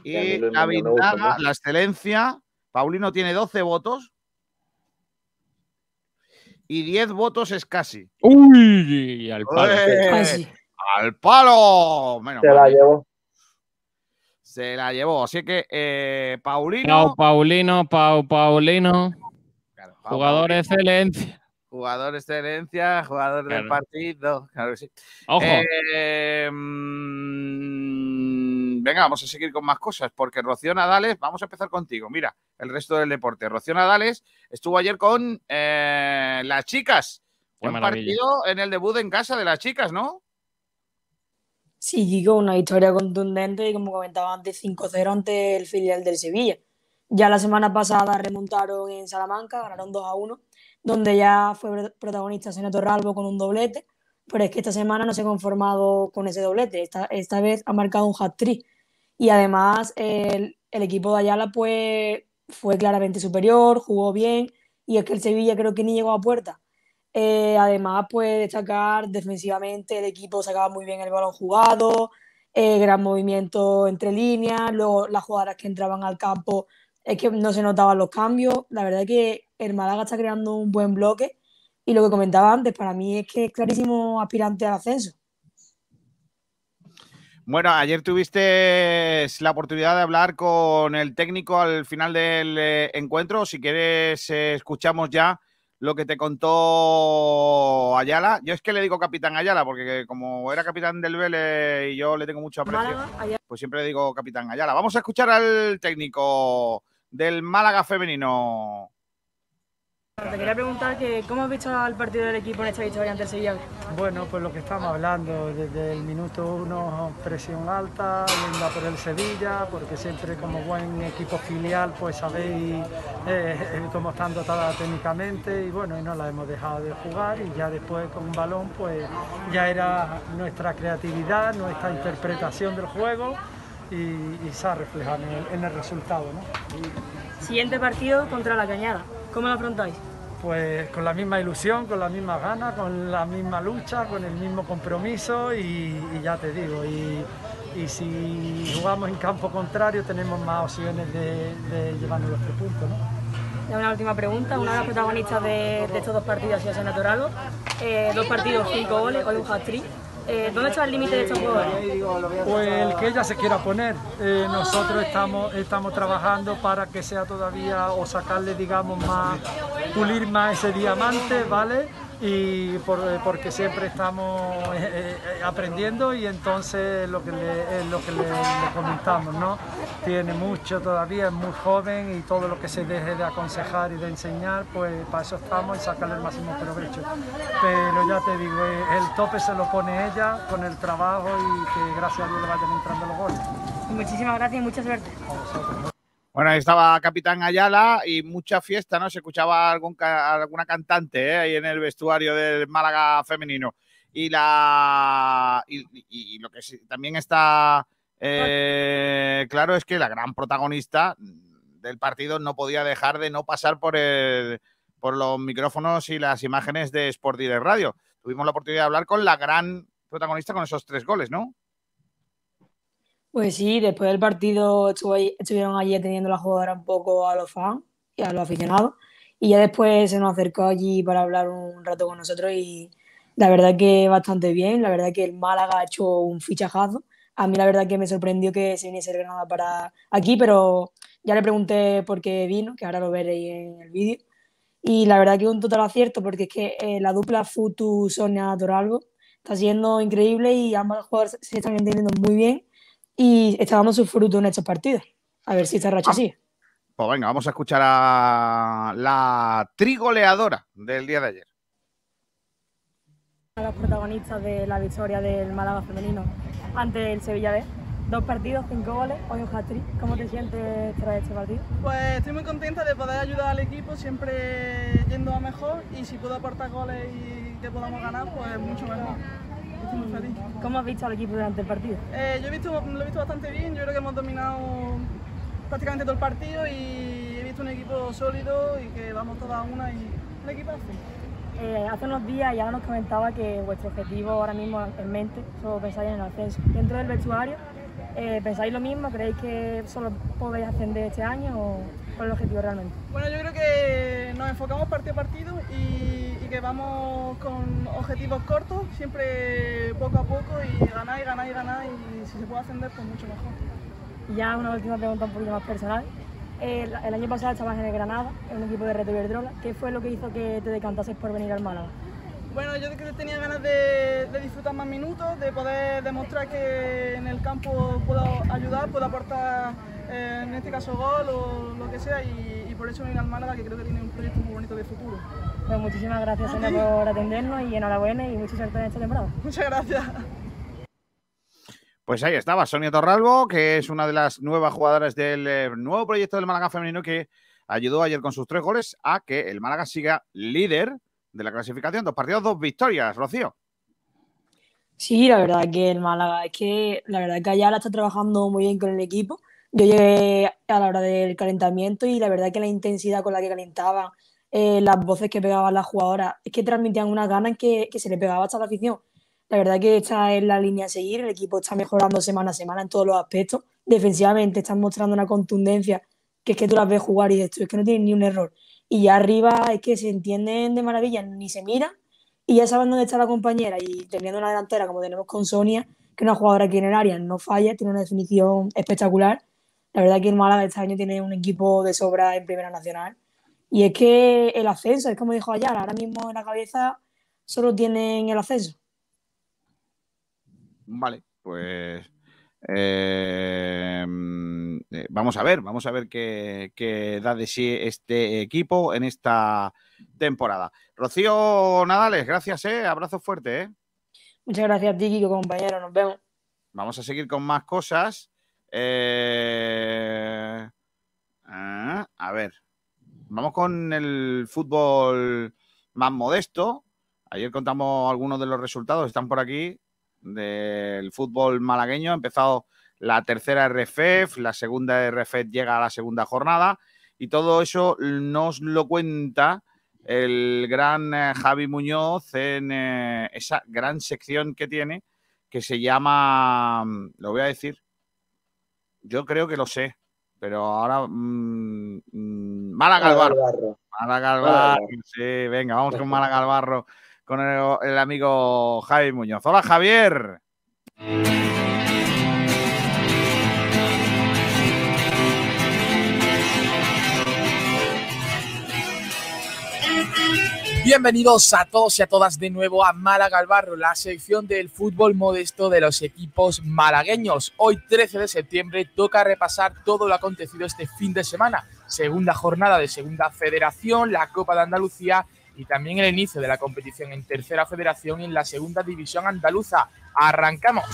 Y la ventaja, la excelencia, Paulino tiene 12 votos. Y 10 votos es casi. Uy, al palo. Casi. ¡Al palo! Menos Se mal. la llevó. Se la llevó. Así que eh, Paulino, Pau Paulino, Pau Paulino. Pau Jugador Paulino. excelencia. jugador de excelencia, jugador del Claro. partido. Claro que sí. Ojo. Eh, mm, venga, vamos a seguir con más cosas, porque Rocío Nadales, vamos a empezar contigo. Mira, el resto del deporte. Rocío Nadales estuvo ayer con eh, las chicas. Qué Buen maravilla. partido en el debut en casa de las chicas, ¿no? Sí, Kiko, una historia contundente y como comentaba antes, 5-0 ante el filial del Sevilla. Ya la semana pasada remontaron en Salamanca, ganaron 2-1, donde ya fue protagonista Sonia Torralbo con un doblete, pero es que esta semana no se ha conformado con ese doblete, esta, esta vez ha marcado un hat-trick. Y además el, el equipo de Ayala pues, fue claramente superior, jugó bien, y es que el Sevilla creo que ni llegó a puerta. Eh, además, pues destacar defensivamente, el equipo sacaba muy bien el balón jugado, eh, gran movimiento entre líneas, luego las jugadoras que entraban al campo, es que no se notaban los cambios. La verdad es que el Málaga está creando un buen bloque y lo que comentaba antes, para mí es que es clarísimo aspirante al ascenso. Bueno, ayer tuviste la oportunidad de hablar con el técnico al final del eh, encuentro. Si quieres, eh, escuchamos ya lo que te contó Ayala. Yo es que le digo capitán Ayala, porque como era capitán del Vélez y yo le tengo mucho aprecio, pues siempre le digo capitán Ayala. Vamos a escuchar al técnico del Málaga femenino. Te quería preguntar que cómo has visto al partido del equipo en esta victoria ante el Sevilla. Bueno, pues lo que estamos hablando, desde el minuto uno presión alta, yendo a por el Sevilla, porque siempre como buen equipo filial pues sabéis eh, cómo están dotadas técnicamente y bueno, y no la hemos dejado de jugar y ya después con un balón pues ya era nuestra creatividad, nuestra interpretación del juego y, y se ha reflejado en el, en el resultado. ¿no? Siguiente partido contra la Cañada. ¿Cómo lo afrontáis? Pues con la misma ilusión, con la misma ganas, con la misma lucha, con el mismo compromiso y, y ya te digo, y, y si jugamos en campo contrario tenemos más opciones de, de llevarnos los tres puntos. ¿no? Ya una última pregunta. Una de las protagonistas de, de estos dos partidos ha sido Sena Torralbo. Eh, dos partidos, cinco goles, hoy un hat-trick. Eh, ¿Dónde está el límite de estos jugadores? Pues el que ella se quiera poner. Eh, nosotros estamos, estamos trabajando para que sea todavía o sacarle, digamos, más, pulir más ese diamante, ¿vale? Y por- eh, porque siempre estamos eh, eh, aprendiendo y entonces lo que, le, es lo que le, le comentamos, ¿no? Tiene mucho todavía, es muy joven y todo lo que se deje de aconsejar y de enseñar, pues para eso estamos y sacarle el máximo provecho. Pero ya te digo, eh, el tope se lo pone ella con el trabajo y que gracias a Dios le vayan entrando los goles. Muchísimas gracias y mucha suerte. Bueno, ahí estaba Capitán Ayala y mucha fiesta, ¿no? Se escuchaba algún alguna cantante ¿eh? ahí en el vestuario del Málaga femenino. Y la y lo que sí- también está eh, claro es que la gran protagonista del partido no podía dejar de no pasar por el por los micrófonos y las imágenes de Sport Direct Radio. Tuvimos la oportunidad de hablar con la gran protagonista con esos tres goles, ¿no? Pues sí, después del partido estuvieron allí atendiendo la jugadora un poco a los fans y a los aficionados. Y ya después se nos acercó allí para hablar un rato con nosotros y la verdad que bastante bien. La verdad que el Málaga ha hecho un fichajazo. A mí la verdad que me sorprendió que se viniese el Granada para aquí, pero ya le pregunté por qué vino, que ahora lo veréis en el vídeo. Y la verdad que un total acierto, porque es que eh, la dupla Futu-Sonia Toralbo está siendo increíble y ambas jugadoras se están entendiendo muy bien y está dando sus frutos en estos partidos. A ver si esta racha sigue. Pues venga, vamos a escuchar a la trigoleadora del día de ayer. A los protagonistas de la victoria del Málaga femenino ante el Sevilla B. Dos partidos, cinco goles, hoy un hat-trick. ¿Cómo te sientes tras este partido? Pues estoy muy contenta de poder ayudar al equipo, siempre yendo a mejor y si puedo aportar goles y que podamos ganar, pues mucho mejor. Estoy muy feliz. ¿Cómo has visto al equipo durante el partido? Eh, yo he visto, lo he visto bastante bien, yo creo que hemos dominado prácticamente todo el partido y he visto un equipo sólido y que vamos todas a una y un equipazo. Eh, hace unos días ya nos comentaba que vuestro objetivo ahora mismo en mente solo pensáis en el ascenso. Dentro del vestuario, eh, ¿pensáis lo mismo? ¿Creéis que solo podéis ascender este año o cuál es el objetivo realmente? Bueno, yo creo que nos enfocamos partido a partido y, y que vamos con objetivos cortos, siempre poco a poco y ganar y ganar y ganar y si se puede ascender pues mucho mejor. Y ya una última pregunta un poquito más personal. El, el año pasado estabas en el Granada, en un equipo de Reto Iberdrola. ¿Qué fue lo que hizo que te decantases por venir al Málaga? Bueno, yo tenía ganas de, de disfrutar más minutos, de poder demostrar que en el campo puedo ayudar, puedo aportar, eh, en este caso gol o lo que sea, y, y por eso venir al Málaga, que creo que tiene un proyecto muy bonito de futuro. Pues muchísimas gracias, Sonia, por atendernos y enhorabuena y mucha suerte en esta temporada. Muchas gracias. Pues ahí estaba Sonia Torralbo, que es una de las nuevas jugadoras del eh, nuevo proyecto del Málaga femenino que ayudó ayer con sus tres goles a que el Málaga siga líder de la clasificación. Dos partidos, dos victorias, Rocío. Sí, la verdad que el Málaga, es que la verdad que Ayala está trabajando muy bien con el equipo. Yo llegué a la hora del calentamiento y la verdad que la intensidad con la que calentaban, eh, las voces que pegaban las jugadoras, es que transmitían una ganas que, que se le pegaba hasta la afición. La verdad que esta es la línea a seguir, el equipo está mejorando semana a semana en todos los aspectos. Defensivamente están mostrando una contundencia que es que tú las ves jugar y esto es que no tienen ni un error. Y ya arriba es que se entienden de maravilla, ni se miran y ya saben dónde está la compañera y teniendo una delantera como tenemos con Sonia, que es una jugadora aquí en el área, no falla, tiene una definición espectacular. La verdad que el Málaga este año tiene un equipo de sobra en Primera Nacional Y es que el ascenso, es como dijo ayer, ahora mismo en la cabeza solo tienen el ascenso. Vale, pues eh, eh, vamos a ver, vamos a ver qué, qué da de sí este equipo en esta temporada. Rocío Nadales, gracias, eh, abrazo fuerte, eh. Muchas gracias a ti, Kiko, compañero. Nos vemos. Vamos a seguir con más cosas. Eh, ah, a ver, vamos con el fútbol más modesto. Ayer contamos algunos de los resultados, están por aquí, del fútbol malagueño. Ha empezado la tercera RFEF, la segunda RFEF llega a la segunda jornada y todo eso nos lo cuenta el gran eh, Javi Muñoz en eh, esa gran sección que tiene que se llama, lo voy a decir, yo creo que lo sé, pero ahora mm, mm, Málaga al barro. Barro. Málaga al Málaga al barro, sí, venga, vamos con Málaga al barro con el, el amigo Javi Muñoz. Hola Javier. Bienvenidos a todos y a todas de nuevo a Málaga al Barro, la sección del fútbol modesto de los equipos malagueños. Hoy 13 de septiembre toca repasar todo lo acontecido este fin de semana. Segunda jornada de Segunda Federación, la Copa de Andalucía y también el inicio de la competición en Tercera Federación y en la Segunda División Andaluza. Arrancamos.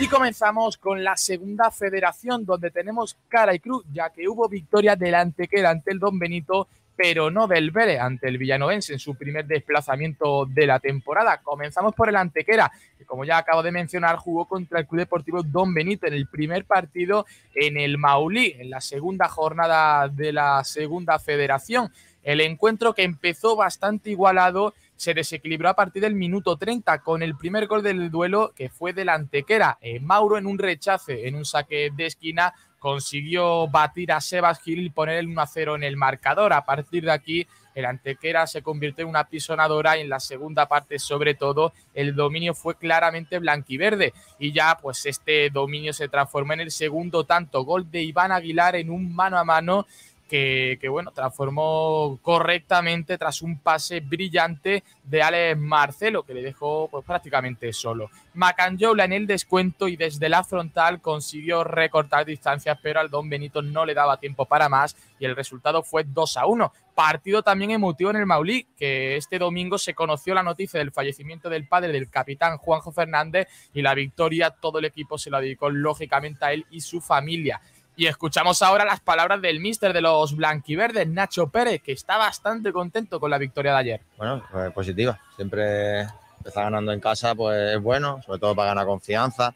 Y comenzamos con la segunda federación, donde tenemos cara y cruz, ya que hubo victoria delante que ante el Don Benito, pero no del Vélez ante el Villanovense en su primer desplazamiento de la temporada. Comenzamos por el Antequera, que como ya acabo de mencionar, jugó contra el Club Deportivo Don Benito en el primer partido en el Maulí, en la segunda jornada de la segunda federación. El encuentro que empezó bastante igualado se desequilibró a partir del minuto 30 con el primer gol del duelo que fue del Antequera. Eh, Mauro en un rechace, en un saque de esquina, consiguió batir a Sebas Gil y poner el 1-0 en el marcador. A partir de aquí, el Antequera se convirtió en una pisonadora y en la segunda parte, sobre todo, el dominio fue claramente blanquiverde. Y ya, pues este dominio se transformó en el segundo tanto. Gol de Iván Aguilar en un mano a mano que, bueno, transformó correctamente tras un pase brillante de Alex Marcelo, que le dejó pues, prácticamente solo. Macanjola en el descuento y desde la frontal consiguió recortar distancias, pero al Don Benito no le daba tiempo para más y el resultado fue 2 a 1. Partido también emotivo en el Maulí, que este domingo se conoció la noticia del fallecimiento del padre del capitán Juanjo Fernández y la victoria, todo el equipo se la dedicó lógicamente a él y su familia. Y escuchamos ahora las palabras del míster de los blanquiverdes, Nacho Pérez, que está bastante contento con la victoria de ayer. Bueno, pues positiva. Siempre estar ganando en casa pues es bueno, sobre todo para ganar confianza.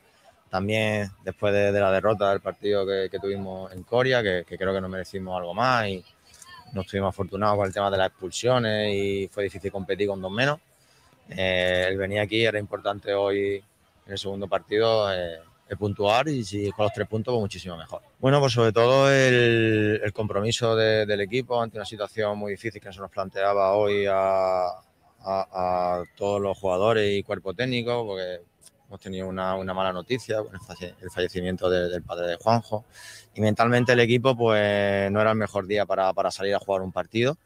También después de, la derrota del partido que, tuvimos en Coria, que, que, creo que nos merecimos algo más y no estuvimos afortunados con el tema de las expulsiones y fue difícil competir con dos menos. Eh, el venir aquí era importante hoy en el segundo partido. Eh, puntuar y si con los tres puntos, pues muchísimo mejor. Bueno, pues sobre todo el, el compromiso de, del equipo ante una situación muy difícil que se nos planteaba hoy a, a, a todos los jugadores y cuerpo técnico, porque hemos tenido una, una mala noticia con el fallecimiento de, del padre de Juanjo. Y mentalmente el equipo, pues no era el mejor día para, para salir a jugar un partido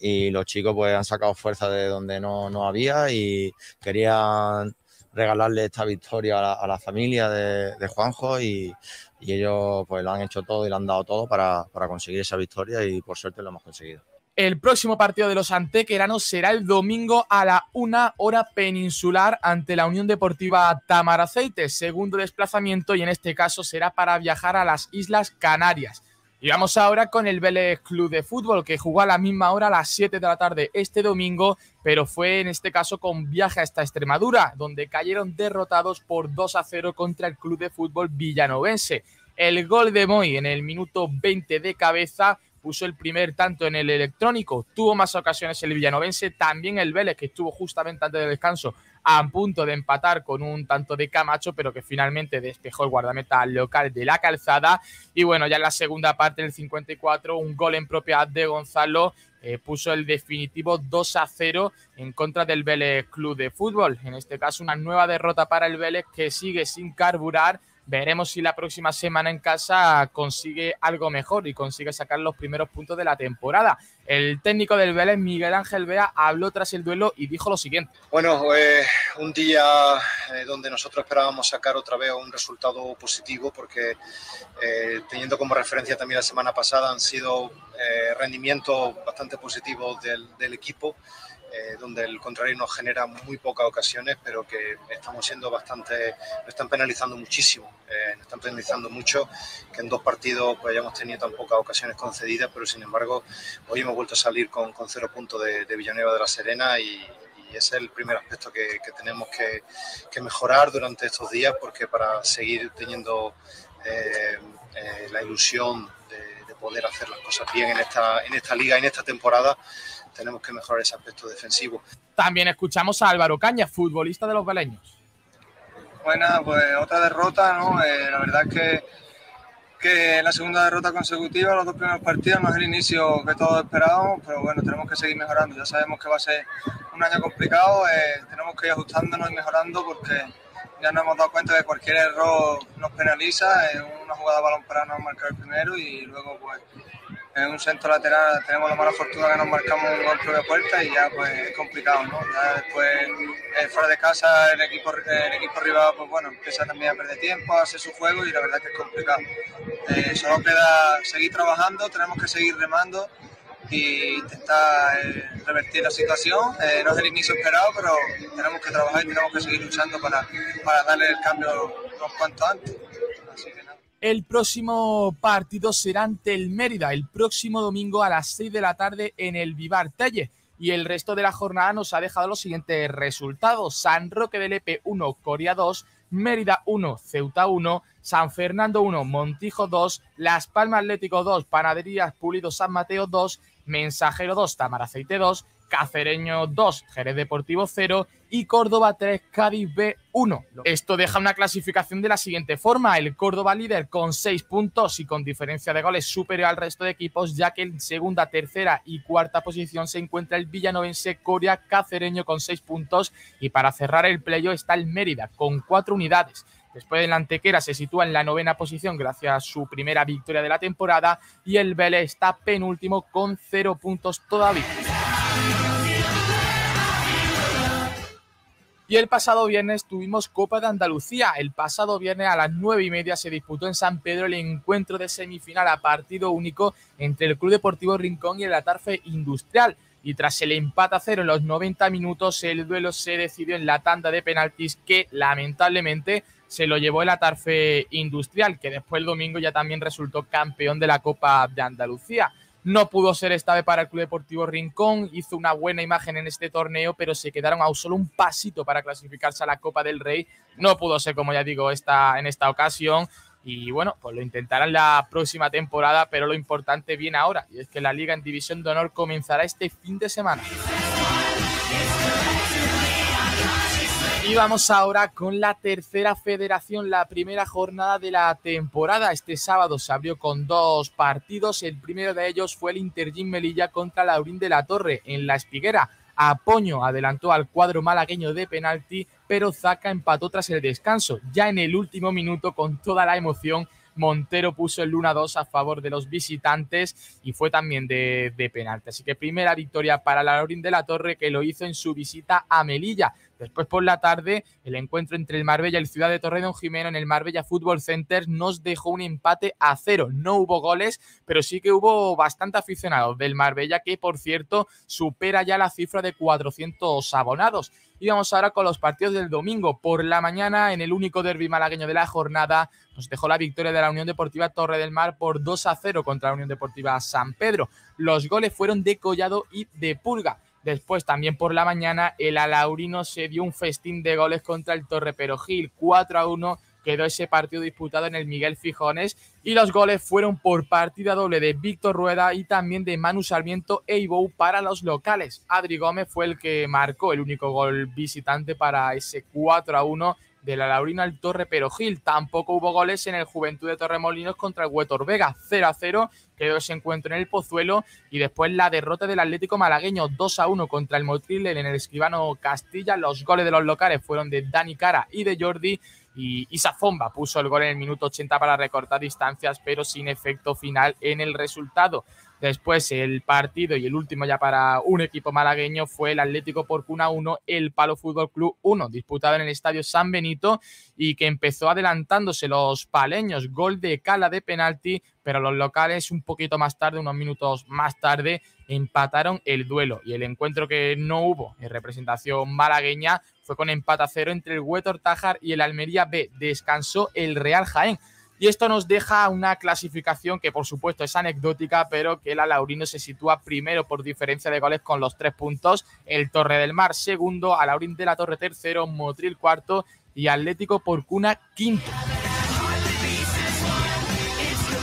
y los chicos pues han sacado fuerza de donde no, no había y querían regalarle esta victoria a la, familia de, Juanjo y, y, ellos pues lo han hecho todo y lo han dado todo para, para, conseguir esa victoria y por suerte lo hemos conseguido. El próximo partido de los antequeranos será el domingo a la una hora peninsular ante la Unión Deportiva Tamaraceite, segundo desplazamiento y en este caso será para viajar a las Islas Canarias. Y vamos ahora con el Vélez Club de Fútbol, que jugó a la misma hora a las 7 de la tarde este domingo, pero fue en este caso con viaje hasta Extremadura, donde cayeron derrotados por 2 a 0 contra el Club de Fútbol Villanovense. El gol de Moy en el minuto 20 de cabeza puso el primer tanto en el electrónico. Tuvo más ocasiones el Villanovense, también el Vélez, que estuvo justamente antes del descanso a punto de empatar con un tanto de Camacho, pero que finalmente despejó el guardameta local de la calzada. Y bueno, ya en la segunda parte, en el 54, un gol en propiedad de Gonzalo eh, puso el definitivo 2 a 0 en contra del Vélez Club de Fútbol. En este caso, una nueva derrota para el Vélez que sigue sin carburar Veremos si la próxima semana en casa consigue algo mejor y consigue sacar los primeros puntos de la temporada. El técnico del Vélez, Miguel Ángel Bea, habló tras el duelo y dijo lo siguiente. Bueno, eh, un día eh, donde nosotros esperábamos sacar otra vez un resultado positivo porque eh, teniendo como referencia también la semana pasada han sido rendimientos bastante positivos del equipo. Eh, donde el contrario nos genera muy pocas ocasiones, pero que estamos siendo bastante, nos están penalizando muchísimo, eh, nos están penalizando mucho, que en dos partidos pues hayamos tenido tan pocas ocasiones concedidas, pero sin embargo hoy hemos vuelto a salir con, con cero puntos de, Villanueva de la Serena y, es el primer aspecto que, tenemos que, mejorar durante estos días, porque para seguir teniendo eh, la ilusión de, de poder hacer las cosas bien en esta, en esta liga, en esta temporada, tenemos que mejorar ese aspecto defensivo. También escuchamos a Álvaro Caña, futbolista de los beleños. Bueno, pues otra derrota, ¿no? Eh, la verdad es que, que la segunda derrota consecutiva, los dos primeros partidos, no es el inicio que todos esperábamos, pero bueno, tenemos que seguir mejorando. Ya sabemos que va a ser un año complicado, eh, tenemos que ir ajustándonos y mejorando porque ya nos hemos dado cuenta que cualquier error nos penaliza. En una jugada de balón para nos marcar el primero y luego, pues, en un centro lateral tenemos la mala fortuna que nos marcamos un gol de puerta y ya pues es complicado, ¿no? Ya después eh, fuera de casa el equipo, el equipo rival pues bueno, empieza también a perder tiempo, a hacer su juego y la verdad es que es complicado. Eh, solo queda seguir trabajando, tenemos que seguir remando e intentar eh, revertir la situación. No es el inicio esperado, pero tenemos que trabajar y tenemos que seguir luchando para, para darle el cambio unos cuantos antes. El próximo partido será ante el Mérida, el próximo domingo a las 6 de la tarde en el Vivar Telle. Y el resto de la jornada nos ha dejado los siguientes resultados. San Roque del Epe 1, Coria 2, Mérida 1, Ceuta 1, San Fernando 1, Montijo 2, Las Palmas Atlético 2, Panaderías Pulido San Mateo 2, Mensajero 2, Tamaraceite 2, Cacereño 2, Jerez Deportivo 0 y Córdoba 3, Cádiz B 1. Esto deja una clasificación de la siguiente forma. El Córdoba líder con 6 puntos y con diferencia de goles superior al resto de equipos, ya que en segunda, tercera y cuarta posición se encuentra el villanovense Coria Cacereño con 6 puntos y para cerrar el playo está el Mérida con 4 unidades. Después el Antequera se sitúa en la novena posición gracias a su primera victoria de la temporada y el Vélez está penúltimo con 0 puntos todavía. Y el pasado viernes tuvimos Copa de Andalucía. El pasado viernes a las nueve y media se disputó en San Pedro el encuentro de semifinal a partido único entre el Club Deportivo Rincón y el Atarfe Industrial. Y tras el empate a cero en los 90 minutos, el duelo se decidió en la tanda de penaltis que lamentablemente se lo llevó el Atarfe Industrial, que después el domingo ya también resultó campeón de la Copa de Andalucía. No pudo ser esta vez para el Club Deportivo Rincón, hizo una buena imagen en este torneo, pero se quedaron a solo un pasito para clasificarse a la Copa del Rey. No pudo ser, como ya digo, esta, en esta ocasión. Y bueno, pues lo intentarán la próxima temporada, pero lo importante viene ahora, y es que la Liga en División de Honor comenzará este fin de semana. Y vamos ahora con la tercera federación, la primera jornada de la temporada. Este sábado se abrió con dos partidos. El primero de ellos fue el Intergym Melilla contra Laurín de la Torre en La Espiguera. Apoño adelantó al cuadro malagueño de penalti, pero Zaca empató tras el descanso. Ya en el último minuto, con toda la emoción, Montero puso el 1-2 a favor de los visitantes y fue también de, de penalti. Así que primera victoria para la Laurín de la Torre que lo hizo en su visita a Melilla. Después por la tarde, el encuentro entre el Marbella y el Ciudad de Torredón Jimeno en el Marbella Football Center nos dejó un empate a cero. No hubo goles, pero sí que hubo bastante aficionados del Marbella, que por cierto supera ya la cifra de 400 abonados. Y vamos ahora con los partidos del domingo. Por la mañana, en el único derby malagueño de la jornada, nos dejó la victoria de la Unión Deportiva Torre del Mar por 2 a 0 contra la Unión Deportiva San Pedro. Los goles fueron de Collado y de Pulga. Después, también por la mañana, el Alaurino se dio un festín de goles contra el Torre Perogil. 4 a 1 quedó ese partido disputado en el Miguel Fijones. Y los goles fueron por partida doble de Víctor Rueda y también de Manu Sarmiento e para los locales. Adri Gómez fue el que marcó el único gol visitante para ese 4 a 1 de la Laurina al Torre Perogil. Tampoco hubo goles en el Juventud de Torremolinos contra el Huetor Vega. 0 a 0 quedó ese encuentro en el Pozuelo y después la derrota del Atlético Malagueño 2 a 1 contra el Motril en el Escribano Castilla. Los goles de los locales fueron de Dani Cara y de Jordi y Isa Fomba puso el gol en el minuto 80 para recortar distancias, pero sin efecto final en el resultado. Después el partido y el último ya para un equipo malagueño fue el Atlético Porcuna 1, el Palo Fútbol Club 1, disputado en el Estadio San Benito y que empezó adelantándose los paleños, gol de Cala de penalti, pero los locales un poquito más tarde, unos minutos más tarde, empataron el duelo y el encuentro que no hubo en representación malagueña fue con empate a cero entre el Huetor Tajar y el Almería B. Descansó el Real Jaén. Y esto nos deja una clasificación que por supuesto es anecdótica, pero que el Alaurino se sitúa primero por diferencia de goles con los tres puntos, el Torre del Mar segundo, Alaurín de la Torre tercero, Motril cuarto. Y Atlético Porcuna quinto.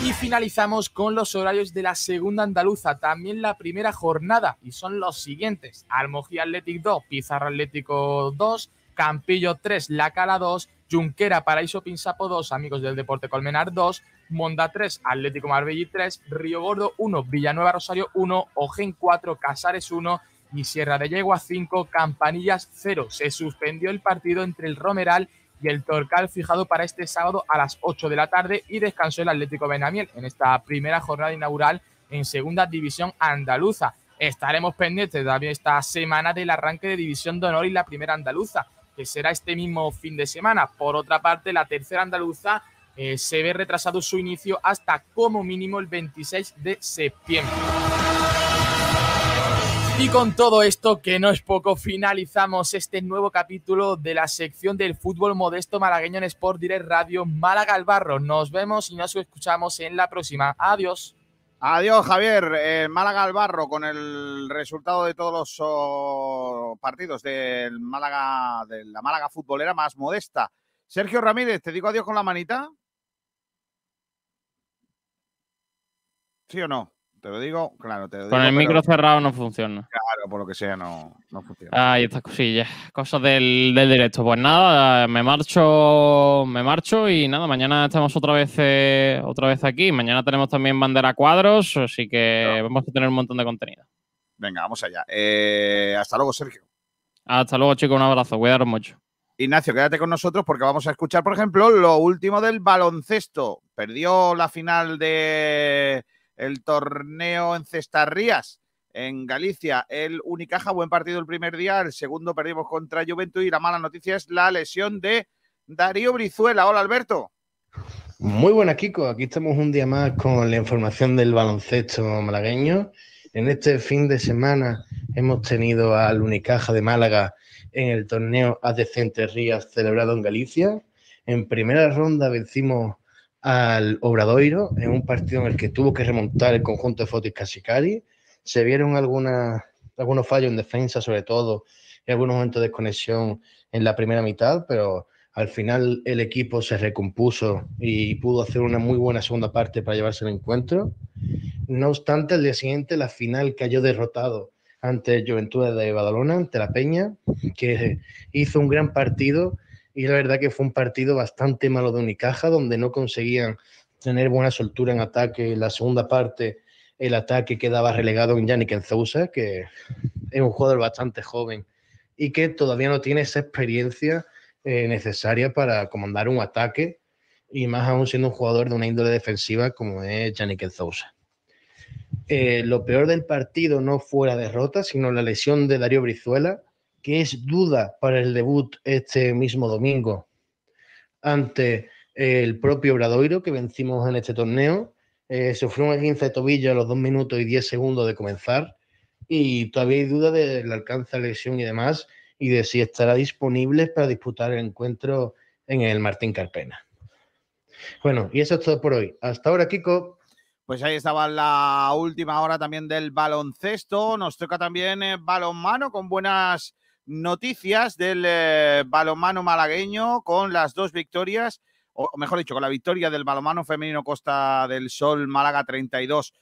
Y finalizamos con los horarios de la segunda andaluza, también la primera jornada, y son los siguientes. Almojía Athletic 2, Pizarro Atlético 2, Campillo 3, La Cala 2, Junquera Paraíso Pinsapo 2, Amigos del Deporte Colmenar 2, Monda 3, Atlético Marbella 3, Río Gordo 1, Villanueva Rosario 1, Ojen 4, Casares 1 y Sierra de Yegua 5, Campanillas 0. Se suspendió el partido entre el Romeral y el Torcal fijado para este sábado a las 8 de la tarde y descansó el Atlético Benamiel en esta primera jornada inaugural en Segunda División Andaluza. Estaremos pendientes también esta semana del arranque de División de Honor y la Primera Andaluza, que será este mismo fin de semana. Por otra parte, la Tercera Andaluza eh, se ve retrasado su inicio hasta como mínimo el 26 de septiembre. Y con todo esto, que no es poco, finalizamos este nuevo capítulo de la sección del fútbol modesto malagueño en Sport Direct Radio Málaga al Barro. Nos vemos y nos escuchamos en la próxima. Adiós. Adiós, Javier. Eh, Málaga al Barro con el resultado de todos los oh, partidos del Málaga, de la Málaga futbolera más modesta. Sergio Ramírez, ¿te digo adiós con la manita? ¿Sí o no? Te lo digo, claro, te lo Con digo, el micro pero- cerrado no funciona. Claro, por lo que sea, no, no funciona. Ay, estas cosillas, cosas del, del directo. Pues nada, me marcho, me marcho y nada, mañana estamos otra vez, eh, otra vez aquí. Mañana tenemos también bandera cuadros, así que vamos a tener un montón de contenido. Venga, vamos allá. Eh, hasta luego, Sergio. Hasta luego, chicos, un abrazo, cuidaros mucho. Ignacio, quédate con nosotros porque vamos a escuchar, por ejemplo, lo último del baloncesto. Perdió la final de el torneo en Cestarrías en Galicia. El Unicaja, buen partido el primer día. El segundo perdimos contra Juventud y la mala noticia es la lesión de Darío Brizuela. Hola, Alberto. Muy buena, Kiko. Aquí estamos un día más con la información del baloncesto malagueño. En este fin de semana hemos tenido al Unicaja de Málaga en el torneo ADC Rías celebrado en Galicia. En primera ronda vencimos al Obradoiro en un partido en el que tuvo que remontar el conjunto de Fotis Casicari. Se vieron algunos fallos en defensa, sobre todo, y algunos momentos de desconexión en la primera mitad, pero al final el equipo se recompuso y pudo hacer una muy buena segunda parte para llevarse el encuentro. No obstante, al día siguiente la final cayó derrotado ante Juventud de Badalona, ante la Peña, que hizo un gran partido y la verdad que fue un partido bastante malo de Unicaja, donde no conseguían tener buena soltura en ataque. En la segunda parte el ataque quedaba relegado en Yannick Enzousa, que es un jugador bastante joven y que todavía no tiene esa experiencia eh, necesaria para comandar un ataque y más aún siendo un jugador de una índole defensiva como es Yannick Enzousa. Eh, lo peor del partido no fue la derrota, sino la lesión de Darío Brizuela, que es duda para el debut este mismo domingo ante el propio Bradoiro que vencimos en este torneo. Eh, sufrió un esguince de tobillo a los 2 minutos y 10 segundos de comenzar y todavía hay duda del alcance de la lesión y demás y de si estará disponible para disputar el encuentro en el Martín Carpena. Bueno, y eso es todo por hoy. Hasta ahora, Kiko. Pues ahí estaba la última hora también del baloncesto. Nos toca también eh, balonmano con buenas noticias del eh, balonmano malagueño con las dos victorias, o mejor dicho, con la victoria del balonmano femenino Costa del Sol Málaga 32.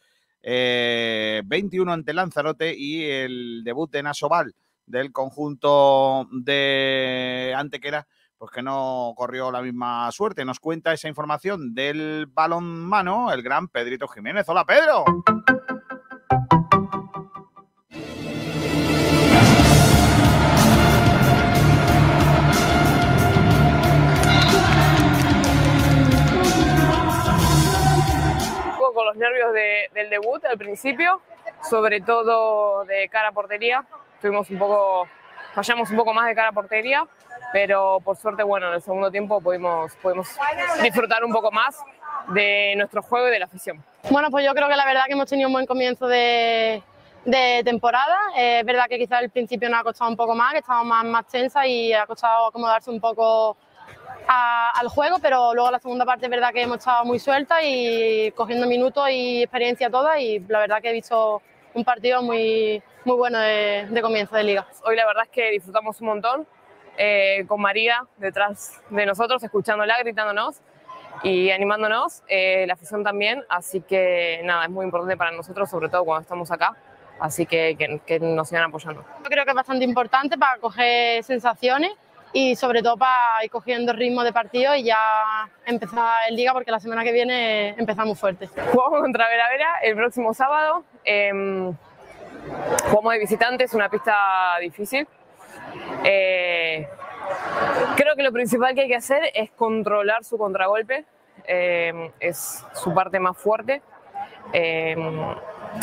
eh, 21 ante Lanzarote y el debut de Nasoval del conjunto de Antequera, pues que no corrió la misma suerte. Nos cuenta esa información del balonmano el gran Pedrito Jiménez. Hola, Pedro. Del debut al principio, sobre todo de cara a portería. Tuvimos un poco, fallamos un poco más de cara a portería, pero por suerte, bueno, en el segundo tiempo pudimos, pudimos disfrutar un poco más de nuestro juego y de la afición. Bueno, pues yo creo que la verdad que hemos tenido un buen comienzo de, de temporada. Eh, es verdad que quizás al principio nos ha costado un poco más, que estábamos más, más tensa y ha costado acomodarse un poco a- al juego, pero luego la segunda parte es verdad que hemos estado muy sueltas y cogiendo minutos y experiencia toda y la verdad que he visto un partido muy, muy bueno de, de comienzo de liga. Hoy la verdad es que disfrutamos un montón eh, con María detrás de nosotros, escuchándola, gritándonos y animándonos, eh, la afición también, así que nada, es muy importante para nosotros, sobre todo cuando estamos acá, así que, que, que nos sigan apoyando. Yo creo que es bastante importante para coger sensaciones y sobre todo para ir cogiendo ritmo de partido y ya empezar en liga porque la semana que viene empezamos fuerte. Jugamos contra Vera Vera el próximo sábado. em, jugamos de visitantes, una pista difícil. Eh, creo que lo principal que hay que hacer es controlar su contragolpe. em, es su parte más fuerte. Em,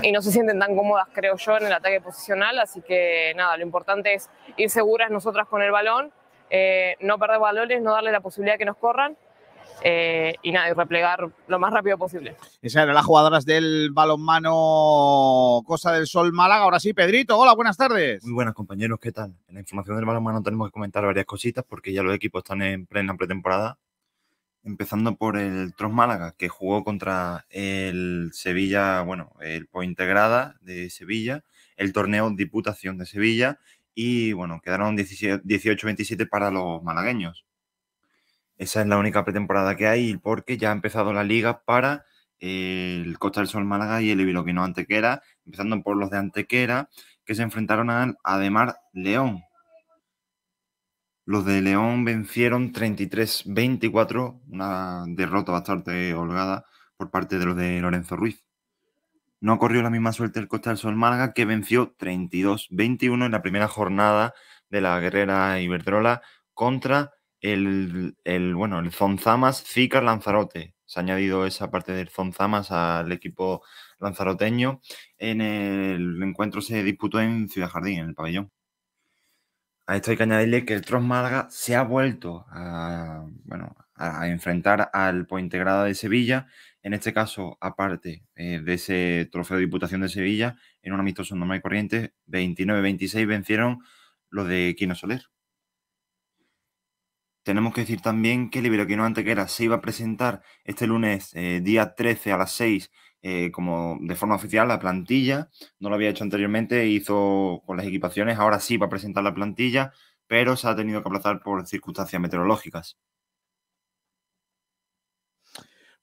y no se sienten tan cómodas, creo yo, en el ataque posicional. Así que nada, lo importante es ir seguras nosotras con el balón, eh, no perder balones, no darle la posibilidad que nos corran. eh, y nada, y replegar lo más rápido posible. Esas eran las jugadoras del balonmano Cosa del Sol Málaga. Ahora sí, Pedrito, hola, buenas tardes. Muy buenas compañeros, ¿qué tal? En la información del balonmano tenemos que comentar varias cositas porque ya los equipos están en plena pretemporada. Empezando por el Tros Málaga, que jugó contra el Sevilla, bueno, el Pointegrada de Sevilla, el torneo Diputación de Sevilla y, bueno, quedaron 17 18-27 para los malagueños. Esa es la única pretemporada que hay porque ya ha empezado la liga para eh, el Costa del Sol Málaga y el Ibiloquino Antequera, empezando por los de Antequera, que se enfrentaron al Ademar León. Los de León vencieron 33-24, una derrota bastante holgada por parte de los de Lorenzo Ruiz. No corrió la misma suerte el Costa del Sol Málaga, que venció 32-21 en la primera jornada de la guerrera Iberdrola contra el, el, bueno, el Zonzamas Zícar Lanzarote. Se ha añadido esa parte del Zonzamas al equipo lanzaroteño. En el encuentro se disputó en Ciudad Jardín, en el pabellón. A esto hay que añadirle que el Tros Málaga se ha vuelto a, bueno, a enfrentar al Pointegrada de Sevilla. En este caso, aparte eh, de ese trofeo de Diputación de Sevilla, en un amistoso normal y corriente, 29-26 vencieron los de Quino Soler. Tenemos que decir también que el Iberoquino Antequera se iba a presentar este lunes, eh, día 13 a las 6, eh, como de forma oficial la plantilla. No lo había hecho anteriormente, hizo con las equipaciones, ahora sí va a presentar la plantilla, pero se ha tenido que aplazar por circunstancias meteorológicas.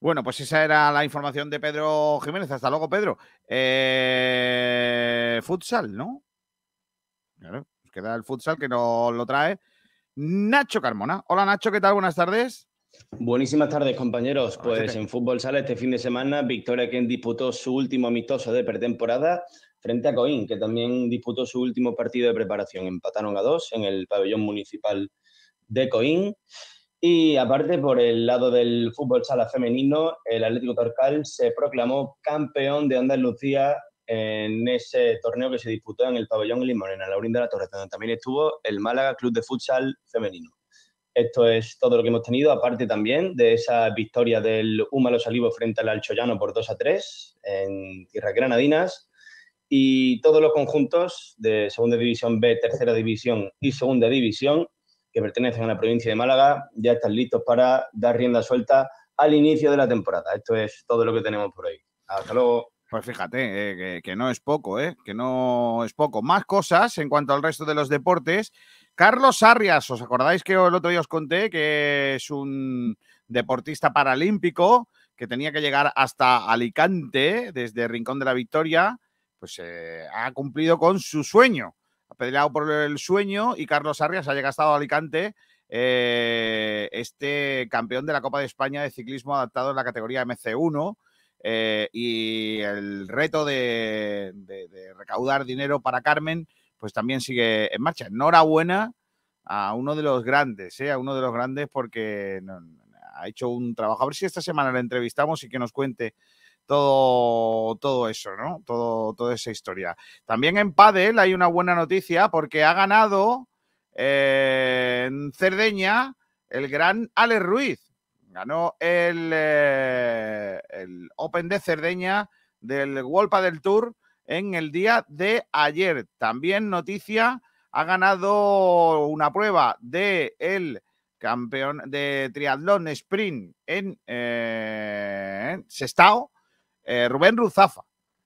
Bueno, pues esa era la información de Pedro Jiménez. Hasta luego, Pedro. Eh, futsal, ¿no? Claro, nos queda el futsal que nos lo trae Nacho Carmona. Hola, Nacho, ¿qué tal? Buenas tardes. Buenísimas tardes, compañeros. Pues en fútbol sala este fin de semana, Victoria quien disputó su último amistoso de pretemporada frente a Coín, que también disputó su último partido de preparación. Empataron a dos en el pabellón municipal de Coín. Y aparte, por el lado del fútbol sala femenino, el Atlético Torcal se proclamó campeón de Andalucía en ese torneo que se disputó en el pabellón Limonena, en la Laurín de la Torre, donde también estuvo el Málaga Club de Futsal Femenino. Esto es todo lo que hemos tenido, aparte también de esa victoria del Huma Los Olivos frente al Alchoyano por 2 a 3 en Tierras Granadinas. Y todos los conjuntos de Segunda División B, Tercera División y Segunda División que pertenecen a la provincia de Málaga ya están listos para dar rienda suelta al inicio de la temporada. Esto es todo lo que tenemos por hoy. Hasta luego. Pues fíjate, eh, que, no es poco, ¿eh? Que no es poco. Más cosas en cuanto al resto de los deportes. Carlos Arrias, ¿os acordáis que el otro día os conté que es un deportista paralímpico que tenía que llegar hasta Alicante desde Rincón de la Victoria? Pues eh, ha cumplido con su sueño. Peleado por el sueño y Carlos Arrias ha llegado hasta Alicante, eh, este campeón de la Copa de España de ciclismo adaptado en la categoría MC1. eh, y el reto de, recaudar dinero para Carmen, pues también sigue en marcha. Enhorabuena a uno de los grandes, ¿eh? a uno de los grandes porque ha hecho un trabajo. A ver si esta semana le entrevistamos y que nos cuente todo, todo eso, ¿no? Todo, toda esa historia. También en Padel hay una buena noticia porque ha ganado eh, en Cerdeña el gran Alex Ruiz. Ganó el, eh, el Open de Cerdeña del World del Tour en el día de ayer. También noticia, ha ganado una prueba de el campeón de triatlón sprint en eh, Sestao, eh, Rubén Ruzafa,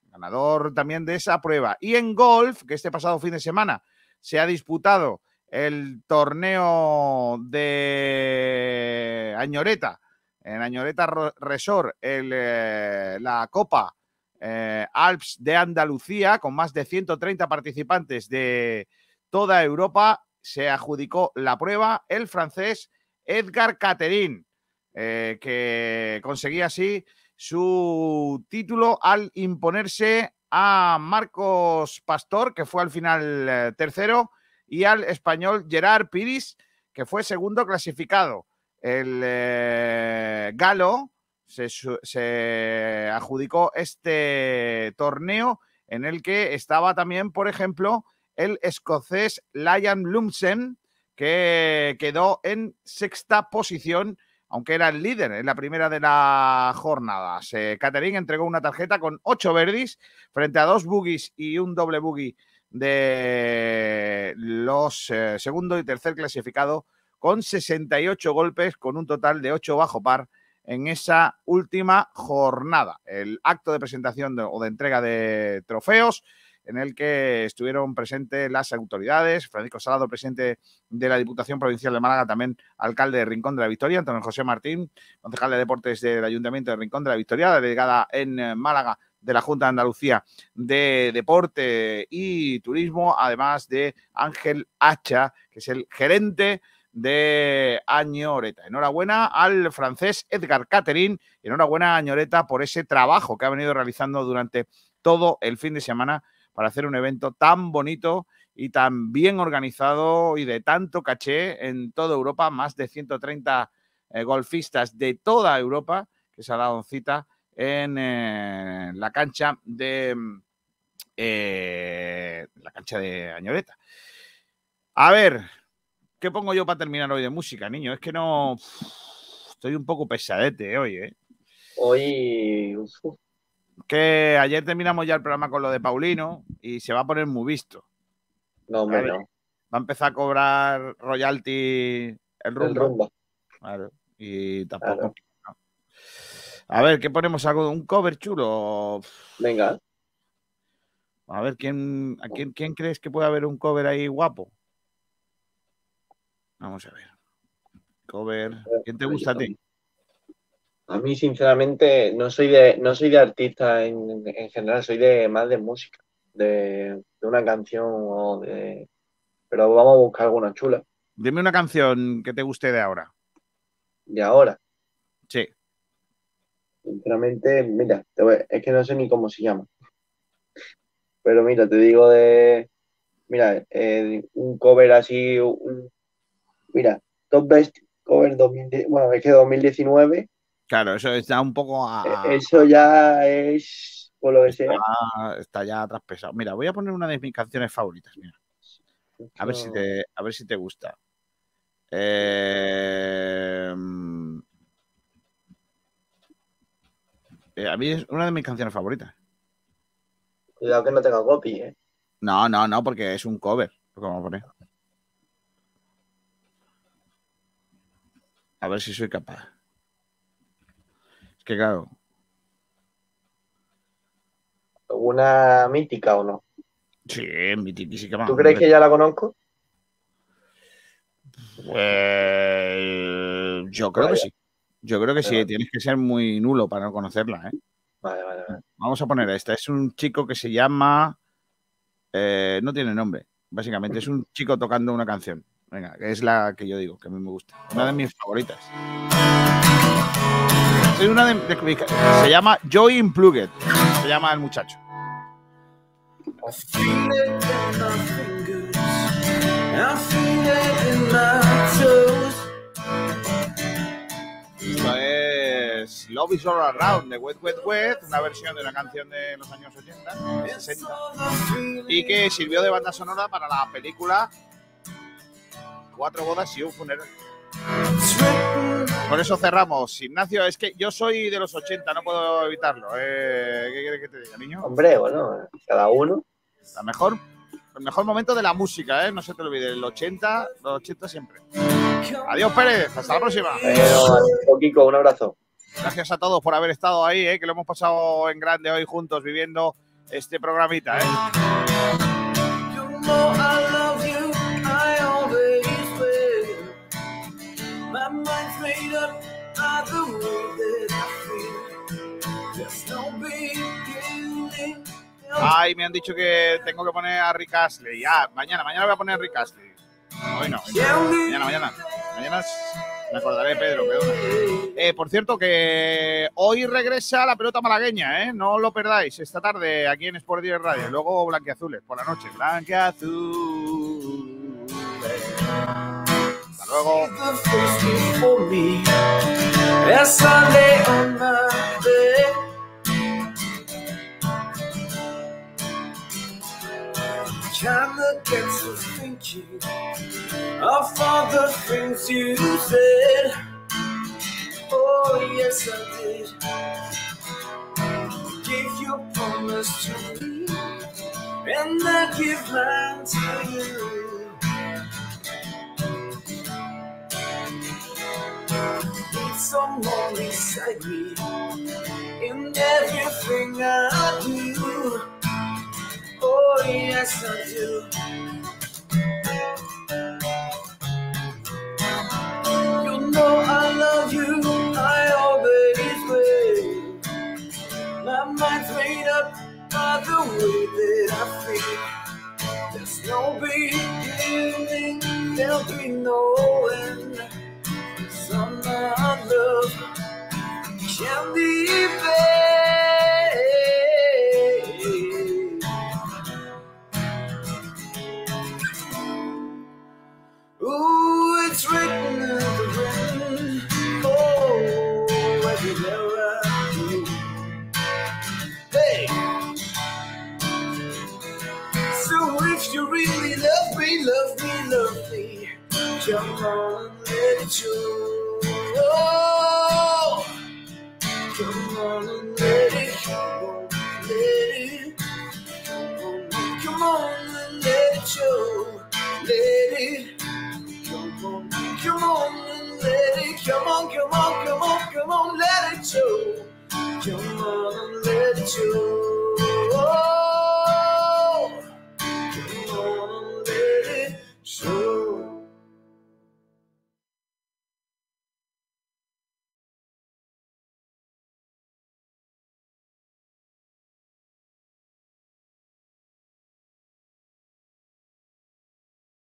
ganador también de esa prueba. Y en golf, que este pasado fin de semana se ha disputado el torneo de Añoreta, en Añoreta Resort, eh, la Copa eh, Alps de Andalucía, con más de 130 participantes de toda Europa, se adjudicó la prueba el francés Edgar Caterin, que conseguía así su título al imponerse a Marcos Pastor, que fue al final eh, tercero, y al español Gerard Piris, que fue segundo clasificado. El eh, galo se, adjudicó este torneo en el que estaba también, por ejemplo, el escocés Liam Lumsen, que quedó en sexta posición, aunque era el líder en la primera de la jornada. Se, Catherine entregó una tarjeta con ocho verdis frente a dos boogies y un doble boogie de los eh, segundo y tercer clasificado con 68 golpes, con un total de 8 bajo par en esa última jornada. El acto de presentación o de entrega de trofeos en el que estuvieron presentes las autoridades, Francisco Salado, presidente de la Diputación Provincial de Málaga, también alcalde de Rincón de la Victoria, Antonio José Martín, concejal de Deportes del Ayuntamiento de Rincón de la Victoria, delegada en eh, Málaga de la Junta de Andalucía de Deporte y Turismo, además de Ángel Hacha, que es el gerente de Añoreta. Enhorabuena al francés Edgar Caterin enhorabuena a Añoreta por ese trabajo que ha venido realizando durante todo el fin de semana para hacer un evento tan bonito y tan bien organizado y de tanto caché en toda Europa, más de 130 eh, golfistas de toda Europa que se ha dado cita en eh, la cancha de eh, la cancha de Añoreta. A ver, ¿qué pongo yo para terminar hoy de música, niño? Es que no estoy un poco pesadete hoy, ¿eh? Hoy. Que ayer terminamos ya el programa con lo de Paulino y se va a poner muy visto. no, hombre, no. Va a empezar a cobrar royalty el El rumba. rumba. Claro, y tampoco. no. A ver, ¿qué ponemos? ¿Algo de un cover chulo? Venga. A ver, ¿quién, a quién, quién crees que puede haber un cover ahí guapo? Vamos a ver. Cover. ¿Quién te gusta a ti? A mí, sinceramente, no soy de, no soy de artista en, en general, soy de más de música, de, de una canción o de. Pero vamos a buscar alguna chula. Dime una canción que te guste de ahora. De ahora, Sí. sinceramente, mira, te voy- es que no sé ni cómo se llama. Pero mira, te digo de. Mira, eh, un cover así. un- mira, Top Best Cover 2010, bueno, es que 2019, Claro, eso está un poco a. eh, eso ya es. Por lo que sea. está, está ya traspesado. Mira, voy a poner una de mis canciones favoritas. Mira. A ver si te, a ver si te gusta. Eh, eh, a mí es una de mis canciones favoritas. Cuidado que no tenga copy, ¿eh? No, no, no, porque es un cover. Vamos a poner. A ver si soy capaz. Es que claro, ¿Alguna mítica o no? sí, que va. ¿Tú crees que ya la conozco? Pues, yo creo que sí. Yo creo que sí. Tienes que ser muy nulo para no conocerla, ¿eh? Vale, vale, vale. Vamos a poner esta. Es un chico que se llama. eh, no tiene nombre. Básicamente, es un chico tocando una canción. Venga, que es la que yo digo, que a mí me gusta. Una de mis favoritas. Es una de, de se llama Joey Unplugged. Se llama el muchacho. Esto es es Love is All Around de Wet Wet Wet, una versión de una canción de los años 80, 60, y que sirvió de banda sonora para la película Cuatro bodas y un funeral. Con eso cerramos. Ignacio, es que yo soy de los 80, no puedo evitarlo. Eh, ¿Qué quieres que te diga, niño? Hombre, bueno, cada uno. La mejor, el mejor momento de la música, ¿eh? No se te olvide, el 80, los 80 siempre. Adiós, Pérez. Hasta la próxima. Bueno, Kiko, un abrazo. Gracias a todos por haber estado ahí, ¿eh? que lo hemos pasado en grande hoy juntos viviendo este programita. ¿eh? Ay, me han dicho que tengo que poner a Rick Astley. Ah, mañana, mañana voy a poner a Rick Astley. Hoy no, mañana, mañana. Mañana me acordaré, Pedro, perdona. Eh, por cierto, que hoy regresa la pelota malagueña, ¿eh? No lo perdáis. Esta tarde aquí en Sport 10 Radio. Luego Blanqueazules, por la noche. Blanqueazules. Hasta luego. For me as I lay on my bed. Kinda gets to thinking of all the things you said. Oh, yes, I did. Give your promise to me, and I give mine to you. need someone beside me in everything I do. Oh, yes, I do. You know I love you, I always will. My mind's made up by the way that I feel. There's no beginning, there'll be no end. Some love can be paid. Love me, love me, come on and let it. Oh, come on and let it, on, let it, come on, and let it show. Let it, come on, come on and let it, come on, come on, come on, come on, let it show. Come on and let it show.